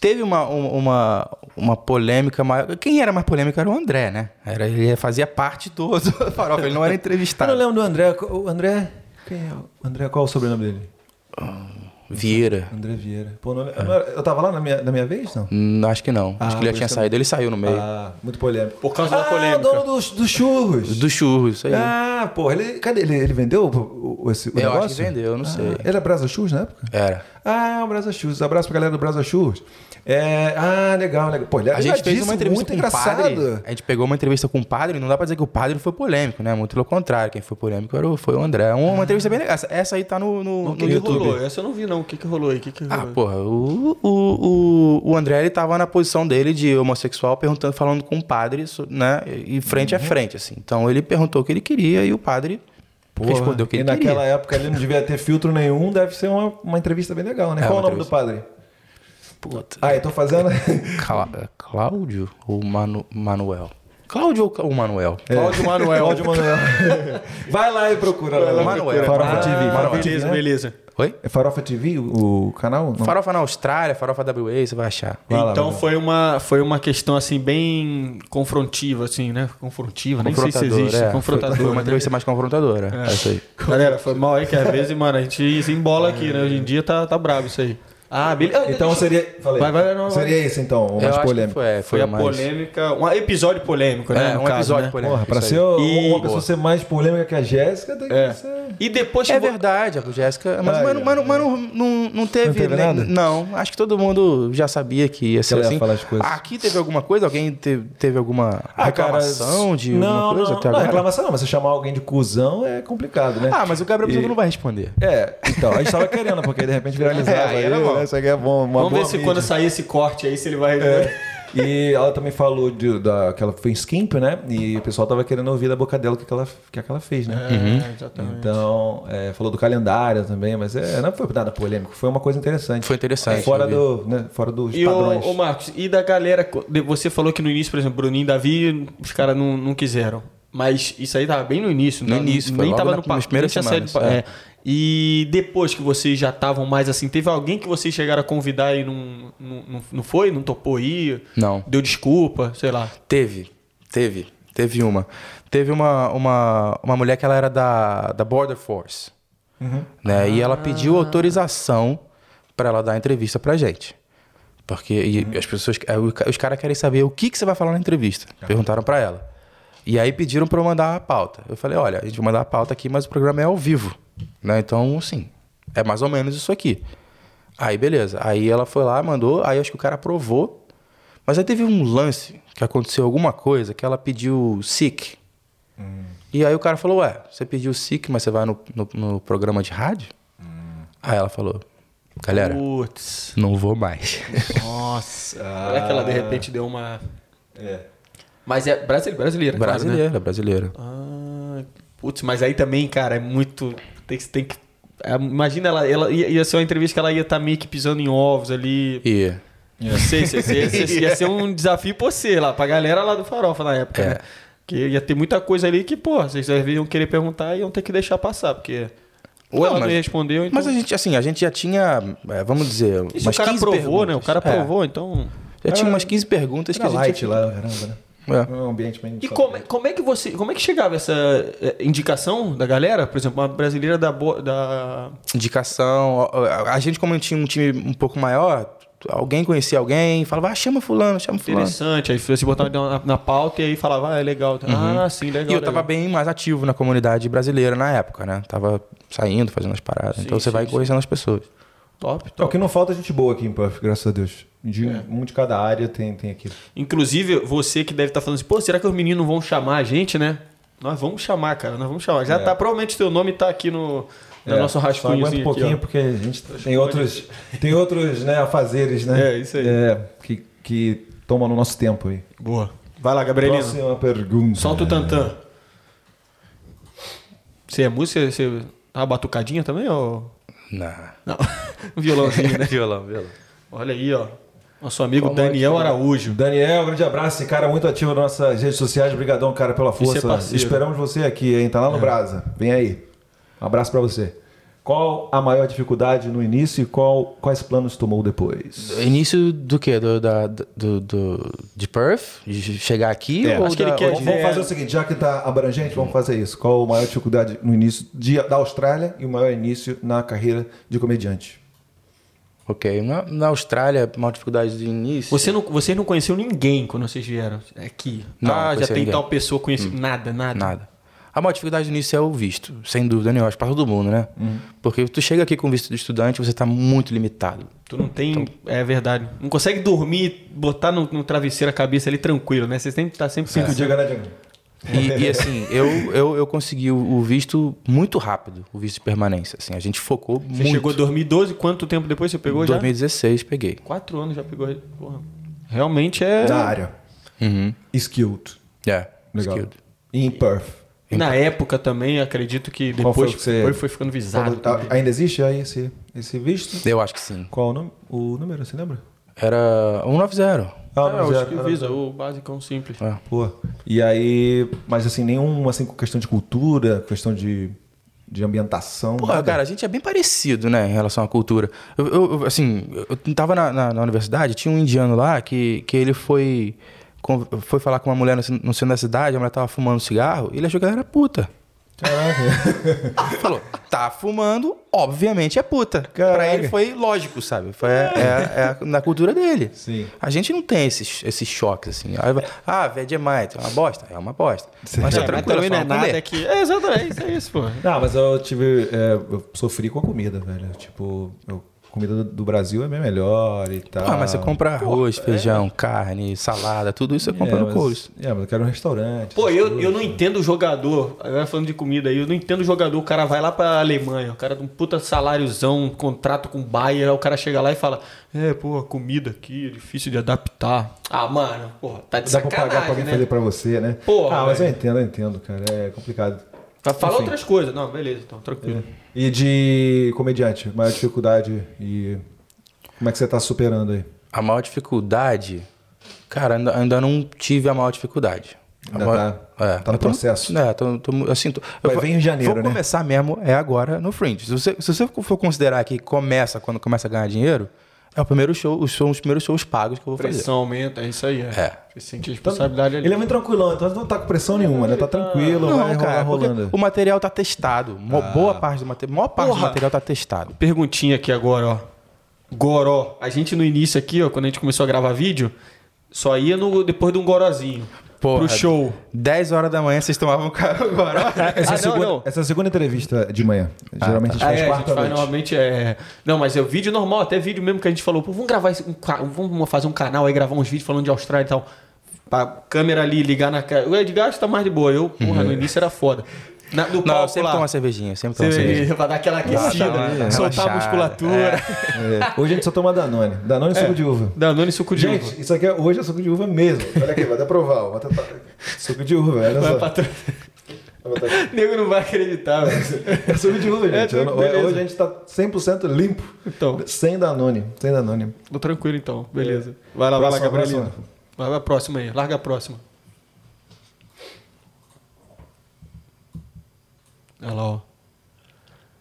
Teve uma, um- uma, uma polêmica maior. Quem era mais polêmico era o André, né? Era, ele fazia parte do, do Farofa, ele não era [LAUGHS] Eu entrevistado. não lembro do André. O André. Quem é? André, qual é o sobrenome dele? Vieira. André Vieira. Pô, não, eu, não era- eu tava lá na minha, na minha vez, não? Hum, acho que não. Ah, acho que ele já tinha saído. Ele saiu no meio. Ah, muito polêmico. Por causa da ah, polêmica. o dono dos, dos churros. Do churros, isso aí. Ah, porra, ele, cadê ele? Ele vendeu o, o, esse, o Eu acho negócio? que vendeu, eu não Ah, sei. Ele era Brasa Churros na época? Era. Ah, o Brasa Churros. Abraço pra galera do Brasa Churros. É, ah, legal, legal. Pô, A gente fez uma entrevista muito com o engraçado. padre. A gente pegou uma entrevista com o padre, não dá pra dizer que o padre foi polêmico, né? Muito pelo contrário, quem foi polêmico era o- foi o André. Uma, uma entrevista bem legal. Essa, essa aí tá no, no, O que, no que YouTube. rolou? Essa eu não vi, não. O que, que rolou aí? O que, que Ah, rolou? porra, o, o, o, o André ele tava na posição dele de homossexual, perguntando, falando com o padre, né? E frente Uhum. a frente, assim. Então ele perguntou o que ele queria e o padre Porra, respondeu o que e ele naquela queria. época ele não devia ter filtro nenhum, deve ser uma, uma entrevista bem legal, né? É, Qual o nome do padre? Puta. Ah, eu tô fazendo. Clá- Cláudio ou Manu, Manuel? Cláudio ou Manuel? Cláudio Manuel. Cláudio Manuel. [LAUGHS] Vai lá e procura. lá. lá, Manuel. Farofa Ah, TV. Farofa beleza, TV, né? beleza. Oi? É Farofa TV o, canal? Não. Farofa na Austrália, farofa WA, você vai achar. Vai então vai lá. foi uma foi uma questão assim bem confrontiva assim, né? Confrontiva, nem sei se existe, é. confrontadora. Foi, foi uma né? entrevista mais confrontadora. É. isso aí. Galera, foi mal aí que às vezes, mano, a gente se embola aqui, né? Hoje em dia tá, tá brabo isso aí. Ah, beleza. Então Deixa- seria. Falei. Vai, vai, não, seria esse então, o mais que polêmico. Foi, é, Foi, foi, a mais... polêmica, um episódio polêmico, né? É, um caso, episódio né? polêmico. Porra, pra isso ser E- uma pessoa ser mais polêmica que a Jéssica, tem que É. ser. E depois É que vo- verdade, a Jéssica. Mas, mas, mas, mas não, não, não teve. Não teve né, nada? Não, acho que todo mundo já sabia que ia ser ela ia assim. falar as coisas. Aqui teve alguma coisa? Alguém teve, teve alguma Ah, cara, reclamação de não, alguma coisa não, até não, agora? reclamação não, mas você chamar alguém de cuzão é complicado, né? Ah, mas o Gabriel E- não vai responder. É, então, a gente tava querendo, porque de repente viralizava. É, aí, era bom. Né? Isso aqui é bom. Uma Vamos boa ver se mídia. quando sair esse corte aí, se ele vai. E ela também falou de, da, que ela foi em Skimp, né? E o pessoal tava querendo ouvir da boca dela o que, que, ela, o que, é que ela fez, né? É, exatamente. Então, é, falou do calendário também, mas é, não foi nada polêmico, foi uma coisa interessante. Foi interessante, Fora, do, né, fora dos E padrões. o, Marcos, e da galera, você falou que no início, por exemplo, Bruninho e Davi, os caras não, não quiseram. Mas isso aí tava bem no início, No né? início, foi nem logo tava na- no nas primeiras nem tinha saído semanas, pa- é. é. E depois que vocês já estavam mais assim, teve alguém que vocês chegaram a convidar e não, não, não- não foi? Não topou ir? Não. Deu desculpa, sei lá. Teve, teve, teve uma. Teve uma, uma, uma mulher que ela era da, da Border Force. Né? E ela pediu autorização para ela dar entrevista pra gente. Porque e as pessoas, é, o ca- os caras querem saber o que, que você vai falar na entrevista. Perguntaram para ela. E aí pediram para eu mandar a pauta. Eu falei, olha, a gente vai mandar a pauta aqui, mas o programa é ao vivo. Né? Então, assim, é mais ou menos isso aqui. Aí, beleza. Aí ela foi lá, mandou, aí acho que o cara aprovou. Mas aí teve um lance que aconteceu alguma coisa que ela pediu SIC. E aí o cara falou, ué, você pediu SIC, mas você vai no, no, no programa de rádio? Aí ela falou, galera, Putz. não vou mais. Nossa. Será que ela de repente deu uma. É. Mas é brasile- brasileira, claro, né? brasileira, brasileira. Ah, putz, mas aí também, cara, é muito. Tem, que- tem que. é, Imagina ela, ela ia, ia ser uma entrevista que ela ia estar meio que pisando em ovos ali. E Não sei, se- se- se- se- ia ser um desafio pra você lá, pra galera lá do Farofa na época, É. né? Que ia ter muita coisa ali que, pô, vocês iam querer perguntar e iam ter que deixar passar, porque. Ou Não, ela não mas- ia responder, ou então. Mas a gente, assim, a gente já tinha, é, vamos dizer, umas o cara 15 provou, né? O perguntas. cara É, provou, então. já tinha umas 15 perguntas que Era a gente... light lá, caramba, né? É. É um ambiente bem E como, é- como é que você. Como é que chegava essa eh, indicação da galera? Por exemplo, uma brasileira da. Da... Indicação. A a gente, como tinha um time um pouco maior, alguém conhecia alguém, falava, ah, chama fulano, chama fulano. Interessante. Aí você botava na, na pauta e aí falava, ah, é legal. Ah, sim, legal. Uhum. E eu tava legal. bem mais ativo na comunidade brasileira na época, né? Tava saindo, fazendo as paradas. então você sim, vai sim. conhecendo as pessoas. Top, Não, o top. que não falta é gente boa aqui em Puff, graças a Deus. De, É. Um de cada área tem, tem aqui. Inclusive, você que deve estar falando assim, pô, será que os meninos vão chamar a gente, né? Nós vamos chamar, cara, nós vamos chamar. Já É. tá, provavelmente teu nome tá aqui no, no É, nosso rascunho. aguenta um pouquinho, porque a gente tem outros, tem outros né, afazeres, né? É, isso aí. É, que, que tomam no nosso tempo aí. Boa. Vai lá, Gabrielino. Próxima pergunta. Solta o tantã. Você é música? Você tá uma batucadinha também? Ou... Não. Não. [LAUGHS] violãozinho, né? [LAUGHS] violão, violão. Olha aí, ó. Nosso amigo mais Daniel Araújo. Daniel, grande abraço. Esse cara muito ativo nas nossas redes sociais. Obrigadão, cara, pela é força. parceiro. Esperamos você aqui, hein? Tá lá no Brasa. Vem aí. Um abraço pra você. Qual a maior dificuldade no início e qual, quais planos tomou depois? Início do quê? Do, da, do, do- de Perth? De chegar aqui? É, ou acho que ele da- quer ou- Vamos, fazer o seguinte, já que tá abrangente, vamos fazer isso. Qual a maior dificuldade no início de- da Austrália e o maior início na carreira de comediante? Ok. Na, na Austrália, maior dificuldade de início. Você não, vocês não conheceu ninguém quando vocês vieram aqui? Não, ah, já tem ninguém. tal pessoa conhecida. Nada, nada. Nada. A maior dificuldade no início é o visto, sem dúvida nenhuma, acho pra todo mundo, né? Porque tu chega aqui com visto de estudante, você tá muito limitado. Tu não tem. Então- É verdade. Não consegue dormir, botar no, no travesseiro a cabeça ali tranquilo, né? Você tem que estar sempre Cinco pensando. dias? E, e, assim, eu, eu, eu consegui o, visto muito rápido, o visto de permanência. Assim, a gente focou Você muito. chegou em 2012, quanto tempo depois você pegou já? 2016 peguei. Quatro anos já pegou. Porra. Realmente é. Da área. Uhum. Skilled. É, Legal. skilled. E em Perth. Na época também, acredito que Qual foi depois, que você- depois foi ficando visado. Quando- a- ainda existe aí esse, esse visto? Eu acho que sim. Qual o, nome, o número, você lembra? Era 190. Ah, Ah, não, o já- que visa, o basicão simples. É. Pô. E aí, mas assim, nenhum assim, com questão de cultura, questão de, de ambientação. Porra, nada? cara, a gente é bem parecido, né, em relação à cultura. Eu, eu- eu, assim, eu tava na, na- na universidade, tinha um indiano lá que, que ele foi, com- foi falar com uma mulher no, no centro da cidade, a mulher tava fumando cigarro, e ele achou que ela era puta. Caraca. Falou, tá fumando, obviamente é puta. Caraca. Pra ele foi lógico, sabe? Foi, é, é, é na cultura dele. Sim. A gente não tem esses, esses choques, assim. Aí vai, ah, Vegemite, é uma bosta? É uma bosta. Mas tá É, mas tranquilo, não é só não nada comer. que. É, exatamente, é isso, pô. Não, mas eu tive. é, eu sofri com a comida, velho. Tipo, eu- comida do, do Brasil é bem melhor e tal. Ah, mas você compra arroz, feijão, carne, salada, tudo isso você compra é, no Coles. É, mas eu quero um restaurante. Pô, eu, coisas. eu não entendo o jogador, agora falando de comida aí, eu não entendo o jogador, o cara vai lá pra Alemanha, o cara de um puta saláriozão, um contrato com o Bayer, aí o cara chega lá e fala, é, pô, a comida aqui é difícil de adaptar. Ah, mano, porra, tá de Dá pra sacanagem, pagar pra alguém né? fazer pra você, né? Porra, Ah, mas eu entendo, eu entendo, cara. É complicado. Fa- Fala Enfim. outras coisas. Não, beleza, então, tranquilo. E de comediante, maior dificuldade e como é que você tá superando aí? A maior dificuldade, cara, ainda, ainda não tive a maior dificuldade. Ainda maior- tá- tá no tô- processo. É, tô, tô- assim, tô, Vai eu vir em janeiro, vou né? começar mesmo é agora no Fringe. Se você, se você for considerar que começa quando começa a ganhar dinheiro, é o primeiro show, os, são os primeiros shows pagos que eu vou fazer. Pressão aumenta, é isso aí. É. É. Você sente a responsabilidade ali. Ele é muito tranquilão, então não tá com pressão nenhuma, né? Tá tranquilo, Não, vai cara, rolando. o material tá testado. Mo- Boa parte do material, maior parte Porra. do material tá testado. Perguntinha aqui agora, ó. Goró. A gente no início aqui, ó, quando a gente começou a gravar vídeo, só ia no, depois de um gorozinho. Porra. Pro show. 10 horas da manhã vocês tomavam cara agora. [LAUGHS] Essa, é a Ah, não, segunda, não. essa é segunda entrevista de manhã. Geralmente a gente Ah, faz é, a gente quarta faz normalmente é. Não, mas é o vídeo normal, até vídeo mesmo que a gente falou, pô, vamos gravar esse- um, vamos fazer um canal aí, gravar uns vídeos falando de Austrália e tal. Pra câmera ali, ligar na cara. O Edgar acho que tá mais de boa. Eu, porra, no início era foda. Na, no Não, sempre lá, tomo uma cervejinha, sempre tomo uma você, cervejinha. pra dar aquela aquecida, Relaxar, soltar a musculatura. É, hoje a gente só toma Danone. Danone e suco de uva. Danone e suco de uva. Gente, isso aqui é, hoje é suco de uva mesmo. Olha aqui, vai até provar. ó. Tentar- Suco de uva, olha Vai só. O nego não vai acreditar, velho. É suco de uva, gente. É, não- beleza. hoje a gente tá 100% limpo. Então. Sem Danone. Sem Danone. Tô tranquilo então, beleza. Vai lá, vai lá, Próxima, Gabrielino. próxima. Vai pra próxima aí, larga a próxima. Olha lá, ó.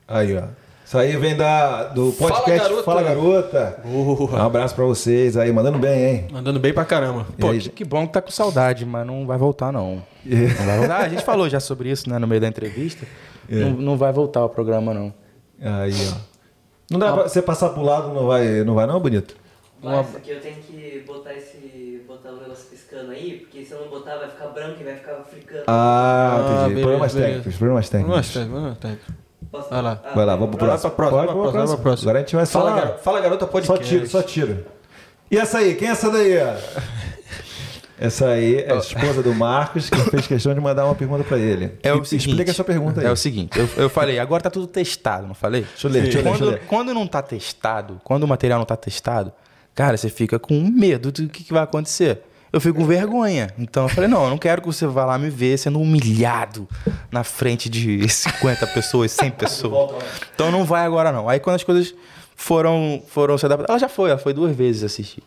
Aí, ó. Isso aí vem da, do Fala, podcast garota. Fala Garota. Um abraço pra vocês aí, mandando bem, hein? Mandando bem pra caramba. Pô, aí, que, que bom que tá com saudade, mas não vai voltar, não. Não vai voltar. A gente falou já sobre isso, né, no meio da entrevista. [LAUGHS] Não, não vai voltar o programa, não. Aí, ó. Não dá pra você passar pro lado, não vai, não vai não, bonito? Mas isso aqui eu tenho que botar esse. Botar o negócio piscando aí, porque se eu não botar vai ficar branco e vai ficar africano. Ah, Ah, entendi. beleza, problemas beleza. técnicos, problemas técnicos. Vamos, tá. Posso- vai lá. Ah, Vai lá, vamos pro próximo. pra próxima, Pode, vai vamos pra próxima, vai pra próxima. Agora a gente vai Fala, gar... Fala garota podcast. Só tiro, só tiro. E essa aí? Quem é essa daí? Essa aí é a esposa do Marcos, que fez questão de mandar uma pergunta pra ele. É o seguinte, Explica a sua pergunta aí. É o seguinte, eu, eu falei, agora tá tudo testado, não falei? Deixa eu ler, deixa eu ler, deixa eu Quando, ler. quando não tá testado, quando o material não tá testado, cara, você fica com medo do que, que vai acontecer. Eu fico com vergonha. Então eu falei, não, eu não quero que você vá lá me ver sendo humilhado na frente de 50 pessoas, 100 pessoas. Então não vai agora não. Aí quando as coisas foram, foram se adaptar, ela já foi, ela foi duas vezes assistir.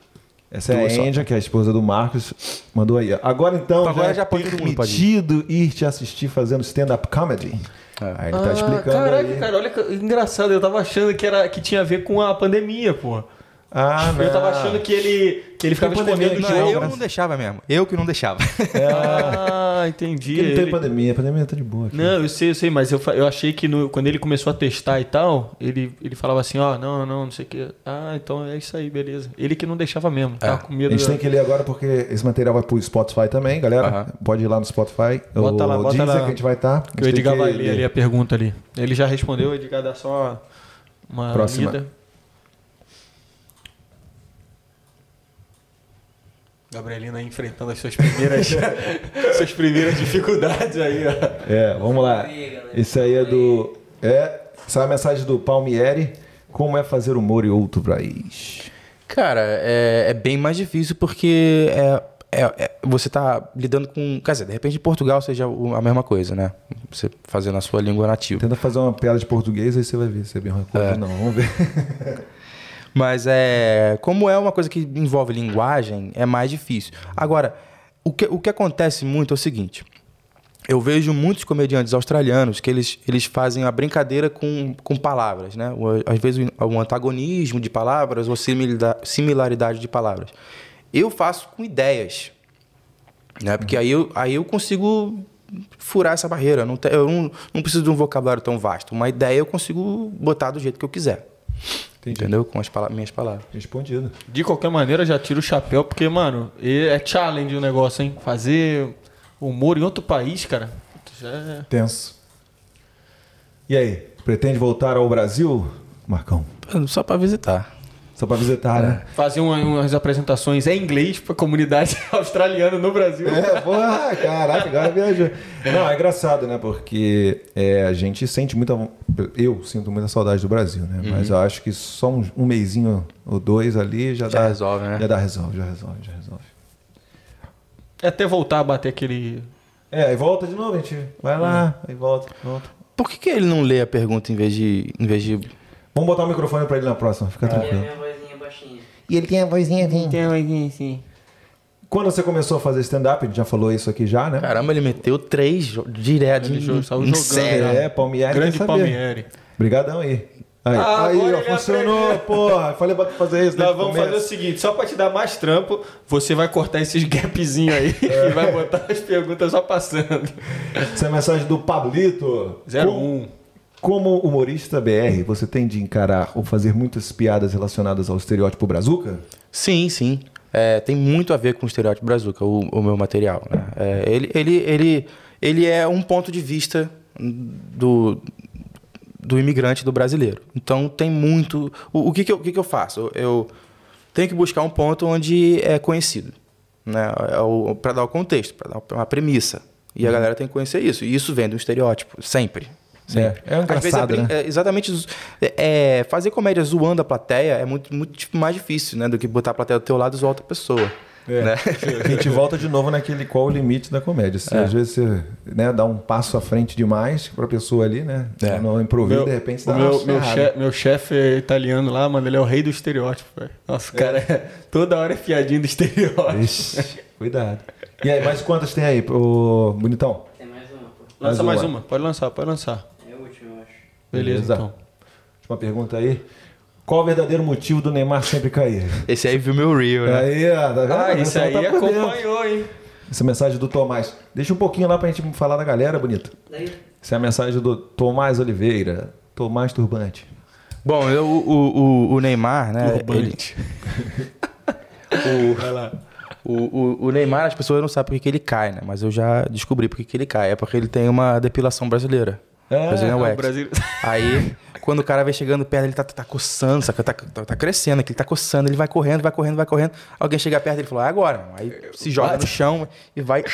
Essa é a. Índia, que é a esposa do Marcos, mandou aí. Agora então, Então, agora já, já é pode permitido ir te assistir fazendo stand-up comedy. É. Aí ele tá explicando Caraca, aí. cara, olha que engraçado. Eu tava achando que, era, que tinha a ver com a pandemia, pô. Ah, não. Eu tava achando que ele, que ele ficava escondendo Não, não, eu graças- não deixava mesmo. Eu que não deixava. [LAUGHS] Ah, entendi. Porque não tem Ele- pandemia, a pandemia tá de boa aqui. Não, eu sei, eu sei, mas eu, eu achei que no- quando ele começou a testar e tal, ele, ele falava assim, ó, não, não, não sei o que. Ah, então é isso aí, beleza. Ele que não deixava mesmo, tava com A medo. gente da- tem que ler agora porque esse material vai pro Spotify também, galera. Aham. Pode ir lá no Spotify. Bota o lá, bota Deezer lá. que a gente vai estar. Que o Edgar vai ler ali a pergunta ali. Ele já respondeu, o Edgar dá só uma Próxima. lida. Gabrielina enfrentando as suas primeiras, [LAUGHS] suas primeiras dificuldades aí, ó. É, vamos lá. Esse aí é do. É. Essa é a mensagem do Palmieri. Como é fazer humor em outro país? Cara, é, é bem mais difícil porque é, é- é- você tá lidando com. Quer dizer, de repente em Portugal seja a mesma coisa, né? Você fazendo a sua língua nativa. Tenta fazer uma piada de português, aí você vai ver se é bem uma coisa ou não. Vamos ver. [LAUGHS] Mas é. Como é uma coisa que envolve linguagem, é mais difícil. Agora, o que, o que acontece muito é o seguinte. Eu vejo muitos comediantes australianos que eles, eles fazem a brincadeira com, com palavras, né? Às vezes um antagonismo de palavras ou similaridade de palavras. Eu faço com ideias, né? Porque aí eu, aí eu consigo furar essa barreira. Não eu não, não preciso de um vocabulário tão vasto. Uma ideia eu consigo botar do jeito que eu quiser. Entendi. Entendeu? Com as pala- minhas palavras. Respondido. De qualquer maneira, já tiro o chapéu, porque, mano, é challenge o negócio, hein? Fazer humor em outro país, cara. Já é... Tenso. E aí, pretende voltar ao Brasil, Marcão? Só pra visitar. Só pra visitar, né? Fazer uma- umas apresentações em inglês pra comunidade [LAUGHS] australiana no Brasil. É, porra, caraca, agora viajou. Não, é engraçado, né? Porque é, a gente sente muita. Eu sinto muita saudade do Brasil, né? Mas eu acho que só um, um mêsinho ou dois ali já, Já dá. resolve, né? Já dá, resolve, já resolve, já resolve. É até voltar a bater aquele. É, aí volta de novo, a gente vai lá, aí volta, volta. Por que, que ele não lê a pergunta em vez de. Em vez de... Vamos botar o microfone pra ele na próxima, fica E a tranquilo. baixinha. E ele tem a vozinha assim. Tem sim. Quando você começou a fazer stand-up, a gente já falou isso aqui já, né? Caramba, ele meteu três direto Ele em, jo- saiu jogando, sério. É, Palmieri Grande. Palmieri. Obrigadão aí. Aí, Ah, aí ó, ele funcionou, aprendeu. porra. Falei pra fazer isso. Nós desde o vamos fazer o começo. seguinte, só pra te dar mais trampo, você vai cortar esses gapzinhos aí [LAUGHS] e vai botar as perguntas só passando. Essa é a mensagem do Pablito. 01. Como humorista BR, você tem de encarar ou fazer muitas piadas relacionadas ao estereótipo brazuca? Sim, sim. É, tem muito a ver com o estereótipo brazuca, o, o meu material. né? É, ele, ele, ele, ele é um ponto de vista do, do imigrante, do brasileiro. Então tem muito. O, o que, que, eu, o que, que eu faço? Eu, eu tenho que buscar um ponto onde é conhecido. Né? É para dar o contexto, para dar uma premissa. E a galera tem que conhecer isso. E isso vem do estereótipo, sempre. Sempre. É, é Às vezes engraçado, brin- né? é, exatamente. é, é, fazer comédia zoando a plateia é muito, muito tipo, mais difícil, né? Do que botar a plateia do teu lado e zoar outra pessoa. É. Né? A gente volta de novo naquele qual o limite da comédia. Se às vezes você né, dá um passo à frente demais pra pessoa ali, né? É. No improviso, de repente, dá meu, uma meu, chefe, meu chefe é italiano lá, mano, ele é o rei do estereótipo, velho. Nossa, o cara é, toda hora é piadinha do estereótipo. Ixi, cuidado. E aí, mais quantas tem aí, ô bonitão? Tem mais uma, pô. Lança Mais mais uma. uma. pode lançar, pode lançar. É a última, eu acho. Beleza, Beleza. então. Última pergunta aí. Qual o verdadeiro motivo do Neymar sempre cair? Esse aí viu meu reel, né? Aí, ó, tá vendo? Ah, O isso pessoal aí tá acompanhou, hein? Essa mensagem do Tomás. Deixa um pouquinho lá pra gente falar da galera, bonita. Daí, Essa é a mensagem do Tomás Oliveira. Tomás Turbante. Bom, eu- o, o, o Neymar, né? Ele, [LAUGHS] o, o, o Neymar, as pessoas não sabem por que ele cai, né? Mas eu já descobri por que ele cai. É porque ele tem uma depilação brasileira. É, Brazilian o Wax. Brasil- Aí, [LAUGHS] quando o cara vai chegando perto, ele tá, tá coçando, saca? Tá, tá, tá crescendo aqui, ele tá coçando, ele vai correndo, vai correndo, vai correndo. Alguém chega perto dele e fala, é agora. irmão." Aí se joga no chão e vai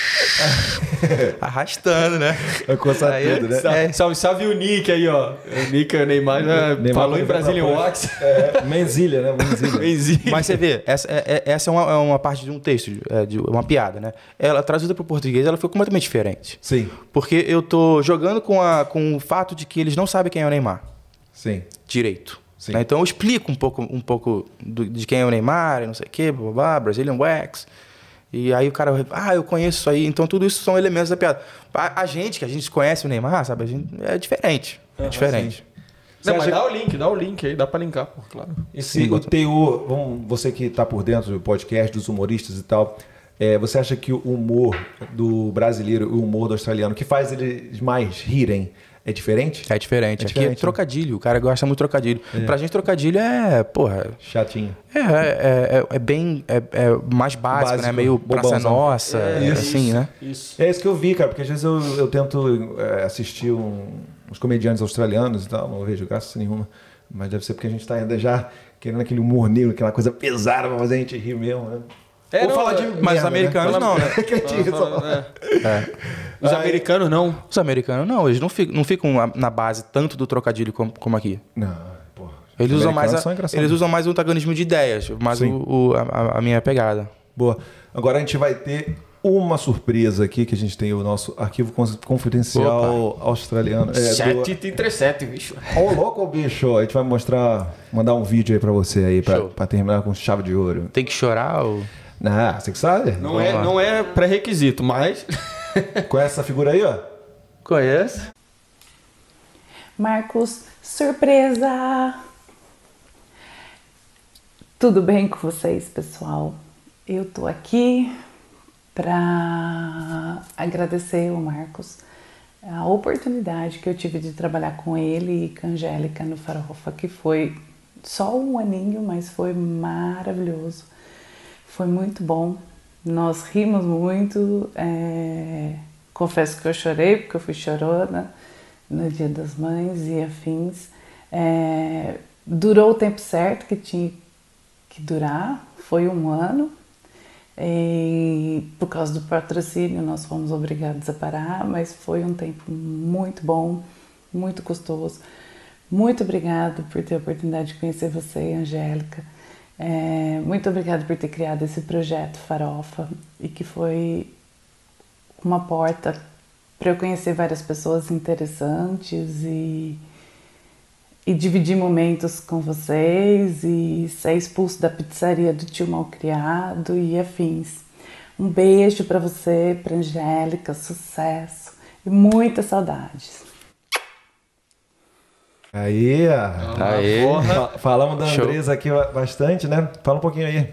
[LAUGHS] arrastando, né? Vai coçar Aí, tudo, né? Salve, salve, salve o Nick aí, ó. O Nick, o Neymar já Neymar falou em praia. Wax. [LAUGHS] É, Menzilha, né? Menzilha. Benzinho. Mas você vê, essa é, é- essa é uma, é uma parte de um texto, é, de uma piada, né? Ela traduzida para o português, ela foi completamente diferente. Sim, Porque eu tô jogando com, a, com o fato de que eles não sabem quem é o Neymar sim. direito. Sim. né? Então eu explico um pouco, um pouco do- de quem é o Neymar, não sei o quê, blá, blá, blá, Brazilian Wax. E aí o cara ah, eu conheço isso aí. Então tudo isso são elementos da piada. A, a gente, que a gente conhece o Neymar, sabe? A gente, é diferente. É diferente. Não, mas dá o link, dá o link aí, dá pra linkar, pô, claro. E se o teor, vamos, você que está por dentro do podcast, dos humoristas e tal, é, você acha que o humor do brasileiro e o humor do australiano, que faz eles mais rirem, é diferente? É diferente. É Aqui diferente, é né? trocadilho. O cara gosta muito de trocadilho. Pra gente, trocadilho é, porra, Chatinho. É, é, é, é bem. É, é mais básico, Básico, né? Meio praça bobãozão. nossa, É, assim, né? Isso. É isso que eu vi, cara, porque às vezes eu, eu tento é, assistir um- uns comediantes australianos e tal, não vejo graça nenhuma, mas deve ser porque a gente está ainda já querendo aquele humor negro, aquela coisa pesada pra fazer a gente rir mesmo, né? É, Ou não, falar de é- Mas merda, os americanos né? não, né? [LAUGHS] Gente só- É. Os americanos não. Os americanos não, eles não ficam, não ficam na base tanto do trocadilho como, como aqui. Não, porra. Eles usam, mais a- eles usam mais o antagonismo de ideias, mais o, o- a, a minha pegada. Boa. Agora a gente vai ter uma surpresa aqui, que a gente tem o nosso arquivo confidencial australiano. É, do... 737, bicho. Ô, louco, bicho. A gente vai mostrar, mandar um vídeo aí pra você aí, pra, Show. pra terminar com chave de ouro. Tem que chorar ou... Ah, você que sabe? Não é, não é pré-requisito, mas. [LAUGHS] Conhece essa figura aí, ó? Conhece? Marcos, surpresa! Tudo bem com vocês, pessoal? Eu tô aqui para agradecer o Marcos a oportunidade que eu tive de trabalhar com ele e com a Angélica no Farofa, que foi só um aninho, mas foi maravilhoso. Foi muito bom. Nós rimos muito. é, Confesso que eu chorei, porque eu fui chorona no Dia das Mães e afins. É, Durou o tempo certo que tinha que durar, foi um ano. E por causa do patrocínio, nós fomos obrigados a parar, mas foi um tempo muito bom, muito gostoso. Muito obrigado por ter a oportunidade de conhecer você, Angélica. É, muito obrigada por ter criado esse projeto Farofa e que foi uma porta para eu conhecer várias pessoas interessantes e, e dividir momentos com vocês e ser expulso da pizzaria do tio Malcriado e afins. Um beijo para você, para Angélica, sucesso e muitas saudades. Aí. Fa- Falamos da Show. Andresa aqui bastante, né? Fala um pouquinho aí.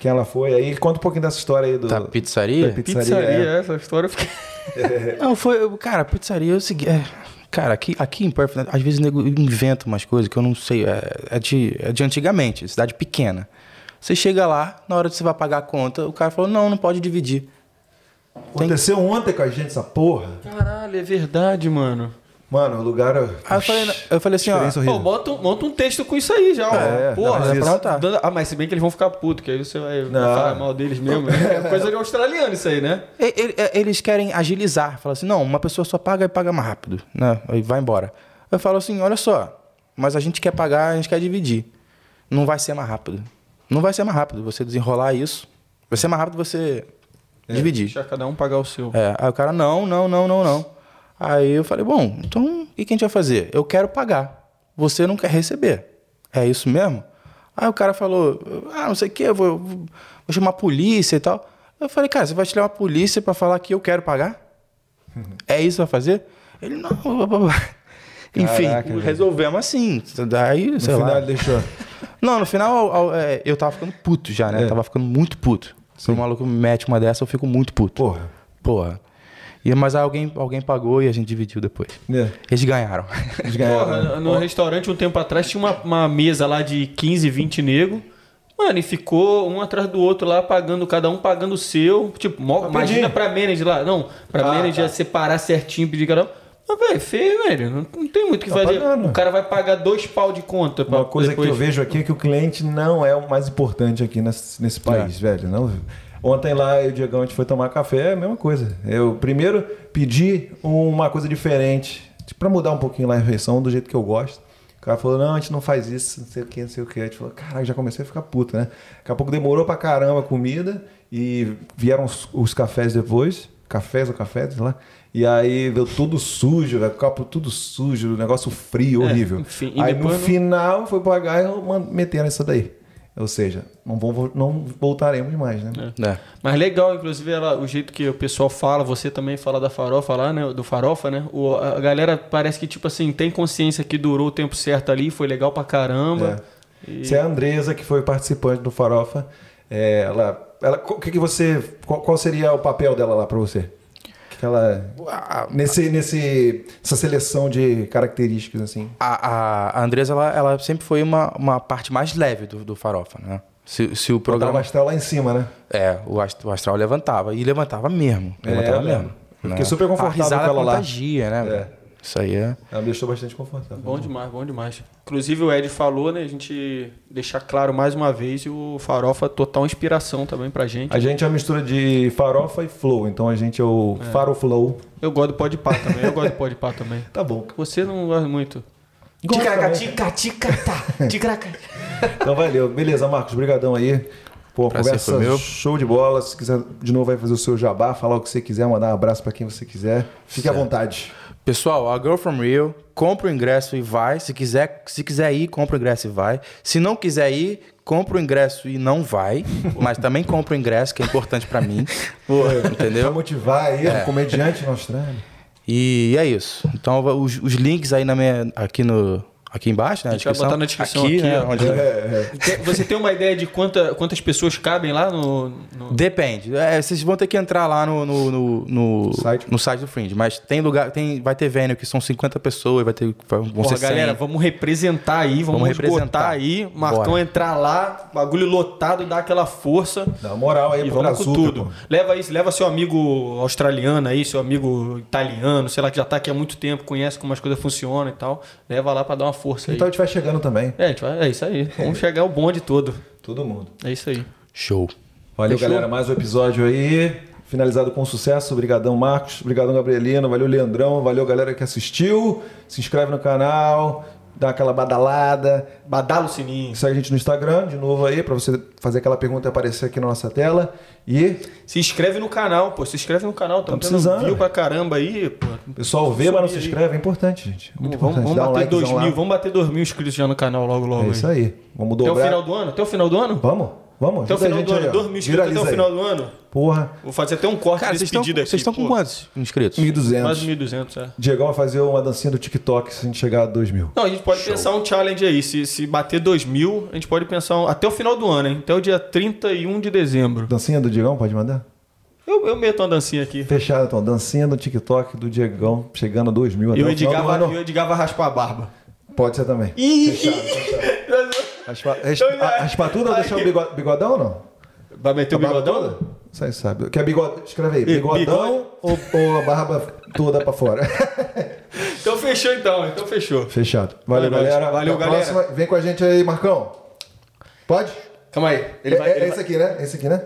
Quem ela foi aí. Conta um pouquinho dessa história aí do. Da pizzaria? da pizzaria. Pizzaria, é. essa história eu fiquei. [LAUGHS] Não, foi. Cara, pizzaria é o seguinte. é, cara, aqui, aqui em Perth, às vezes o nego inventa umas coisas que eu não sei. É, é de, é de antigamente, cidade pequena. Você chega lá, na hora que você vai pagar a conta, o cara falou: não, não pode dividir. Aconteceu ontem com a gente essa porra. Caralho, é verdade, mano. Mano, o lugar. Aí eu falei, eu falei assim: ó. Pô, horrível. monta, um- monta um texto com isso aí já, ó. É, Porra, não, mas pra- dando- Ah, mas se bem que eles vão ficar putos, que aí você vai, Não. falar mal deles mesmo. É coisa de australiano isso aí, né? E- ele- é, Eles querem agilizar. Fala assim, não, uma pessoa só paga e paga mais rápido. Né? Aí vai embora. Eu falo assim, olha só, mas a gente quer pagar, a gente quer dividir. Não vai ser mais rápido. Não vai ser mais rápido você desenrolar isso. Vai ser mais rápido você dividir. Deixa cada um pagar o seu. É, aí o cara, não, não, não, não, não. Aí eu falei, bom, então o que a gente vai fazer? Eu quero pagar. Você não quer receber. É isso mesmo? Aí o cara falou, ah, não sei o quê, eu vou, vou chamar a polícia e tal. Eu falei, cara, você vai chamar a polícia pra falar que eu quero pagar? [LAUGHS] É isso que vai fazer? Ele, não. Enfim, Caraca, resolvemos assim. Daí, No sei final lá. deixou. [LAUGHS] Não, no final é, eu tava ficando puto já, né? É. Tava ficando muito puto. Se o maluco me mete uma dessa, eu fico muito puto. Porra. Porra. E, mas aí alguém, alguém pagou e a gente dividiu depois. É, Eles ganharam. eles ganharam. né? Porra, no restaurante um tempo atrás tinha uma, uma mesa lá de 15, 20 nego. Mano, e ficou um atrás do outro lá, pagando, cada um pagando o seu. Tipo, mó- Pra imagina pra manager lá. Não, pra Ah, manager tá. separar certinho, pedir cada um. Mas, velho, feio, velho. Não, não tem muito o que Tá fazer. pagando. O cara vai pagar dois pau de conta. pra Uma coisa depois... que eu vejo aqui é que o cliente não é o mais importante aqui nesse, nesse país, velho. Não, ontem lá eu e o Diegão a gente foi tomar café, é a mesma coisa. Eu primeiro pedi uma coisa diferente, tipo, pra mudar um pouquinho lá a refeição do jeito que eu gosto. O cara falou, não, a gente não faz isso, não sei o que, não sei o que. A gente falou, caralho, já comecei a ficar puto, né? Daqui a pouco demorou pra caramba a comida e vieram os, os cafés depois, cafés ou cafés, sei lá. E aí veio tudo sujo, velho, copo tudo sujo, negócio frio, É, horrível. enfim, aí no final foi pagar e meteram isso daí. Ou seja, não, vão, não voltaremos mais, né? É. Mas legal, inclusive, ela, o jeito que o pessoal fala, você também fala da farofa lá, né? Do farofa, né? O, a galera parece que, tipo assim, tem consciência que durou o tempo certo ali, foi legal pra caramba. E- Se é a Andresa, que foi participante do Farofa, é, ela, ela, o que, que você, qual, qual seria o papel dela lá pra você? O que que ela, nesse, nesse, essa seleção de características assim. A, a, Andresa, ela, ela sempre foi uma, uma parte mais leve do, do Farofa, né? Se, se o Programa programa... astral lá em cima, né? É, o ast- o astral levantava. E levantava mesmo. É, Levantava né? mesmo. Eu fiquei super confortável a risada com ela lá. contagia, né? É. Isso aí é... Ela me deixou bastante confortável. Bom demais, bom demais. Inclusive o Ed falou, né? A gente deixar claro mais uma vez e o Farofa total inspiração também pra gente. A gente é uma mistura de farofa e flow, então a gente é o faroflow. Eu gosto do pode pá também, eu gosto do pode pá também. [LAUGHS] Tá bom. Você não gosta muito. Ticaraca, tica, tica, tá. Ticaraca. Então valeu. Beleza, Marcos, brigadão aí. Pô, Prazer conversa meu. show de bola. Se quiser de novo vai fazer o seu jabá, falar o que você quiser, mandar um abraço pra quem você quiser. Fique à Certo. vontade. Pessoal, a Girl From Rio, compra o ingresso e vai. Se quiser, se quiser ir, compra o ingresso e vai. Se não quiser ir, compra o ingresso e não vai. [LAUGHS] mas também compra o ingresso, que é importante pra mim. [LAUGHS] Pra Entendeu? motivar aí, É. um comediante Austrália. E é isso. Então, os, os links aí na minha, aqui, no, aqui embaixo, né? A gente vai botar na descrição Aqui, aqui, né? onde- [LAUGHS] Tem- Você tem uma ideia de quanta, quantas pessoas cabem lá no. no- Depende. É, vocês vão ter que entrar lá no, no, no, no- Site? no site do Fringe. Mas tem lugar, tem, vai ter venue que são 50 pessoas, vai ter. Vão Porra, ser 100. galera, vamos representar aí, vamos, Vamos representar. aí. Marcão Bora. entrar lá, bagulho lotado, dar aquela força. Dá uma moral aí E pro vamos com Brazuca, tudo. pô. Leva isso, leva seu amigo australiano aí, seu amigo italiano, sei lá, que já tá aqui há muito tempo, conhece como as coisas funcionam e tal. Leva lá pra dar uma força aí. Então a gente vai chegando também. É, a gente vai- é isso aí. [LAUGHS] Vamos chegar o bonde todo. Todo mundo. É isso aí. Show. Valeu, Fechou? galera. Mais um episódio aí. Finalizado com sucesso. Obrigadão, Marcos. Obrigadão, Gabrielino. Valeu, Leandrão. Valeu, galera que assistiu. Se inscreve no canal. Dá aquela badalada. Badala o sininho. Segue a gente no Instagram, de novo aí, pra você fazer aquela pergunta e aparecer aqui na nossa tela. E Se inscreve no canal, pô. Se inscreve no canal. Tá precisando. view pra caramba aí, pô. pessoal vê, mas não se aí. inscreve. É importante, gente. É muito Vamos, importante. vamos Dá um bater likezão 2 mil, lá. vamos bater 2 mil inscritos já no canal logo, logo. É isso aí. Vamos Até o dobrar. final do ano? Até o final do ano? Vamos? Vamos. Até o final do ano. aí, ó. 2 mil inscritos até o final aí. do ano. Porra, Vou fazer até um corte Cara, desse vocês estão pedido aqui. vocês estão com quantos inscritos? 1.200. Mais de 1.200, é. Diegão vai fazer uma dancinha do TikTok se a gente chegar a 2 mil. Não, a gente pode pensar um challenge aí. Se, se bater 2 mil, a gente pode pensar um- até o final do ano, hein? Até o dia 31 de dezembro. Dancinha do Diegão, pode mandar? Eu, eu meto uma dancinha aqui. Fechado, então. Dancinha no TikTok do Diegão, chegando a 2 mil até E o Edgar, do vai, ano. e o Edgar vai raspar a barba. Pode ser também. Ih! [LAUGHS] Raspa, raspa, raspar tudo ou deixar o bigo- bigodão ou não? Vai meter o A barba bigodão? toda? Você sabe. Quer bigode? Escreve aí. Bigodão ou, ou a barba toda pra fora? [LAUGHS] Então fechou então, então fechou. Fechado. Valeu, noite. galera. Valeu, galera. próxima. Vem com a gente aí, Marcão. Pode? Calma aí. Ele é vai, é ele esse aqui, né? Esse aqui, né?